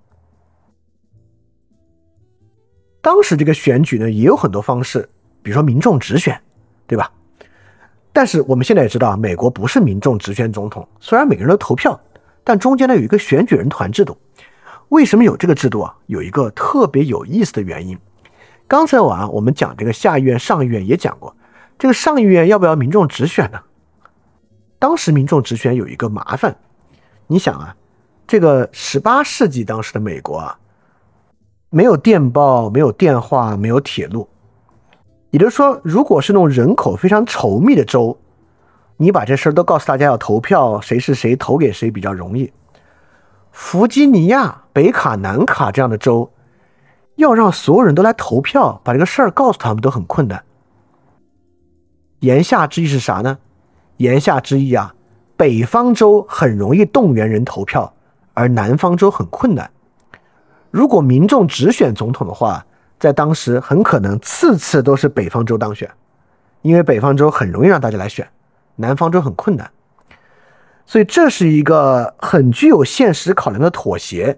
Speaker 1: 当时这个选举呢，也有很多方式，比如说民众直选，对吧？但是我们现在也知道，美国不是民众直选总统，虽然每个人都投票，但中间呢有一个选举人团制度。为什么有这个制度啊？有一个特别有意思的原因。刚才我啊我们讲这个下议院、上议院也讲过，这个上议院要不要民众直选呢？当时民众直选有一个麻烦，你想啊，这个十八世纪当时的美国啊，没有电报，没有电话，没有铁路。也就是说，如果是那种人口非常稠密的州，你把这事儿都告诉大家要投票，谁是谁投给谁比较容易。弗吉尼亚、北卡、南卡这样的州，要让所有人都来投票，把这个事儿告诉他们都很困难。言下之意是啥呢？言下之意啊，北方州很容易动员人投票，而南方州很困难。如果民众只选总统的话，在当时，很可能次次都是北方州当选，因为北方州很容易让大家来选，南方州很困难，所以这是一个很具有现实考量的妥协，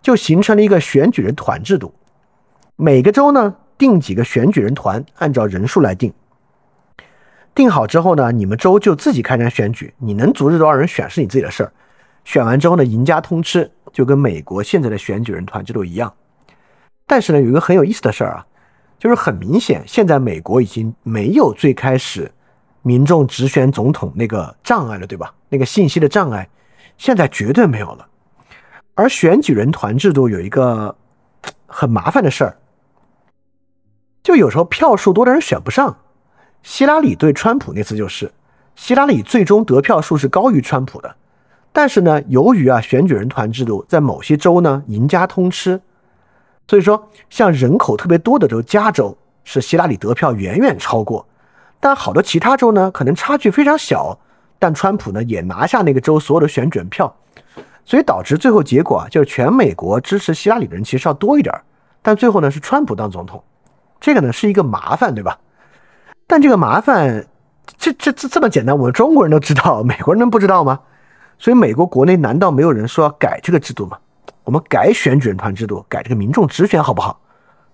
Speaker 1: 就形成了一个选举人团制度。每个州呢定几个选举人团，按照人数来定。定好之后呢，你们州就自己开展选举，你能组织多少人选是你自己的事儿。选完之后呢，赢家通吃，就跟美国现在的选举人团制度一样。但是呢，有一个很有意思的事儿啊，就是很明显，现在美国已经没有最开始民众直选总统那个障碍了，对吧？那个信息的障碍，现在绝对没有了。而选举人团制度有一个很麻烦的事儿，就有时候票数多的人选不上。希拉里对川普那次就是，希拉里最终得票数是高于川普的，但是呢，由于啊选举人团制度在某些州呢赢家通吃。所以说，像人口特别多的州，加州是希拉里得票远远超过，但好多其他州呢，可能差距非常小，但川普呢也拿下那个州所有的选举人票，所以导致最后结果啊，就是全美国支持希拉里的人其实要多一点，但最后呢是川普当总统，这个呢是一个麻烦，对吧？但这个麻烦，这这这这么简单，我们中国人都知道，美国人能不知道吗？所以美国国内难道没有人说要改这个制度吗？我们改选举人团制度，改这个民众直选好不好？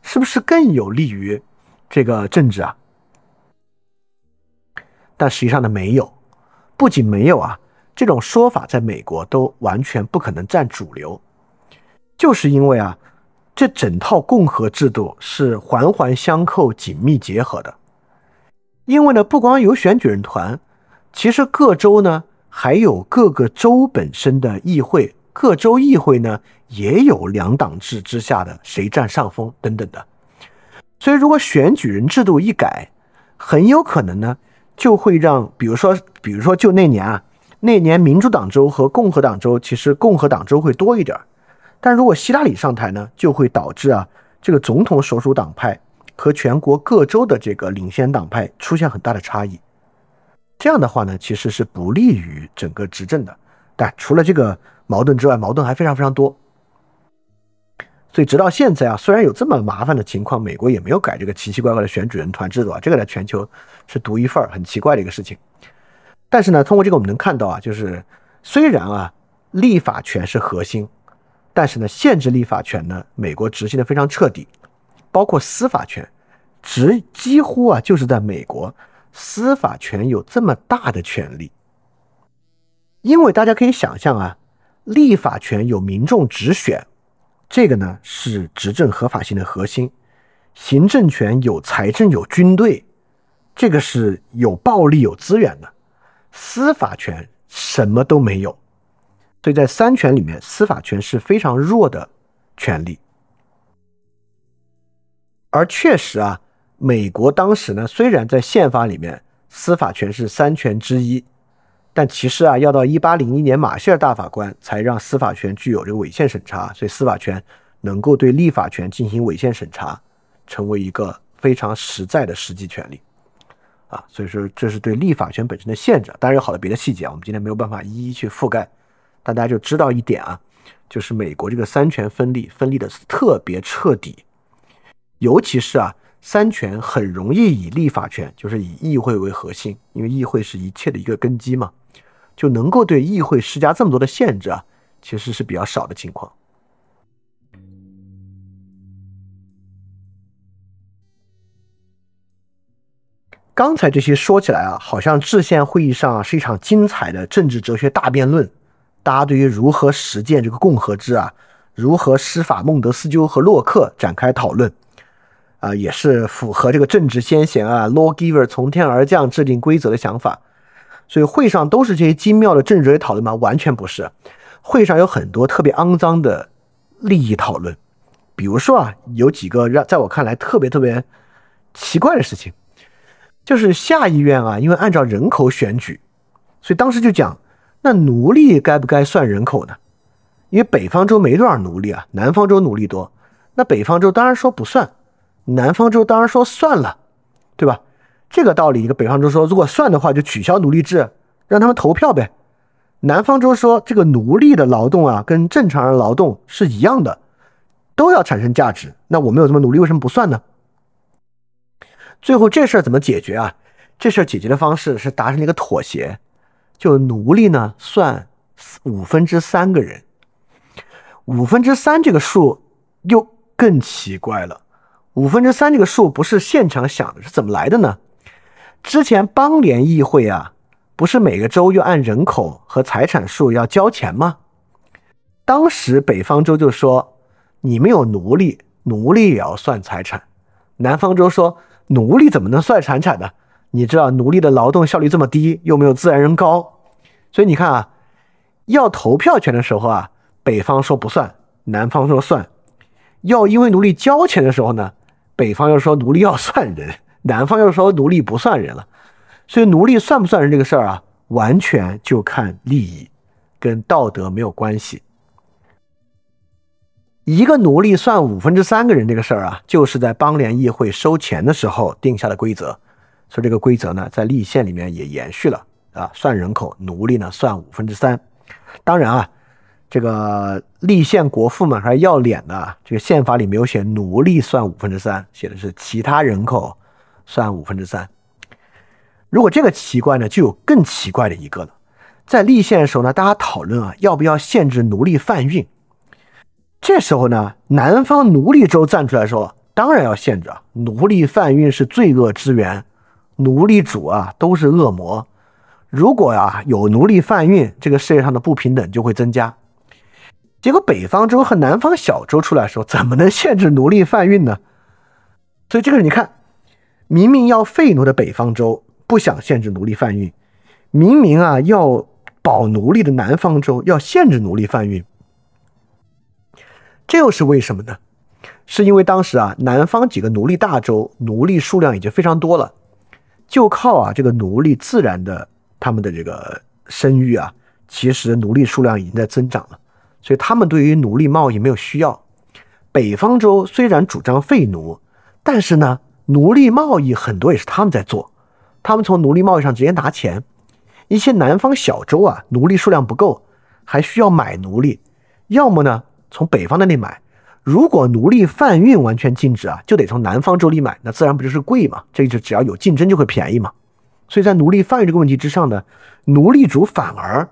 Speaker 1: 是不是更有利于这个政治啊？但实际上呢，没有。不仅没有啊，这种说法在美国都完全不可能占主流，就是因为啊，这整套共和制度是环环相扣、紧密结合的。因为呢，不光有选举人团，其实各州呢还有各个州本身的议会。各州议会呢也有两党制之下的谁占上风等等的，所以如果选举人制度一改，很有可能呢就会让，比如说，比如说就那年啊，那年民主党州和共和党州其实共和党州会多一点儿，但如果希拉里上台呢，就会导致啊这个总统所属党派和全国各州的这个领先党派出现很大的差异。这样的话呢，其实是不利于整个执政的。但除了这个矛盾之外，矛盾还非常非常多。所以直到现在啊，虽然有这么麻烦的情况，美国也没有改这个奇奇怪怪的选举人团制度啊，这个在全球是独一份儿，很奇怪的一个事情。但是呢，通过这个我们能看到啊，就是虽然啊立法权是核心，但是呢限制立法权呢，美国执行的非常彻底，包括司法权，只几乎啊就是在美国。司法权有这么大的权利，因为大家可以想象啊，立法权有民众直选，这个呢是执政合法性的核心；行政权有财政有军队，这个是有暴力有资源的；司法权什么都没有，所以在三权里面，司法权是非常弱的权利。而确实啊。美国当时呢，虽然在宪法里面司法权是三权之一，但其实啊，要到一八零一年马歇尔大法官才让司法权具有这个违宪审查，所以司法权能够对立法权进行违宪审查，成为一个非常实在的实际权利啊。所以说，这是对立法权本身的限制。当然有好多别的细节，我们今天没有办法一一去覆盖，但大家就知道一点啊，就是美国这个三权分立分立的特别彻底，尤其是啊。三权很容易以立法权，就是以议会为核心，因为议会是一切的一个根基嘛，就能够对议会施加这么多的限制啊，其实是比较少的情况。刚才这些说起来啊，好像制宪会议上是一场精彩的政治哲学大辩论，大家对于如何实践这个共和制啊，如何施法孟德斯鸠和洛克展开讨论。啊，也是符合这个政治先贤啊，lawgiver 从天而降制定规则的想法，所以会上都是这些精妙的政治讨论吗？完全不是，会上有很多特别肮脏的利益讨论，比如说啊，有几个让在我看来特别特别奇怪的事情，就是下议院啊，因为按照人口选举，所以当时就讲，那奴隶该不该算人口呢？因为北方州没多少奴隶啊，南方州奴隶多，那北方州当然说不算。南方州当然说算了，对吧？这个道理，一个北方州说，如果算的话，就取消奴隶制，让他们投票呗。南方州说，这个奴隶的劳动啊，跟正常人劳动是一样的，都要产生价值。那我们有这么努力，为什么不算呢？最后这事儿怎么解决啊？这事儿解决的方式是达成了一个妥协，就奴隶呢算五分之三个人，五分之三这个数又更奇怪了。五分之三这个数不是现场想的，是怎么来的呢？之前邦联议会啊，不是每个州要按人口和财产数要交钱吗？当时北方州就说，你们有奴隶，奴隶也要算财产；南方州说，奴隶怎么能算财产呢？你知道奴隶的劳动效率这么低，又没有自然人高，所以你看啊，要投票权的时候啊，北方说不算，南方说算；要因为奴隶交钱的时候呢？北方又说奴隶要算人，南方又说奴隶不算人了，所以奴隶算不算人这个事儿啊，完全就看利益，跟道德没有关系。一个奴隶算五分之三个人这个事儿啊，就是在邦联议会收钱的时候定下的规则，所以这个规则呢，在立宪里面也延续了啊，算人口，奴隶呢算五分之三。当然啊。这个立宪国父们还要脸的，这个宪法里没有写奴隶算五分之三，写的是其他人口算五分之三。如果这个奇怪呢，就有更奇怪的一个了。在立宪的时候呢，大家讨论啊，要不要限制奴隶贩运？这时候呢，南方奴隶州站出来说，当然要限制啊，奴隶贩运是罪恶之源，奴隶主啊都是恶魔。如果啊有奴隶贩运，这个世界上的不平等就会增加。结果北方州和南方小州出来说，怎么能限制奴隶贩运呢？所以这个你看，明明要废奴的北方州不想限制奴隶贩运，明明啊要保奴隶的南方州要限制奴隶贩运，这又是为什么呢？是因为当时啊南方几个奴隶大州奴隶数量已经非常多了，就靠啊这个奴隶自然的他们的这个生育啊，其实奴隶数量已经在增长了，所以他们对于奴隶贸易没有需要。北方州虽然主张废奴，但是呢，奴隶贸易很多也是他们在做，他们从奴隶贸易上直接拿钱。一些南方小州啊，奴隶数量不够，还需要买奴隶，要么呢从北方那里买。如果奴隶贩运完全禁止啊，就得从南方州里买，那自然不就是贵嘛？这就只要有竞争就会便宜嘛。所以在奴隶贩运这个问题之上呢，奴隶主反而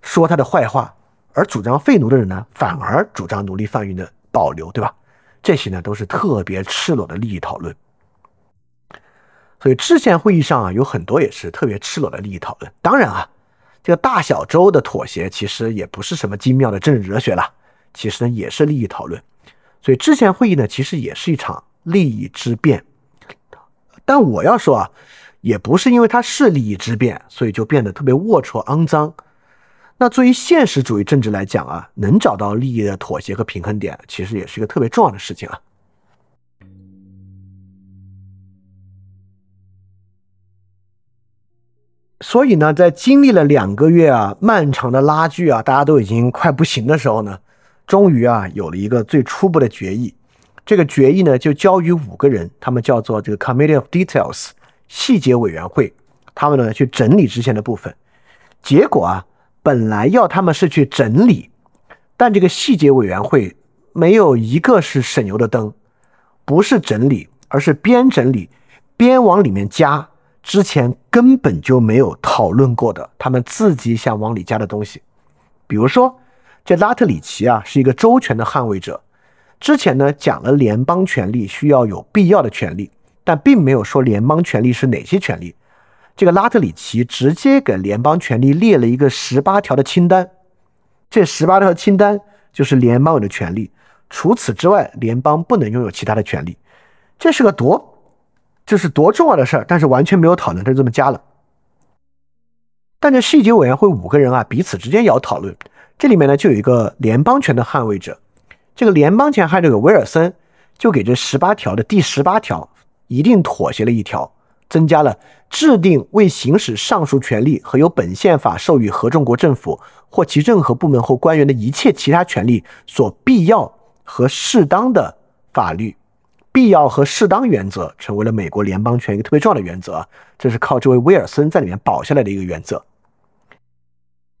Speaker 1: 说他的坏话，而主张废奴的人呢，反而主张奴隶贩运的保留，对吧？这些呢都是特别赤裸的利益讨论。所以制宪会议上啊，有很多也是特别赤裸的利益讨论。当然啊，这个大小州的妥协其实也不是什么精妙的政治哲学了，其实呢也是利益讨论。所以制宪会议呢，其实也是一场利益之辩。但我要说啊，也不是因为它是利益之辩，所以就变得特别龌龊肮脏。那作为现实主义政治来讲啊，能找到利益的妥协和平衡点，其实也是一个特别重要的事情啊。所以呢，在经历了两个月啊漫长的拉锯啊，大家都已经快不行的时候呢，终于啊有了一个最初步的决议。这个决议呢就交于五个人，他们叫做这个 Committee of Details 细节委员会，他们呢去整理之前的部分。结果啊，本来要他们是去整理，但这个细节委员会没有一个是省油的灯，不是整理，而是边整理边往里面加。之前根本就没有讨论过的，他们自己想往里加的东西，比如说这拉特里奇啊是一个周全的捍卫者，之前呢讲了联邦权力需要有必要的权利，但并没有说联邦权力是哪些权利。这个拉特里奇直接给联邦权力列了一个十八条的清单，这十八条清单就是联邦有的权利，除此之外，联邦不能拥有其他的权利。这是个多。这是多重要的事儿，但是完全没有讨论，他就这么加了。但这细节委员会五个人啊，彼此之间也要讨论。这里面呢，就有一个联邦权的捍卫者，这个联邦权捍卫者威尔森就给这十八条的第十八条一定妥协了一条，增加了制定为行使上述权利和由本宪法授予合众国政府或其任何部门或官员的一切其他权利所必要和适当的法律。必要和适当原则成为了美国联邦权一个特别重要的原则，这是靠这位威尔森在里面保下来的一个原则。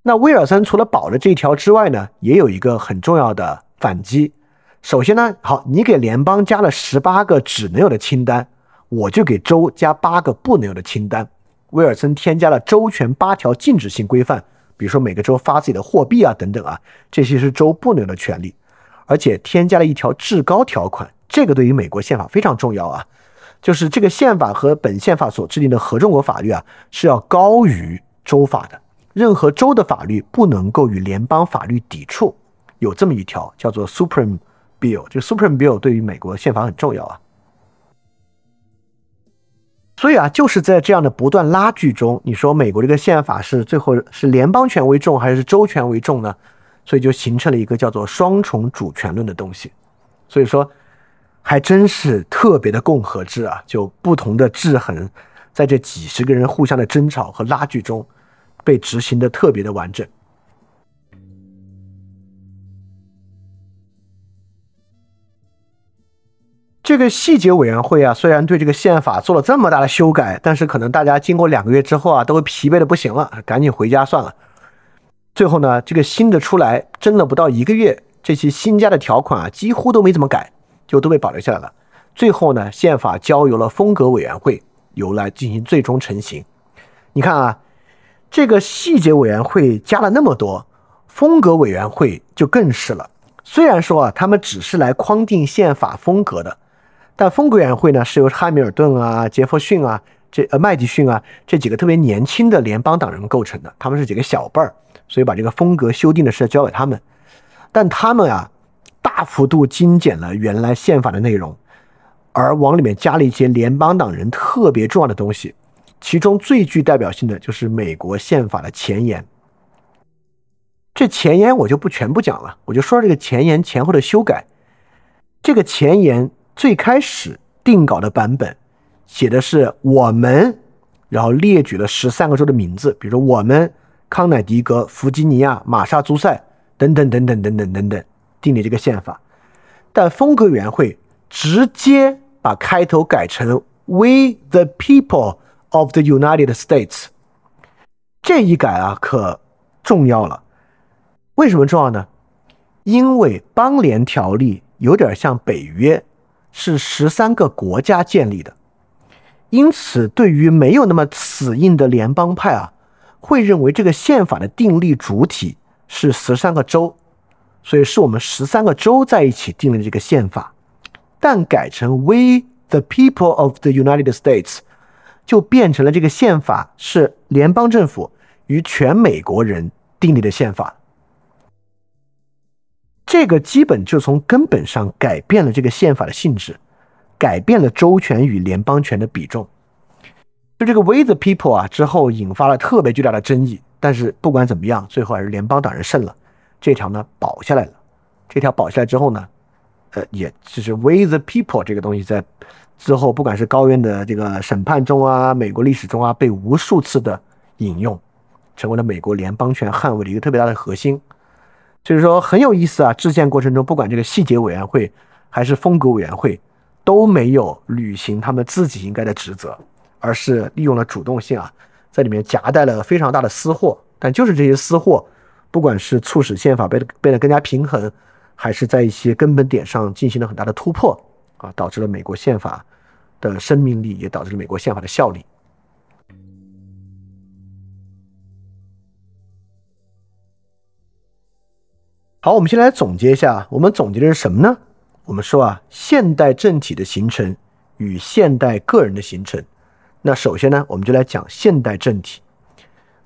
Speaker 1: 那威尔森除了保了这一条之外呢，也有一个很重要的反击。首先呢，好，你给联邦加了十八个只能有的清单，我就给州加八个不能有的清单。威尔森添加了州权八条禁止性规范，比如说每个州发自己的货币啊等等啊，这些是州不能有的权利，而且添加了一条至高条款。这个对于美国宪法非常重要啊，就是这个宪法和本宪法所制定的合众国法律啊是要高于州法的，任何州的法律不能够与联邦法律抵触，有这么一条叫做 Supreme Bill，这个 Supreme Bill 对于美国宪法很重要啊。所以啊，就是在这样的不断拉锯中，你说美国这个宪法是最后是联邦权为重还是州权为重呢？所以就形成了一个叫做双重主权论的东西。所以说。还真是特别的共和制啊！就不同的制衡，在这几十个人互相的争吵和拉锯中，被执行的特别的完整。这个细节委员会啊，虽然对这个宪法做了这么大的修改，但是可能大家经过两个月之后啊，都会疲惫的不行了，赶紧回家算了。最后呢，这个新的出来，争了不到一个月，这些新加的条款啊，几乎都没怎么改。就都被保留下来了。最后呢，宪法交由了风格委员会由来进行最终成型。你看啊，这个细节委员会加了那么多，风格委员会就更是了。虽然说啊，他们只是来框定宪法风格的，但风格委员会呢是由汉密尔顿啊、杰弗逊啊、这呃麦迪逊啊这几个特别年轻的联邦党人构成的，他们是几个小辈儿，所以把这个风格修订的事交给他们。但他们啊。大幅度精简了原来宪法的内容，而往里面加了一些联邦党人特别重要的东西，其中最具代表性的就是美国宪法的前言。这前言我就不全部讲了，我就说这个前言前后的修改。这个前言最开始定稿的版本写的是我们然后列举了十三个州的名字，比如说我们康乃狄格、弗吉尼亚、马萨诸塞等等等等等等等等，订立这个宪法。但风格委员会直接把开头改成 “We the people of the United States”。这一改啊，可重要了。为什么重要呢？因为邦联条例有点像北约，是十三个国家建立的，因此对于没有那么死硬的联邦派啊，会认为这个宪法的订立主体是十三个州，所以是我们十三个州在一起订立这个宪法。但改成 We the people of the United States，就变成了这个宪法是联邦政府与全美国人订立的宪法。这个基本就从根本上改变了这个宪法的性质，改变了州权与联邦权的比重。就这个 “We the people” 啊，之后引发了特别巨大的争议。但是不管怎么样，最后还是联邦党人胜了，这条呢保下来了。这条保下来之后呢，呃，也就是 “We the people” 这个东西在之后，不管是高院的这个审判中啊，美国历史中啊，被无数次的引用，成为了美国联邦权捍卫的一个特别大的核心。就是说很有意思啊！制宪过程中，不管这个细节委员会还是风格委员会，都没有履行他们自己应该的职责，而是利用了主动性啊，在里面夹带了非常大的私货。但就是这些私货，不管是促使宪法变得变得更加平衡，还是在一些根本点上进行了很大的突破啊，导致了美国宪法的生命力，也导致了美国宪法的效力。好，我们先来总结一下，我们总结的是什么呢？我们说啊，现代政体的形成与现代个人的形成。那首先呢，我们就来讲现代政体。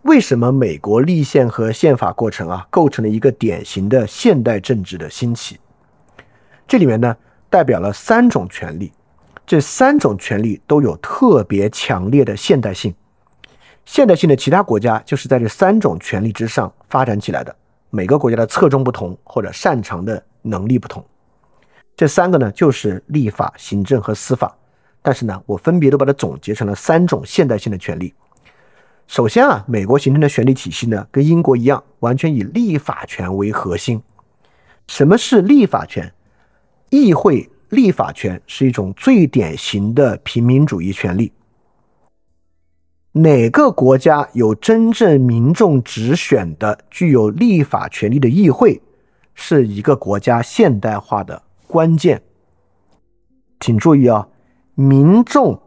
Speaker 1: 为什么美国立宪和宪法过程啊，构成了一个典型的现代政治的兴起？这里面呢，代表了三种权利，这三种权利都有特别强烈的现代性。现代性的其他国家就是在这三种权利之上发展起来的。每个国家的侧重不同，或者擅长的能力不同，这三个呢就是立法、行政和司法。但是呢，我分别都把它总结成了三种现代性的权利。首先啊，美国形成的权力体系呢，跟英国一样，完全以立法权为核心。什么是立法权？议会立法权是一种最典型的平民主义权利。哪个国家有真正民众直选的、具有立法权利的议会，是一个国家现代化的关键。请注意啊，民众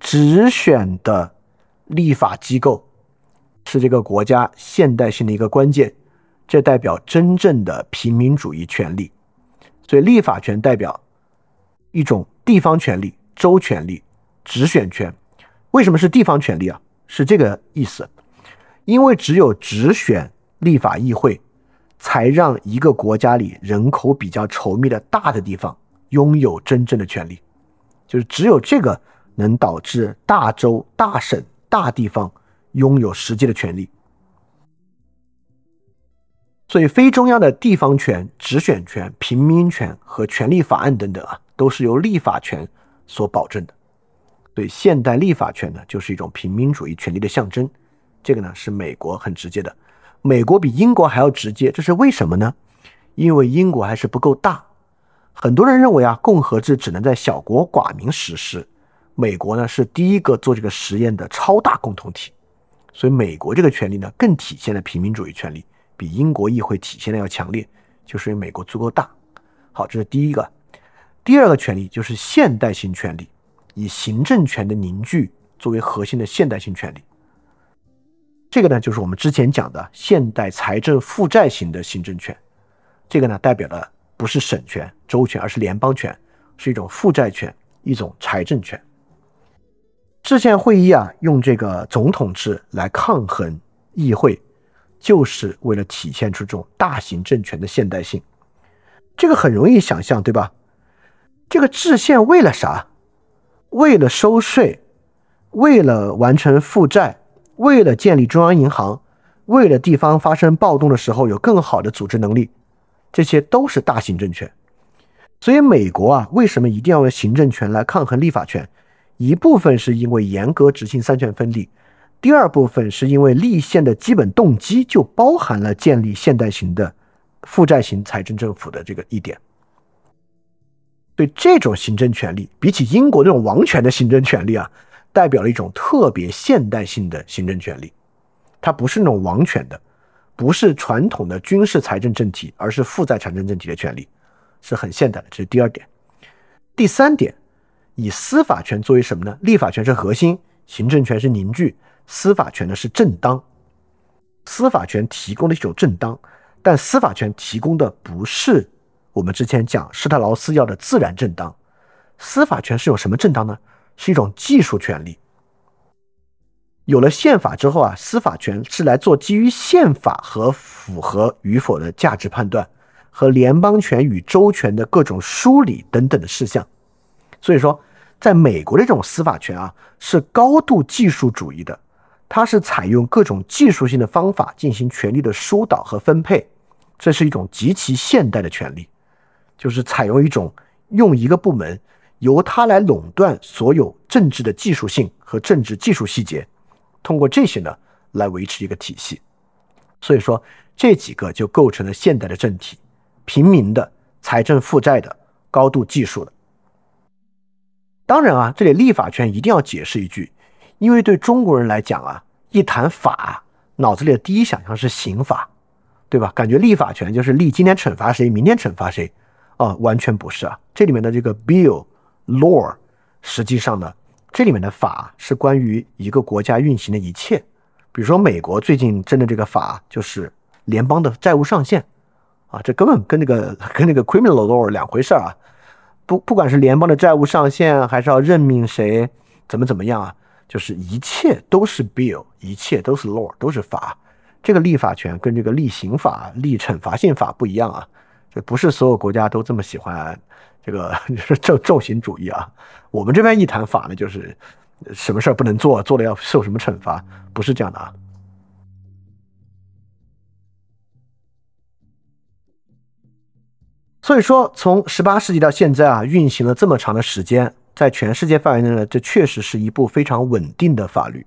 Speaker 1: 直选的立法机构是这个国家现代性的一个关键，这代表真正的平民主义权利。所以，立法权代表一种地方权利、州权利、直选权。为什么是地方权利啊？是这个意思，因为只有直选立法议会，才让一个国家里人口比较稠密的大的地方拥有真正的权利，就是只有这个能导致大州、大省、大地方拥有实际的权利。所以，非中央的地方权、直选权、平民权和权利法案等等啊，都是由立法权所保证的。对现代立法权呢，就是一种平民主义权利的象征。这个呢是美国很直接的，美国比英国还要直接，这是为什么呢？因为英国还是不够大。很多人认为啊，共和制只能在小国寡民实施，美国呢是第一个做这个实验的超大共同体，所以美国这个权利呢更体现了平民主义权利，比英国议会体现的要强烈，就是因为美国足够大。好，这是第一个。第二个权利就是现代性权利。以行政权的凝聚作为核心的现代性权利，这个呢就是我们之前讲的现代财政负债型的行政权。这个呢代表的不是省权、州权，而是联邦权，是一种负债权，一种财政权。制宪会议啊，用这个总统制来抗衡议会，就是为了体现出这种大型政权的现代性。这个很容易想象，对吧？这个制宪为了啥？为了收税，为了完成负债，为了建立中央银行，为了地方发生暴动的时候有更好的组织能力，这些都是大行政权。所以美国啊，为什么一定要用行政权来抗衡立法权？一部分是因为严格执行三权分立，第二部分是因为立宪的基本动机就包含了建立现代型的负债型财政政府的这个一点。对这种行政权力，比起英国那种王权的行政权力啊，代表了一种特别现代性的行政权力。它不是那种王权的，不是传统的军事财政政体，而是负债财政政体的权利，是很现代的。这是第二点。第三点，以司法权作为什么呢？立法权是核心，行政权是凝聚，司法权呢是正当。司法权提供的一种正当，但司法权提供的不是。我们之前讲施特劳斯要的自然正当，司法权是有什么正当呢？是一种技术权利。有了宪法之后啊，司法权是来做基于宪法和符合与否的价值判断，和联邦权与州权的各种梳理等等的事项。所以说，在美国的这种司法权啊，是高度技术主义的，它是采用各种技术性的方法进行权力的疏导和分配，这是一种极其现代的权利。就是采用一种用一个部门由它来垄断所有政治的技术性和政治技术细节，通过这些呢来维持一个体系。所以说这几个就构成了现代的政体：平民的、财政负债的、高度技术的。当然啊，这里立法权一定要解释一句，因为对中国人来讲啊，一谈法，脑子里的第一想象是刑法，对吧？感觉立法权就是立今天惩罚谁，明天惩罚谁。啊，完全不是啊！这里面的这个 bill law，实际上呢，这里面的法是关于一个国家运行的一切。比如说，美国最近真的这个法就是联邦的债务上限啊，这根本跟那个跟那个 criminal law 两回事啊！不，不管是联邦的债务上限，还是要任命谁，怎么怎么样啊，就是一切都是 bill，一切都是 law，都是法。这个立法权跟这个立刑法、立惩罚性法不一样啊。这不是所有国家都这么喜欢这个 就是重重刑主义啊。我们这边一谈法呢，就是什么事儿不能做，做了要受什么惩罚，不是这样的啊。所以说，从十八世纪到现在啊，运行了这么长的时间，在全世界范围内呢，这确实是一部非常稳定的法律。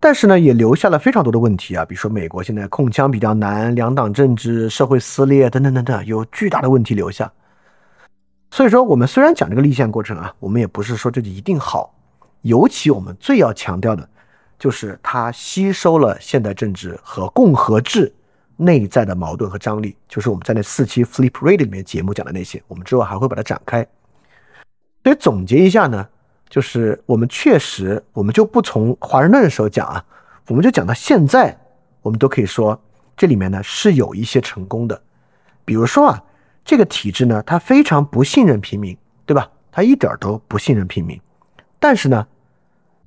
Speaker 1: 但是呢，也留下了非常多的问题啊，比如说美国现在控枪比较难，两党政治、社会撕裂等等等等，有巨大的问题留下。所以说，我们虽然讲这个立宪过程啊，我们也不是说这就一定好。尤其我们最要强调的，就是它吸收了现代政治和共和制内在的矛盾和张力，就是我们在那四期 Flip Read 里面节目讲的那些，我们之后还会把它展开。所以总结一下呢。就是我们确实，我们就不从华盛顿的时候讲啊，我们就讲到现在，我们都可以说这里面呢是有一些成功的。比如说啊，这个体制呢，它非常不信任平民，对吧？它一点都不信任平民。但是呢，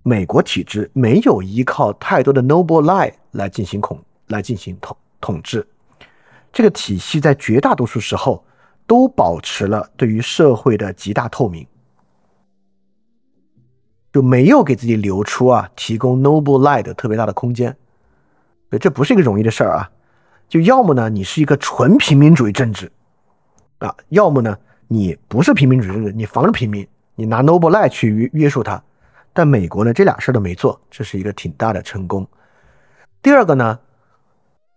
Speaker 1: 美国体制没有依靠太多的 noble lie 来进行统来进行统统治，这个体系在绝大多数时候都保持了对于社会的极大透明。就没有给自己留出啊，提供 noble lie 的特别大的空间，所以这不是一个容易的事儿啊。就要么呢，你是一个纯平民主义政治啊，要么呢，你不是平民主义政治，你防着平民，你拿 noble lie 去约约束他。但美国呢，这俩事儿都没做，这是一个挺大的成功。第二个呢，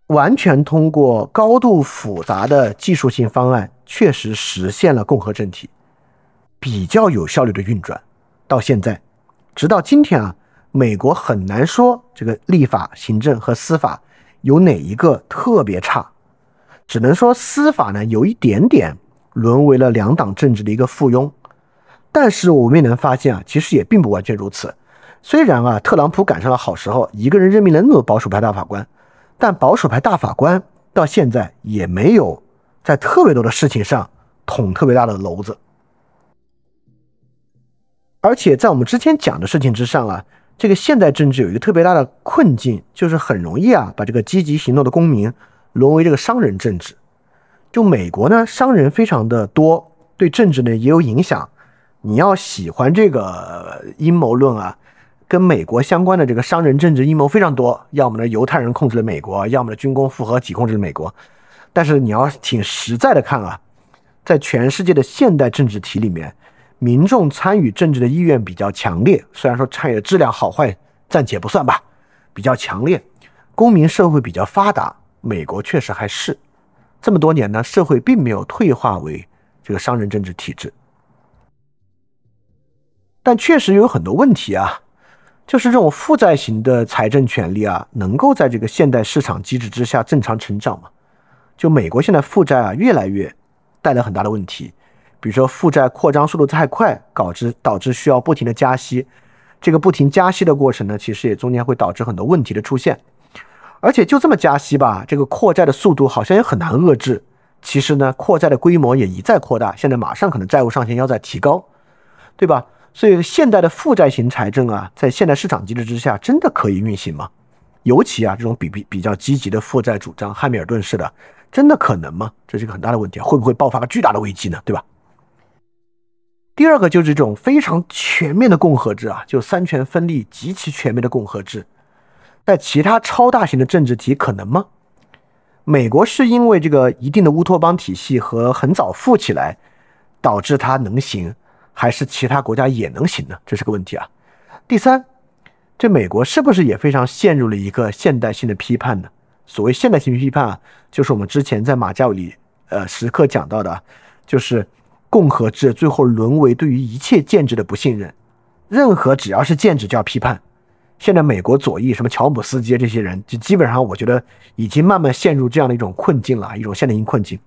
Speaker 1: 完全通过高度复杂的技术性方案，确实实现了共和政体比较有效率的运转，到现在。直到今天啊，美国很难说这个立法、行政和司法有哪一个特别差，只能说司法呢有一点点沦为了两党政治的一个附庸。但是我们也能发现啊，其实也并不完全如此。虽然啊，特朗普赶上了好时候，一个人任命了那么多保守派大法官，但保守派大法官到现在也没有在特别多的事情上捅特别大的娄子。而且在我们之前讲的事情之上啊，这个现代政治有一个特别大的困境，就是很容易啊把这个积极行动的公民沦为这个商人政治。就美国呢，商人非常的多，对政治呢也有影响。你要喜欢这个阴谋论啊，跟美国相关的这个商人政治阴谋非常多，要么呢犹太人控制了美国，要么呢军工复合体控制了美国。但是你要挺实在的看啊，在全世界的现代政治体里面。民众参与政治的意愿比较强烈，虽然说参与的质量好坏暂且不算吧，比较强烈，公民社会比较发达。美国确实还是这么多年呢，社会并没有退化为这个商人政治体制，但确实有很多问题啊，就是这种负债型的财政权利啊，能够在这个现代市场机制之下正常成长吗？就美国现在负债啊，越来越带来很大的问题。比如说，负债扩张速度太快，导致导致需要不停的加息。这个不停加息的过程呢，其实也中间会导致很多问题的出现。而且就这么加息吧，这个扩债的速度好像也很难遏制。其实呢，扩债的规模也一再扩大，现在马上可能债务上限要再提高，对吧？所以现代的负债型财政啊，在现代市场机制之下，真的可以运行吗？尤其啊，这种比比比较积极的负债主张，汉密尔顿式的，真的可能吗？这是一个很大的问题，会不会爆发个巨大的危机呢？对吧？第二个就是这种非常全面的共和制啊，就三权分立极其全面的共和制，在其他超大型的政治体可能吗？美国是因为这个一定的乌托邦体系和很早富起来，导致它能行，还是其他国家也能行呢？这是个问题啊。第三，这美国是不是也非常陷入了一个现代性的批判呢？所谓现代性批判啊，就是我们之前在马加里呃时刻讲到的，就是。共和制最后沦为对于一切建制的不信任，任何只要是建制就要批判。现在美国左翼什么乔姆斯基这些人，就基本上我觉得已经慢慢陷入这样的一种困境了，一种现代性困境。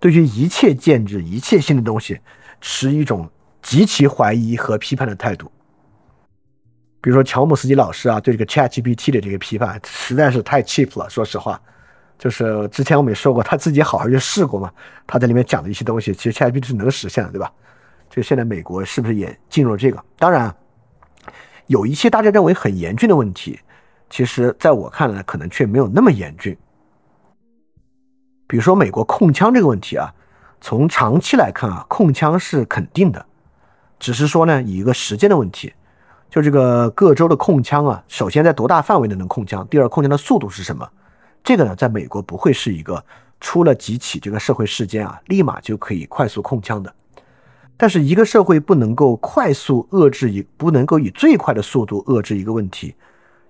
Speaker 1: 对于一切建制、一切新的东西，持一种极其怀疑和批判的态度。比如说乔姆斯基老师啊，对这个 ChatGPT 的这个批判实在是太 cheap 了，说实话。就是之前我们也说过，他自己好好去试过嘛。他在里面讲的一些东西，其实 ChatGPT 是能实现的，对吧？就现在美国是不是也进入了这个？当然，有一些大家认为很严峻的问题，其实在我看来可能却没有那么严峻。比如说美国控枪这个问题啊，从长期来看啊，控枪是肯定的，只是说呢，以一个时间的问题，就这个各州的控枪啊，首先在多大范围内能控枪？第二，控枪的速度是什么？这个呢，在美国不会是一个出了几起这个社会事件啊，立马就可以快速控枪的。但是一个社会不能够快速遏制一，不能够以最快的速度遏制一个问题，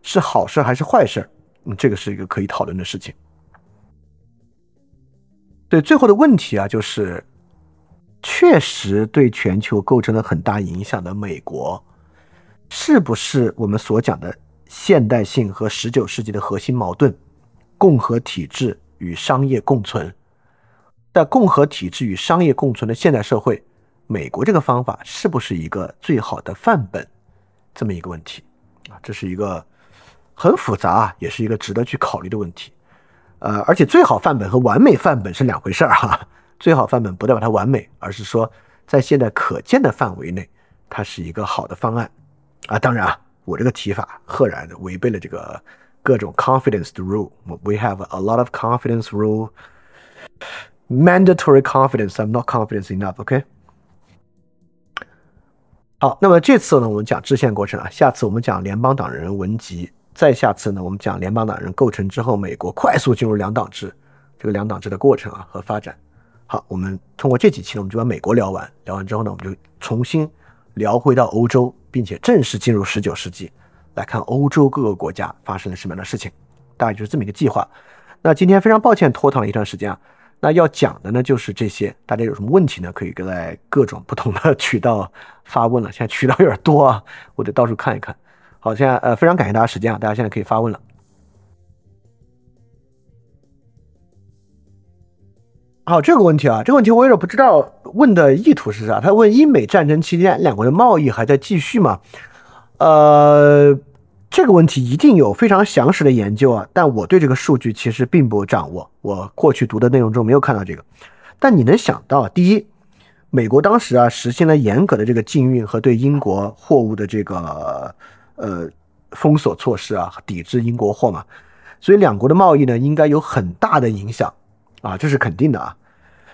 Speaker 1: 是好事还是坏事？嗯，这个是一个可以讨论的事情。对，最后的问题啊，就是确实对全球构成了很大影响的美国，是不是我们所讲的现代性和十九世纪的核心矛盾？共和体制与商业共存，在共和体制与商业共存的现代社会，美国这个方法是不是一个最好的范本？这么一个问题啊，这是一个很复杂啊，也是一个值得去考虑的问题。呃，而且最好范本和完美范本是两回事儿哈。最好范本不代表它完美，而是说在现在可见的范围内，它是一个好的方案啊。当然啊，我这个提法赫然违背了这个。各种 confidence rule，we have a lot of confidence rule. Mandatory confidence, I'm not confident enough. OK，好，那么这次呢，我们讲制宪过程啊，下次我们讲联邦党人文集，再下次呢，我们讲联邦党人构成之后，美国快速进入两党制，这个两党制的过程啊和发展。好，我们通过这几期呢，我们就把美国聊完，聊完之后呢，我们就重新聊回到欧洲，并且正式进入十九世纪。来看欧洲各个国家发生了什么样的事情，大概就是这么一个计划。那今天非常抱歉拖堂了一段时间啊。那要讲的呢就是这些，大家有什么问题呢？可以在各种不同的渠道发问了。现在渠道有点多啊，我得到处看一看。好，现在呃非常感谢大家时间啊，大家现在可以发问了。好，这个问题啊，这个问题我有点不知道问的意图是啥。他问英美战争期间两国的贸易还在继续吗？呃，这个问题一定有非常详实的研究啊，但我对这个数据其实并不掌握，我过去读的内容中没有看到这个。但你能想到，第一，美国当时啊实行了严格的这个禁运和对英国货物的这个呃封锁措施啊，抵制英国货嘛，所以两国的贸易呢应该有很大的影响啊，这是肯定的啊。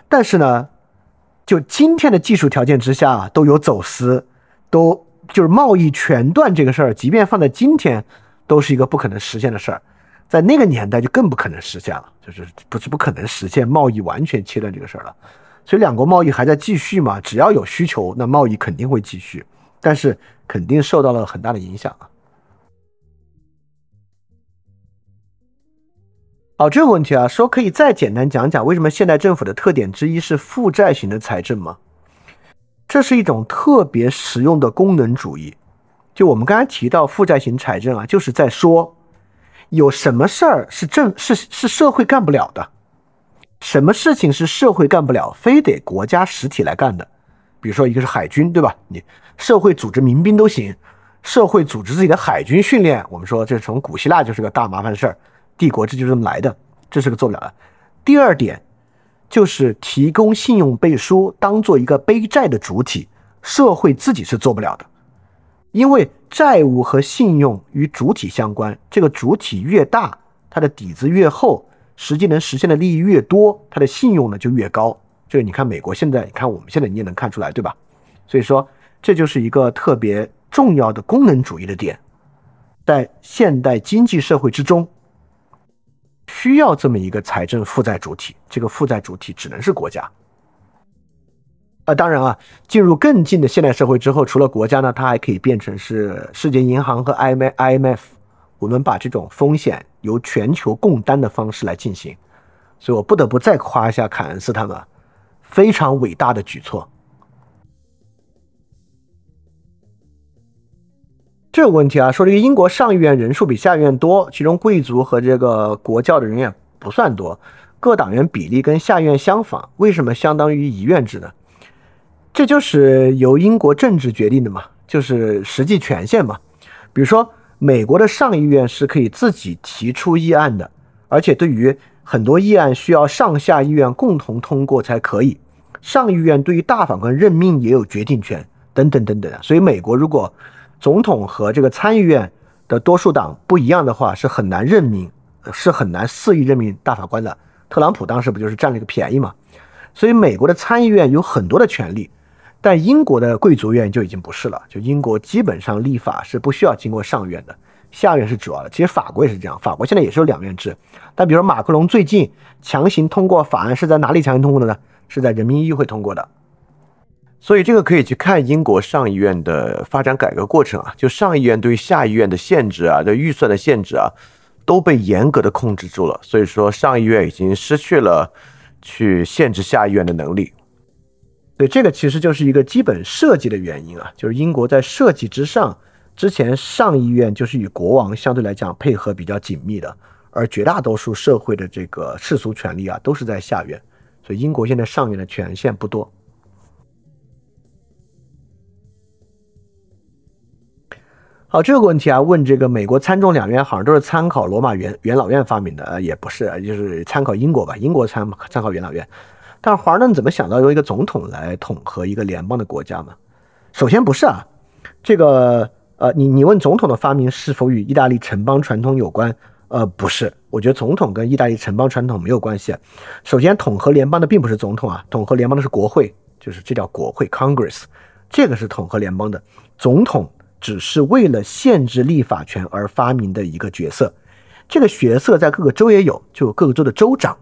Speaker 1: 但是呢，就今天的技术条件之下，都有走私，都。就是贸易全断这个事儿，即便放在今天，都是一个不可能实现的事儿，在那个年代就更不可能实现了，就是不是不可能实现贸易完全切断这个事儿了。所以两国贸易还在继续嘛，只要有需求，那贸易肯定会继续，但是肯定受到了很大的影响啊。好，这个问题啊，说可以再简单讲讲为什么现代政府的特点之一是负债型的财政吗？这是一种特别实用的功能主义。就我们刚才提到负债型财政啊，就是在说有什么事儿是政是是社会干不了的，什么事情是社会干不了，非得国家实体来干的。比如说一个是海军，对吧？你社会组织民兵都行，社会组织自己的海军训练，我们说这从古希腊就是个大麻烦事儿。帝国这就是这么来的，这是个做不了的。第二点就是提供信用背书，当做一个背债的主体，社会自己是做不了的，因为债务和信用与主体相关，这个主体越大，它的底子越厚，实际能实现的利益越多，它的信用呢就越高。这个你看美国现在，你看我们现在你也能看出来，对吧？所以说这就是一个特别重要的功能主义的点，在现代经济社会之中。需要这么一个财政负债主体，这个负债主体只能是国家。啊，当然啊，进入更近的现代社会之后，除了国家呢，它还可以变成是世界银行和 IM IMF，。我们把这种风险由全球共担的方式来进行。所以我不得不再夸一下凯恩斯他们，非常伟大的举措。这个问题啊，说这个英国上议院人数比下议院多，其中贵族和这个国教的人也不算多，各党员比例跟下议院相仿，为什么相当于一院制呢？这就是由英国政治决定的嘛，就是实际权限嘛。比如说，美国的上议院是可以自己提出议案的，而且对于很多议案需要上下议院共同通过才可以。上议院对于大法官任命也有决定权，等等等等。所以美国如果总统和这个参议院的多数党不一样的话，是很难任命，是很难肆意任命大法官的。特朗普当时不就是占了个便宜嘛？所以美国的参议院有很多的权利，但英国的贵族院就已经不是了。就英国基本上立法是不需要经过上院的，下院是主要的。其实法国也是这样，法国现在也是有两院制。但比如马克龙最近强行通过法案是在哪里强行通过的呢？是在人民议会通过的。所以这个可以去看英国上议院的发展改革过程啊，就上议院对下议院的限制啊，对预算的限制啊，都被严格的控制住了。所以说上议院已经失去了去限制下议院的能力。对，这个其实就是一个基本设计的原因啊，就是英国在设计之上，之前上议院就是与国王相对来讲配合比较紧密的，而绝大多数社会的这个世俗权利啊，都是在下院。所以英国现在上院的权限不多。好，这个问题啊，问这个美国参众两院好像都是参考罗马元元老院发明的，呃，也不是，就是参考英国吧，英国参参考元老院。但华盛顿怎么想到由一个总统来统合一个联邦的国家嘛？首先不是啊，这个呃，你你问总统的发明是否与意大利城邦传统有关？呃，不是，我觉得总统跟意大利城邦传统没有关系。首先，统合联邦的并不是总统啊，统合联邦的是国会，就是这叫国会 （Congress），这个是统合联邦的总统。只是为了限制立法权而发明的一个角色，这个角色在各个州也有，就各个州的州长。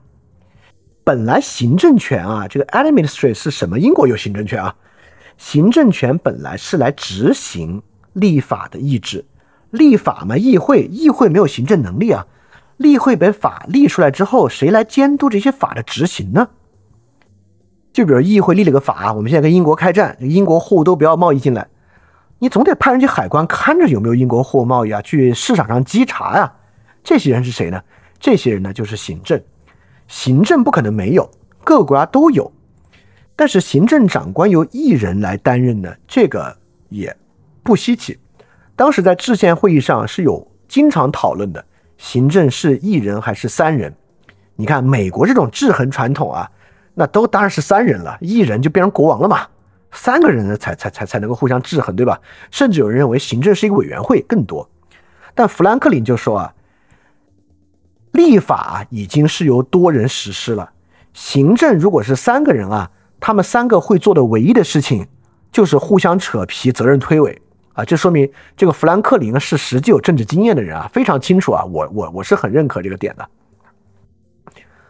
Speaker 1: 本来行政权啊，这个 administrate 是什么？英国有行政权啊，行政权本来是来执行立法的意志。立法嘛，议会，议会没有行政能力啊。立会把法立出来之后，谁来监督这些法的执行呢？就比如议会立了个法，我们现在跟英国开战，英国货物都不要贸易进来。你总得派人去海关看着有没有英国货贸易啊，去市场上稽查呀。这些人是谁呢？这些人呢就是行政。行政不可能没有，各个国家都有。但是行政长官由一人来担任呢，这个也不稀奇。当时在制宪会议上是有经常讨论的，行政是一人还是三人？你看美国这种制衡传统啊，那都当然是三人了，一人就变成国王了嘛。三个人呢，才才才才能够互相制衡，对吧？甚至有人认为行政是一个委员会更多。但富兰克林就说啊，立法已经是由多人实施了，行政如果是三个人啊，他们三个会做的唯一的事情就是互相扯皮、责任推诿啊。这说明这个富兰克林是实际有政治经验的人啊，非常清楚啊。我我我是很认可这个点的。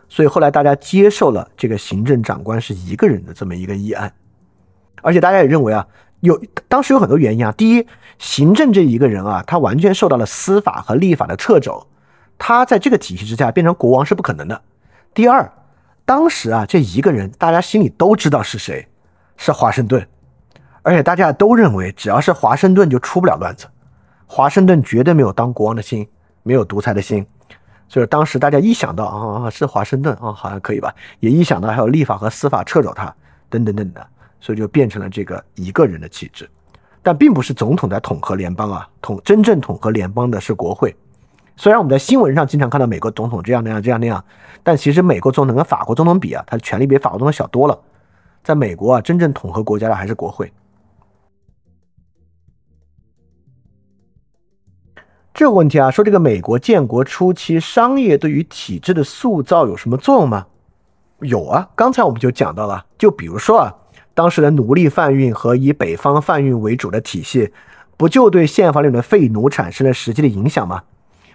Speaker 1: 所以后来大家接受了这个行政长官是一个人的这么一个议案，而且大家也认为啊，有当时有很多原因啊。第一，行政这一个人啊，他完全受到了司法和立法的掣肘，他在这个体系之下变成国王是不可能的。第二，当时啊，这一个人大家心里都知道是谁，是华盛顿，而且大家都认为只要是华盛顿就出不了乱子，华盛顿绝对没有当国王的心，没有独裁的心。所以当时大家一想到啊是华盛顿啊好像可以吧，也一想到还有立法和司法掣肘他等等等的，所以就变成了这个一个人的气质，但并不是总统在统合联邦啊，统真正统合联邦的是国会。虽然我们在新闻上经常看到美国总统这样那样这样那样，但其实美国总统跟法国总统比啊，他的权力比法国总统小多了。在美国啊，真正统合国家的还是国会。这个问题啊，说这个美国建国初期商业对于体制的塑造有什么作用吗？有啊，刚才我们就讲到了，就比如说啊，当时的奴隶贩运和以北方贩运为主的体系，不就对宪法里的废奴产生了实际的影响吗？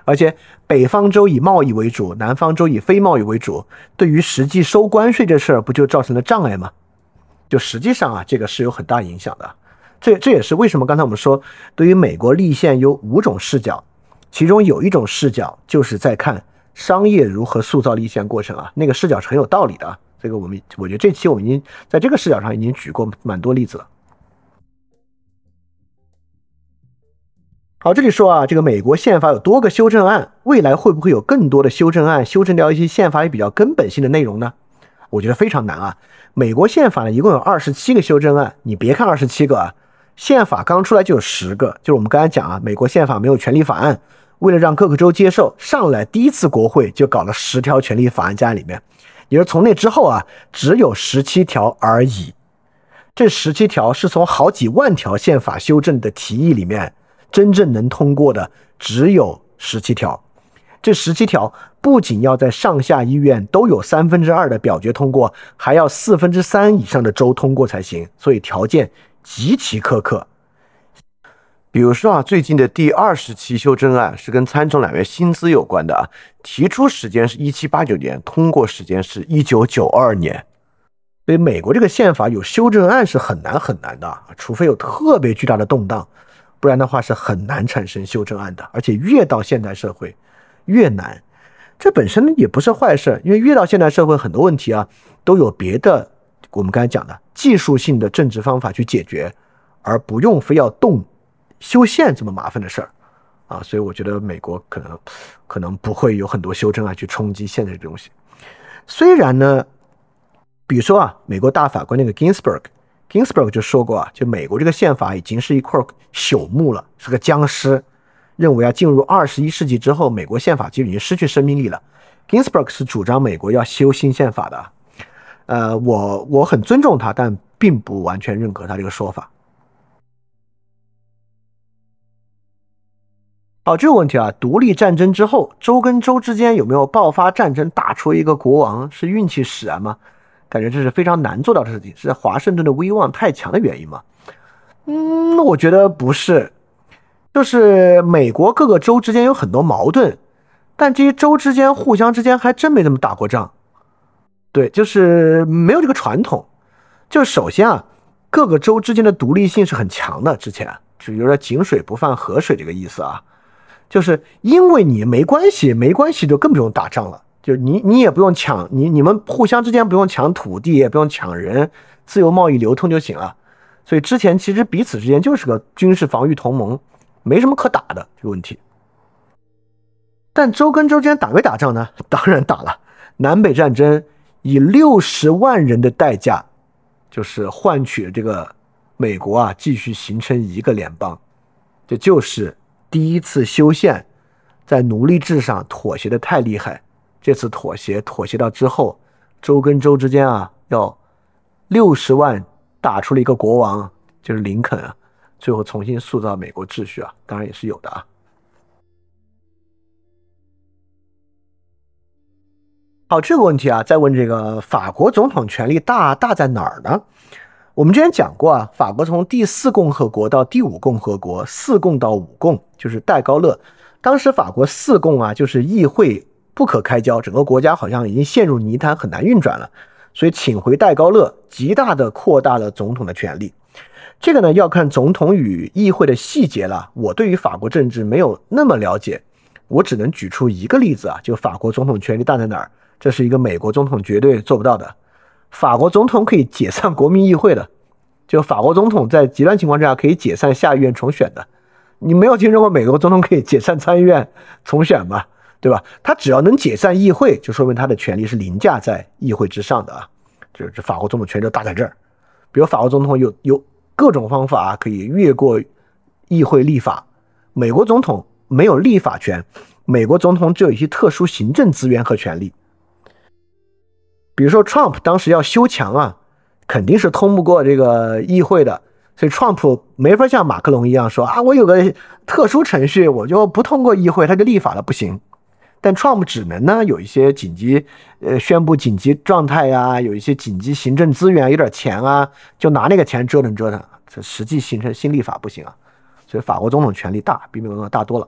Speaker 1: 而且北方州以贸易为主，南方州以非贸易为主，对于实际收关税这事儿，不就造成了障碍吗？就实际上啊，这个是有很大影响的。这这也是为什么刚才我们说，对于美国立宪有五种视角。其中有一种视角，就是在看商业如何塑造立宪过程啊，那个视角是很有道理的。这个我们，我觉得这期我们已经在这个视角上已经举过蛮多例子了。好，这里说啊，这个美国宪法有多个修正案，未来会不会有更多的修正案，修正掉一些宪法里比较根本性的内容呢？我觉得非常难啊。美国宪法呢，一共有二十七个修正案，你别看二十七个啊，宪法刚出来就有十个，就是我们刚才讲啊，美国宪法没有权利法案。为了让各个州接受，上来第一次国会就搞了十条权利法案加在里面，也是从那之后啊，只有十七条而已。这十七条是从好几万条宪法修正的提议里面真正能通过的，只有十七条。这十七条不仅要在上下议院都有三分之二的表决通过，还要四分之三以上的州通过才行，所以条件极其苛刻。比如说啊，最近的第二十期修正案是跟参众两院薪资有关的啊，提出时间是一七八九年，通过时间是一九九二年。所以美国这个宪法有修正案是很难很难的，除非有特别巨大的动荡，不然的话是很难产生修正案的。而且越到现代社会越难，这本身也不是坏事，因为越到现代社会很多问题啊都有别的我们刚才讲的技术性的政治方法去解决，而不用非要动。修宪这么麻烦的事儿，啊，所以我觉得美国可能可能不会有很多修正案去冲击现在这东西。虽然呢，比如说啊，美国大法官那个 Ginsburg，Ginsburg 就说过啊，就美国这个宪法已经是一块朽木了，是个僵尸。认为啊，进入二十一世纪之后，美国宪法就已经失去生命力了。Ginsburg 是主张美国要修新宪法的，呃，我我很尊重他，但并不完全认可他这个说法。好，这个问题啊，独立战争之后，州跟州之间有没有爆发战争，打出一个国王，是运气使然吗？感觉这是非常难做到的事情，是华盛顿的威望太强的原因吗？嗯，那我觉得不是，就是美国各个州之间有很多矛盾，但这些州之间互相之间还真没怎么打过仗。对，就是没有这个传统。就首先啊，各个州之间的独立性是很强的，之前就有点井水不犯河水这个意思啊。就是因为你没关系，没关系就更不用打仗了。就你你也不用抢，你你们互相之间不用抢土地，也不用抢人，自由贸易流通就行了。所以之前其实彼此之间就是个军事防御同盟，没什么可打的这个问题。但州跟州之间打没打仗呢？当然打了。南北战争以六十万人的代价，就是换取这个美国啊继续形成一个联邦，这就是。第一次修宪，在奴隶制上妥协的太厉害，这次妥协妥协到之后，州跟州之间啊，要六十万打出了一个国王，就是林肯啊，最后重新塑造美国秩序啊，当然也是有的啊。好，这个问题啊，再问这个法国总统权力大大在哪儿呢？我们之前讲过啊，法国从第四共和国到第五共和国，四共到五共就是戴高乐。当时法国四共啊，就是议会不可开交，整个国家好像已经陷入泥潭，很难运转了。所以请回戴高乐，极大的扩大了总统的权力。这个呢，要看总统与议会的细节了。我对于法国政治没有那么了解，我只能举出一个例子啊，就法国总统权力大在哪儿？这是一个美国总统绝对做不到的。法国总统可以解散国民议会的，就法国总统在极端情况之下可以解散下议院重选的。你没有听说过美国总统可以解散参议院重选吗？对吧？他只要能解散议会，就说明他的权力是凌驾在议会之上的啊。这这法国总统权力大在这儿。比如法国总统有有各种方法可以越过议会立法，美国总统没有立法权，美国总统只有一些特殊行政资源和权利。比如说，Trump 当时要修墙啊，肯定是通不过这个议会的，所以 Trump 没法像马克龙一样说啊，我有个特殊程序，我就不通过议会，他就立法了，不行。但 Trump 只能呢有一些紧急，呃，宣布紧急状态呀，有一些紧急行政资源，有点钱啊，就拿那个钱折腾折腾，这实际形成新立法不行啊。所以法国总统权力大，比美国总统大多了。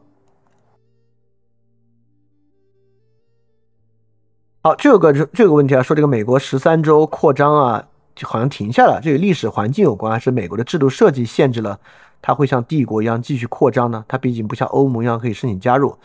Speaker 1: 好，这个这这个问题啊，说这个美国十三州扩张啊，就好像停下了，这个历史环境有关，还是美国的制度设计限制了它会像帝国一样继续扩张呢？它毕竟不像欧盟一样可以申请加入，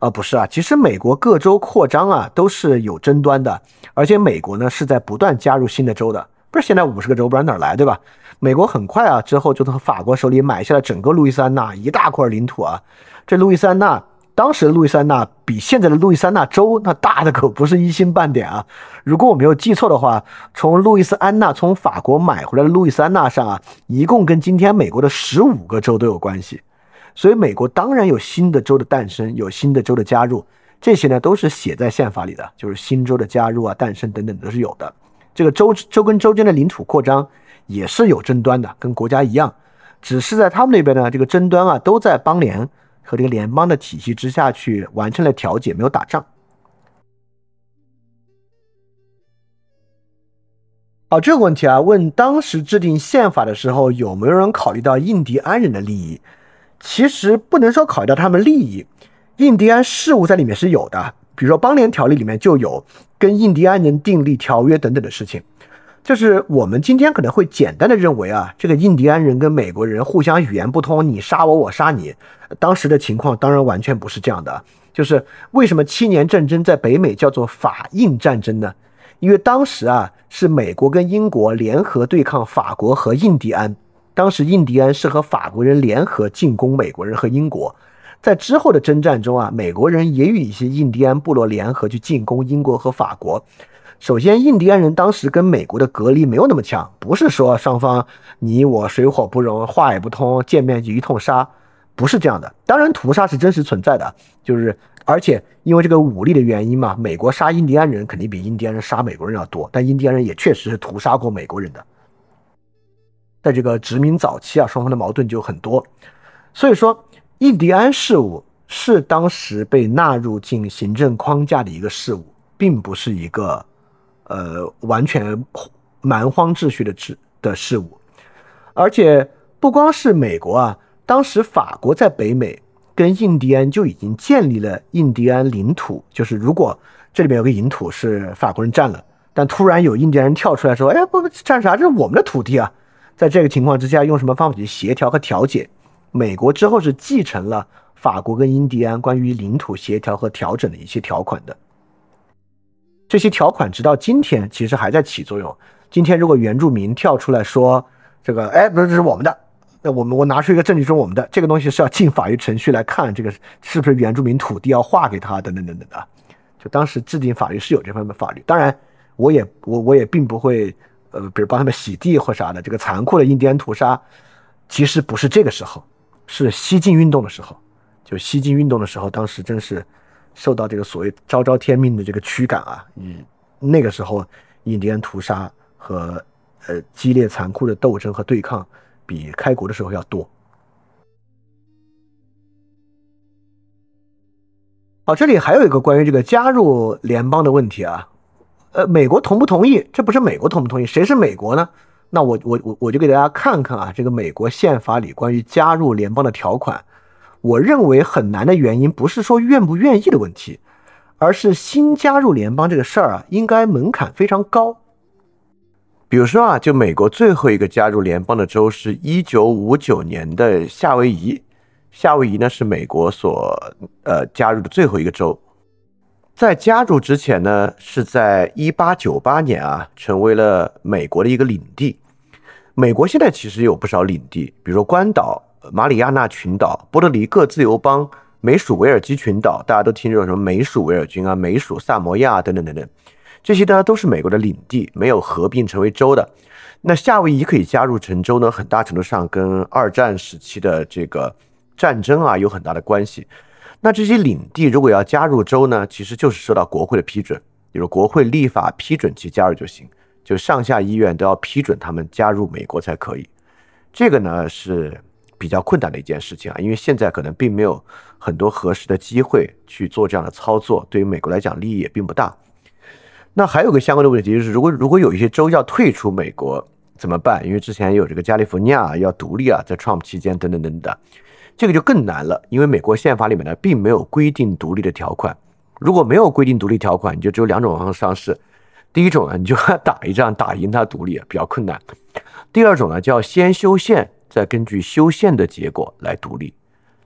Speaker 1: 啊，不是啊，其实美国各州扩张啊都是有争端的，而且美国呢是在不断加入新的州的，不是现在五十个州，不然哪来，对吧？美国很快啊之后就从法国手里买下了整个路易斯安那一大块领土啊，这路易斯安那。当时的路易斯安那比现在的路易斯安那州那大的可不是一星半点啊！如果我没有记错的话，从路易斯安那从法国买回来的路易斯安那上啊，一共跟今天美国的十五个州都有关系。所以美国当然有新的州的诞生，有新的州的加入，这些呢都是写在宪法里的，就是新州的加入啊、诞生等等都是有的。这个州州跟州间的领土扩张也是有争端的，跟国家一样，只是在他们那边呢，这个争端啊都在邦联。和这个联邦的体系之下去完成了调解，没有打仗。好，这个问题啊，问当时制定宪法的时候有没有人考虑到印第安人的利益？其实不能说考虑到他们利益，印第安事务在里面是有的，比如说邦联条例里面就有跟印第安人订立条约等等的事情。就是我们今天可能会简单的认为啊，这个印第安人跟美国人互相语言不通，你杀我，我杀你。当时的情况当然完全不是这样的。就是为什么七年战争在北美叫做法印战争呢？因为当时啊是美国跟英国联合对抗法国和印第安。当时印第安是和法国人联合进攻美国人和英国。在之后的征战中啊，美国人也与一些印第安部落联合去进攻英国和法国。首先，印第安人当时跟美国的隔离没有那么强，不是说双方你我水火不容，话也不通，见面就一通杀，不是这样的。当然，屠杀是真实存在的，就是而且因为这个武力的原因嘛，美国杀印第安人肯定比印第安人杀美国人要多，但印第安人也确实是屠杀过美国人的。在这个殖民早期啊，双方的矛盾就很多，所以说印第安事务是当时被纳入进行政框架的一个事务，并不是一个。呃，完全蛮荒秩序的制的事物，而且不光是美国啊，当时法国在北美跟印第安就已经建立了印第安领土，就是如果这里面有个领土是法国人占了，但突然有印第安人跳出来说，哎，不不占啥，这是我们的土地啊，在这个情况之下，用什么方法去协调和调解？美国之后是继承了法国跟印第安关于领土协调和调整的一些条款的。这些条款直到今天其实还在起作用。今天如果原住民跳出来说这个，哎，不是这是我们的，那我们我拿出一个证据说我们的这个东西是要进法律程序来看这个是不是原住民土地要划给他等等等等的。就当时制定法律是有这方面法律。当然，我也我我也并不会呃，比如帮他们洗地或啥的。这个残酷的印第安屠杀其实不是这个时候，是西进运动的时候。就西进运动的时候，当时真是。受到这个所谓昭昭天命的这个驱赶啊，嗯，那个时候印第安屠杀和呃激烈残酷的斗争和对抗比开国的时候要多。好，这里还有一个关于这个加入联邦的问题啊，呃，美国同不同意？这不是美国同不同意，谁是美国呢？那我我我我就给大家看看啊，这个美国宪法里关于加入联邦的条款。我认为很难的原因不是说愿不愿意的问题，而是新加入联邦这个事儿啊，应该门槛非常高。比如说啊，就美国最后一个加入联邦的州是一九五九年的夏威夷，夏威夷呢是美国所呃加入的最后一个州。在加入之前呢，是在一八九八年啊，成为了美国的一个领地。美国现在其实有不少领地，比如说关岛、马里亚纳群岛、波多黎各自由邦、美属维尔基群岛，大家都听说什么美属维尔军啊、美属萨摩亚等等等等，这些呢都是美国的领地，没有合并成为州的。那夏威夷可以加入成州呢，很大程度上跟二战时期的这个战争啊有很大的关系。那这些领地如果要加入州呢，其实就是受到国会的批准，比如国会立法批准其加入就行，就上下议院都要批准他们加入美国才可以。这个呢是比较困难的一件事情啊，因为现在可能并没有很多合适的机会去做这样的操作，对于美国来讲利益也并不大。那还有个相关的问题就是，如果如果有一些州要退出美国怎么办？因为之前有这个加利福尼亚要独立啊，在 Trump 期间等等等等。这个就更难了，因为美国宪法里面呢，并没有规定独立的条款。如果没有规定独立条款，你就只有两种方式上市：第一种呢，你就 打一仗打赢他独立，比较困难；第二种呢，叫先修宪，再根据修宪的结果来独立，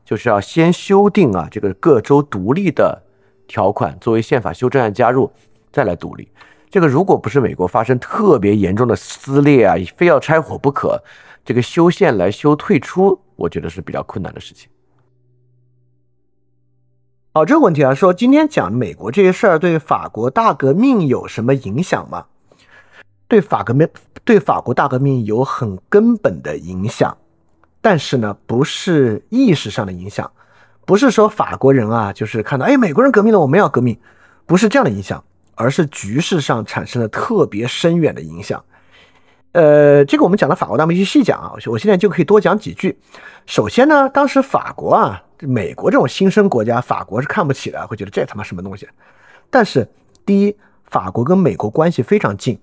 Speaker 1: 就是要先修订啊这个各州独立的条款作为宪法修正案加入，再来独立。这个如果不是美国发生特别严重的撕裂啊，非要拆伙不可，这个修宪来修退出。我觉得是比较困难的事情。好，这个问题啊，说今天讲美国这些事儿对法国大革命有什么影响吗？对法革命，对法国大革命有很根本的影响，但是呢，不是意识上的影响，不是说法国人啊，就是看到哎美国人革命了，我们要革命，不是这样的影响，而是局势上产生了特别深远的影响。呃，这个我们讲到法国大革命去细讲啊，我现在就可以多讲几句。首先呢，当时法国啊，美国这种新生国家，法国是看不起的，会觉得这他妈什么东西。但是，第一，法国跟美国关系非常近，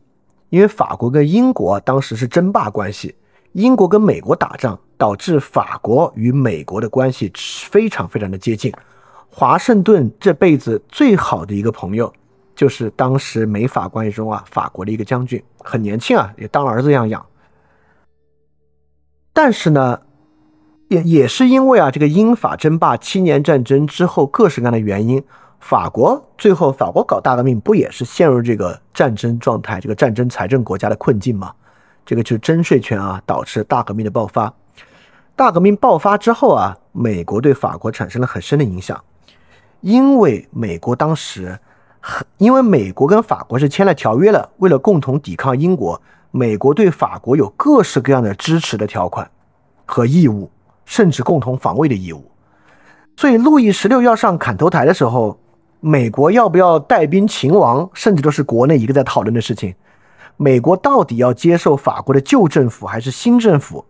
Speaker 1: 因为法国跟英国当时是争霸关系，英国跟美国打仗，导致法国与美国的关系非常非常的接近。华盛顿这辈子最好的一个朋友。就是当时美法关系中啊，法国的一个将军很年轻啊，也当儿子一样养。但是呢，也也是因为啊，这个英法争霸七年战争之后各式各样的原因，法国最后法国搞大革命不也是陷入这个战争状态，这个战争财政国家的困境吗？这个就是征税权啊，导致大革命的爆发。大革命爆发之后啊，美国对法国产生了很深的影响，因为美国当时。因为美国跟法国是签了条约了，为了共同抵抗英国，美国对法国有各式各样的支持的条款和义务，甚至共同防卫的义务。所以，路易十六要上砍头台的时候，美国要不要带兵勤王，甚至都是国内一个在讨论的事情。美国到底要接受法国的旧政府还是新政府，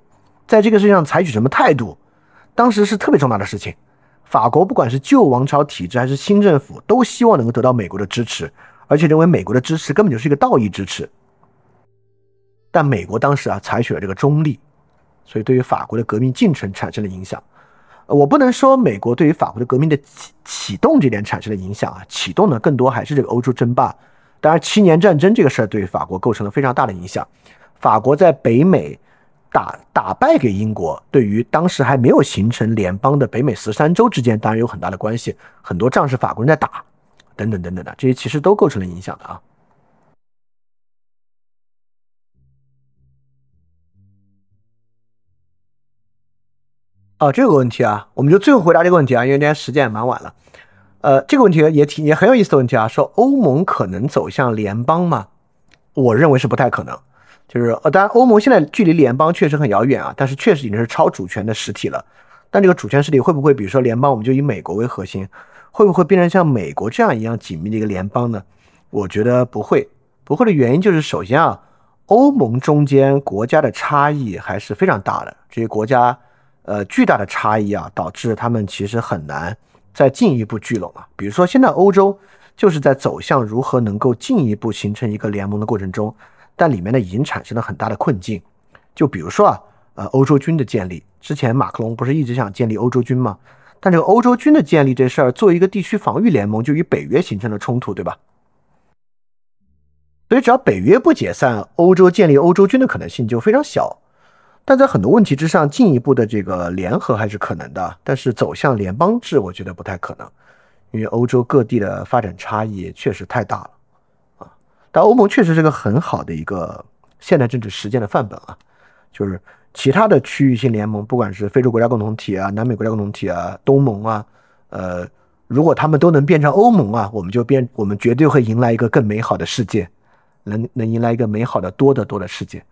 Speaker 1: 在这个事情上采取什么态度，当时是特别重大的事情。法国不管是旧王朝体制还是新政府，都希望能够得到美国的支持，而且认为美国的支持根本就是一个道义支持。但美国当时啊采取了这个中立，所以对于法国的革命进程产生了影响。我不能说美国对于法国的革命的启启动这点产生了影响啊，启动呢更多还是这个欧洲争霸。当然，七年战争这个事儿对法国构成了非常大的影响。法国在北美。打打败给英国，对于当时还没有形成联邦的北美十三州之间，当然有很大的关系。很多仗是法国人在打，等等等等的，这些其实都构成了影响的啊。哦，这个问题啊，我们就最后回答这个问题啊，因为今天时间也蛮晚了。呃，这个问题也挺也很有意思的问题啊，说欧盟可能走向联邦吗？我认为是不太可能。就是呃，当然，欧盟现在距离联邦确实很遥远啊，但是确实已经是超主权的实体了。但这个主权实体会不会，比如说联邦，我们就以美国为核心，会不会变成像美国这样一样紧密的一个联邦呢？我觉得不会，不会的原因就是，首先啊，欧盟中间国家的差异还是非常大的，这些国家呃巨大的差异啊，导致他们其实很难再进一步聚拢啊。比如说现在欧洲就是在走向如何能够进一步形成一个联盟的过程中。但里面呢，已经产生了很大的困境。就比如说啊，呃，欧洲军的建立，之前马克龙不是一直想建立欧洲军吗？但这个欧洲军的建立这事儿，作为一个地区防御联盟，就与北约形成了冲突，对吧？所以只要北约不解散，欧洲建立欧洲军的可能性就非常小。但在很多问题之上，进一步的这个联合还是可能的。但是走向联邦制，我觉得不太可能，因为欧洲各地的发展差异确实太大了啊。但欧盟确实是个很好的一个现代政治实践的范本啊，就是其他的区域性联盟，不管是非洲国家共同体啊、南美国家共同体啊、东盟啊，呃，如果他们都能变成欧盟啊，我们就变，我们绝对会迎来一个更美好的世界，能能迎来一个美好的多得多的世界。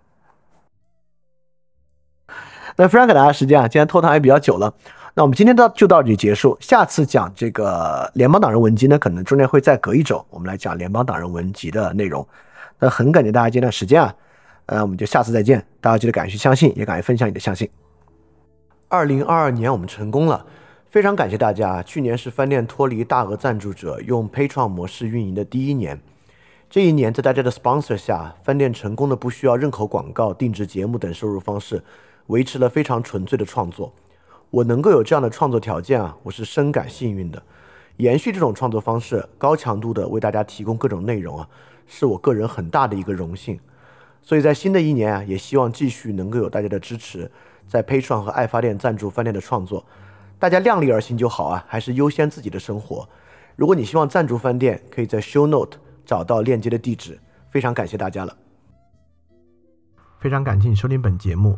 Speaker 1: 那非常感谢时间啊，今天拖堂也比较久了，那我们今天到就到这里结束。下次讲这个联邦党人文集呢，可能中间会再隔一周，我们来讲联邦党人文集的内容。那很感谢大家今天的时间啊，呃，我们就下次再见。大家记得敢于相信，也敢于分享你的相信。二零二二年我们成功了，非常感谢大家。去年是饭店脱离大额赞助者用 Patreon 模式运营的第一年，这一年在大家的 sponsor 下，饭店成功的不需要任何广告、定制节目等收入方式。维持了非常纯粹的创作，我能够有这样的创作条件啊，我是深感幸运的。延续这种创作方式，高强度的为大家提供各种内容啊，是我个人很大的一个荣幸。所以在新的一年啊，也希望继续能够有大家的支持，在 Patreon 和爱发电赞助饭店的创作，大家量力而行就好啊，还是优先自己的生活。如果你希望赞助饭店，可以在 Show Note 找到链接的地址。非常感谢大家了，
Speaker 4: 非常感谢你收听本节目。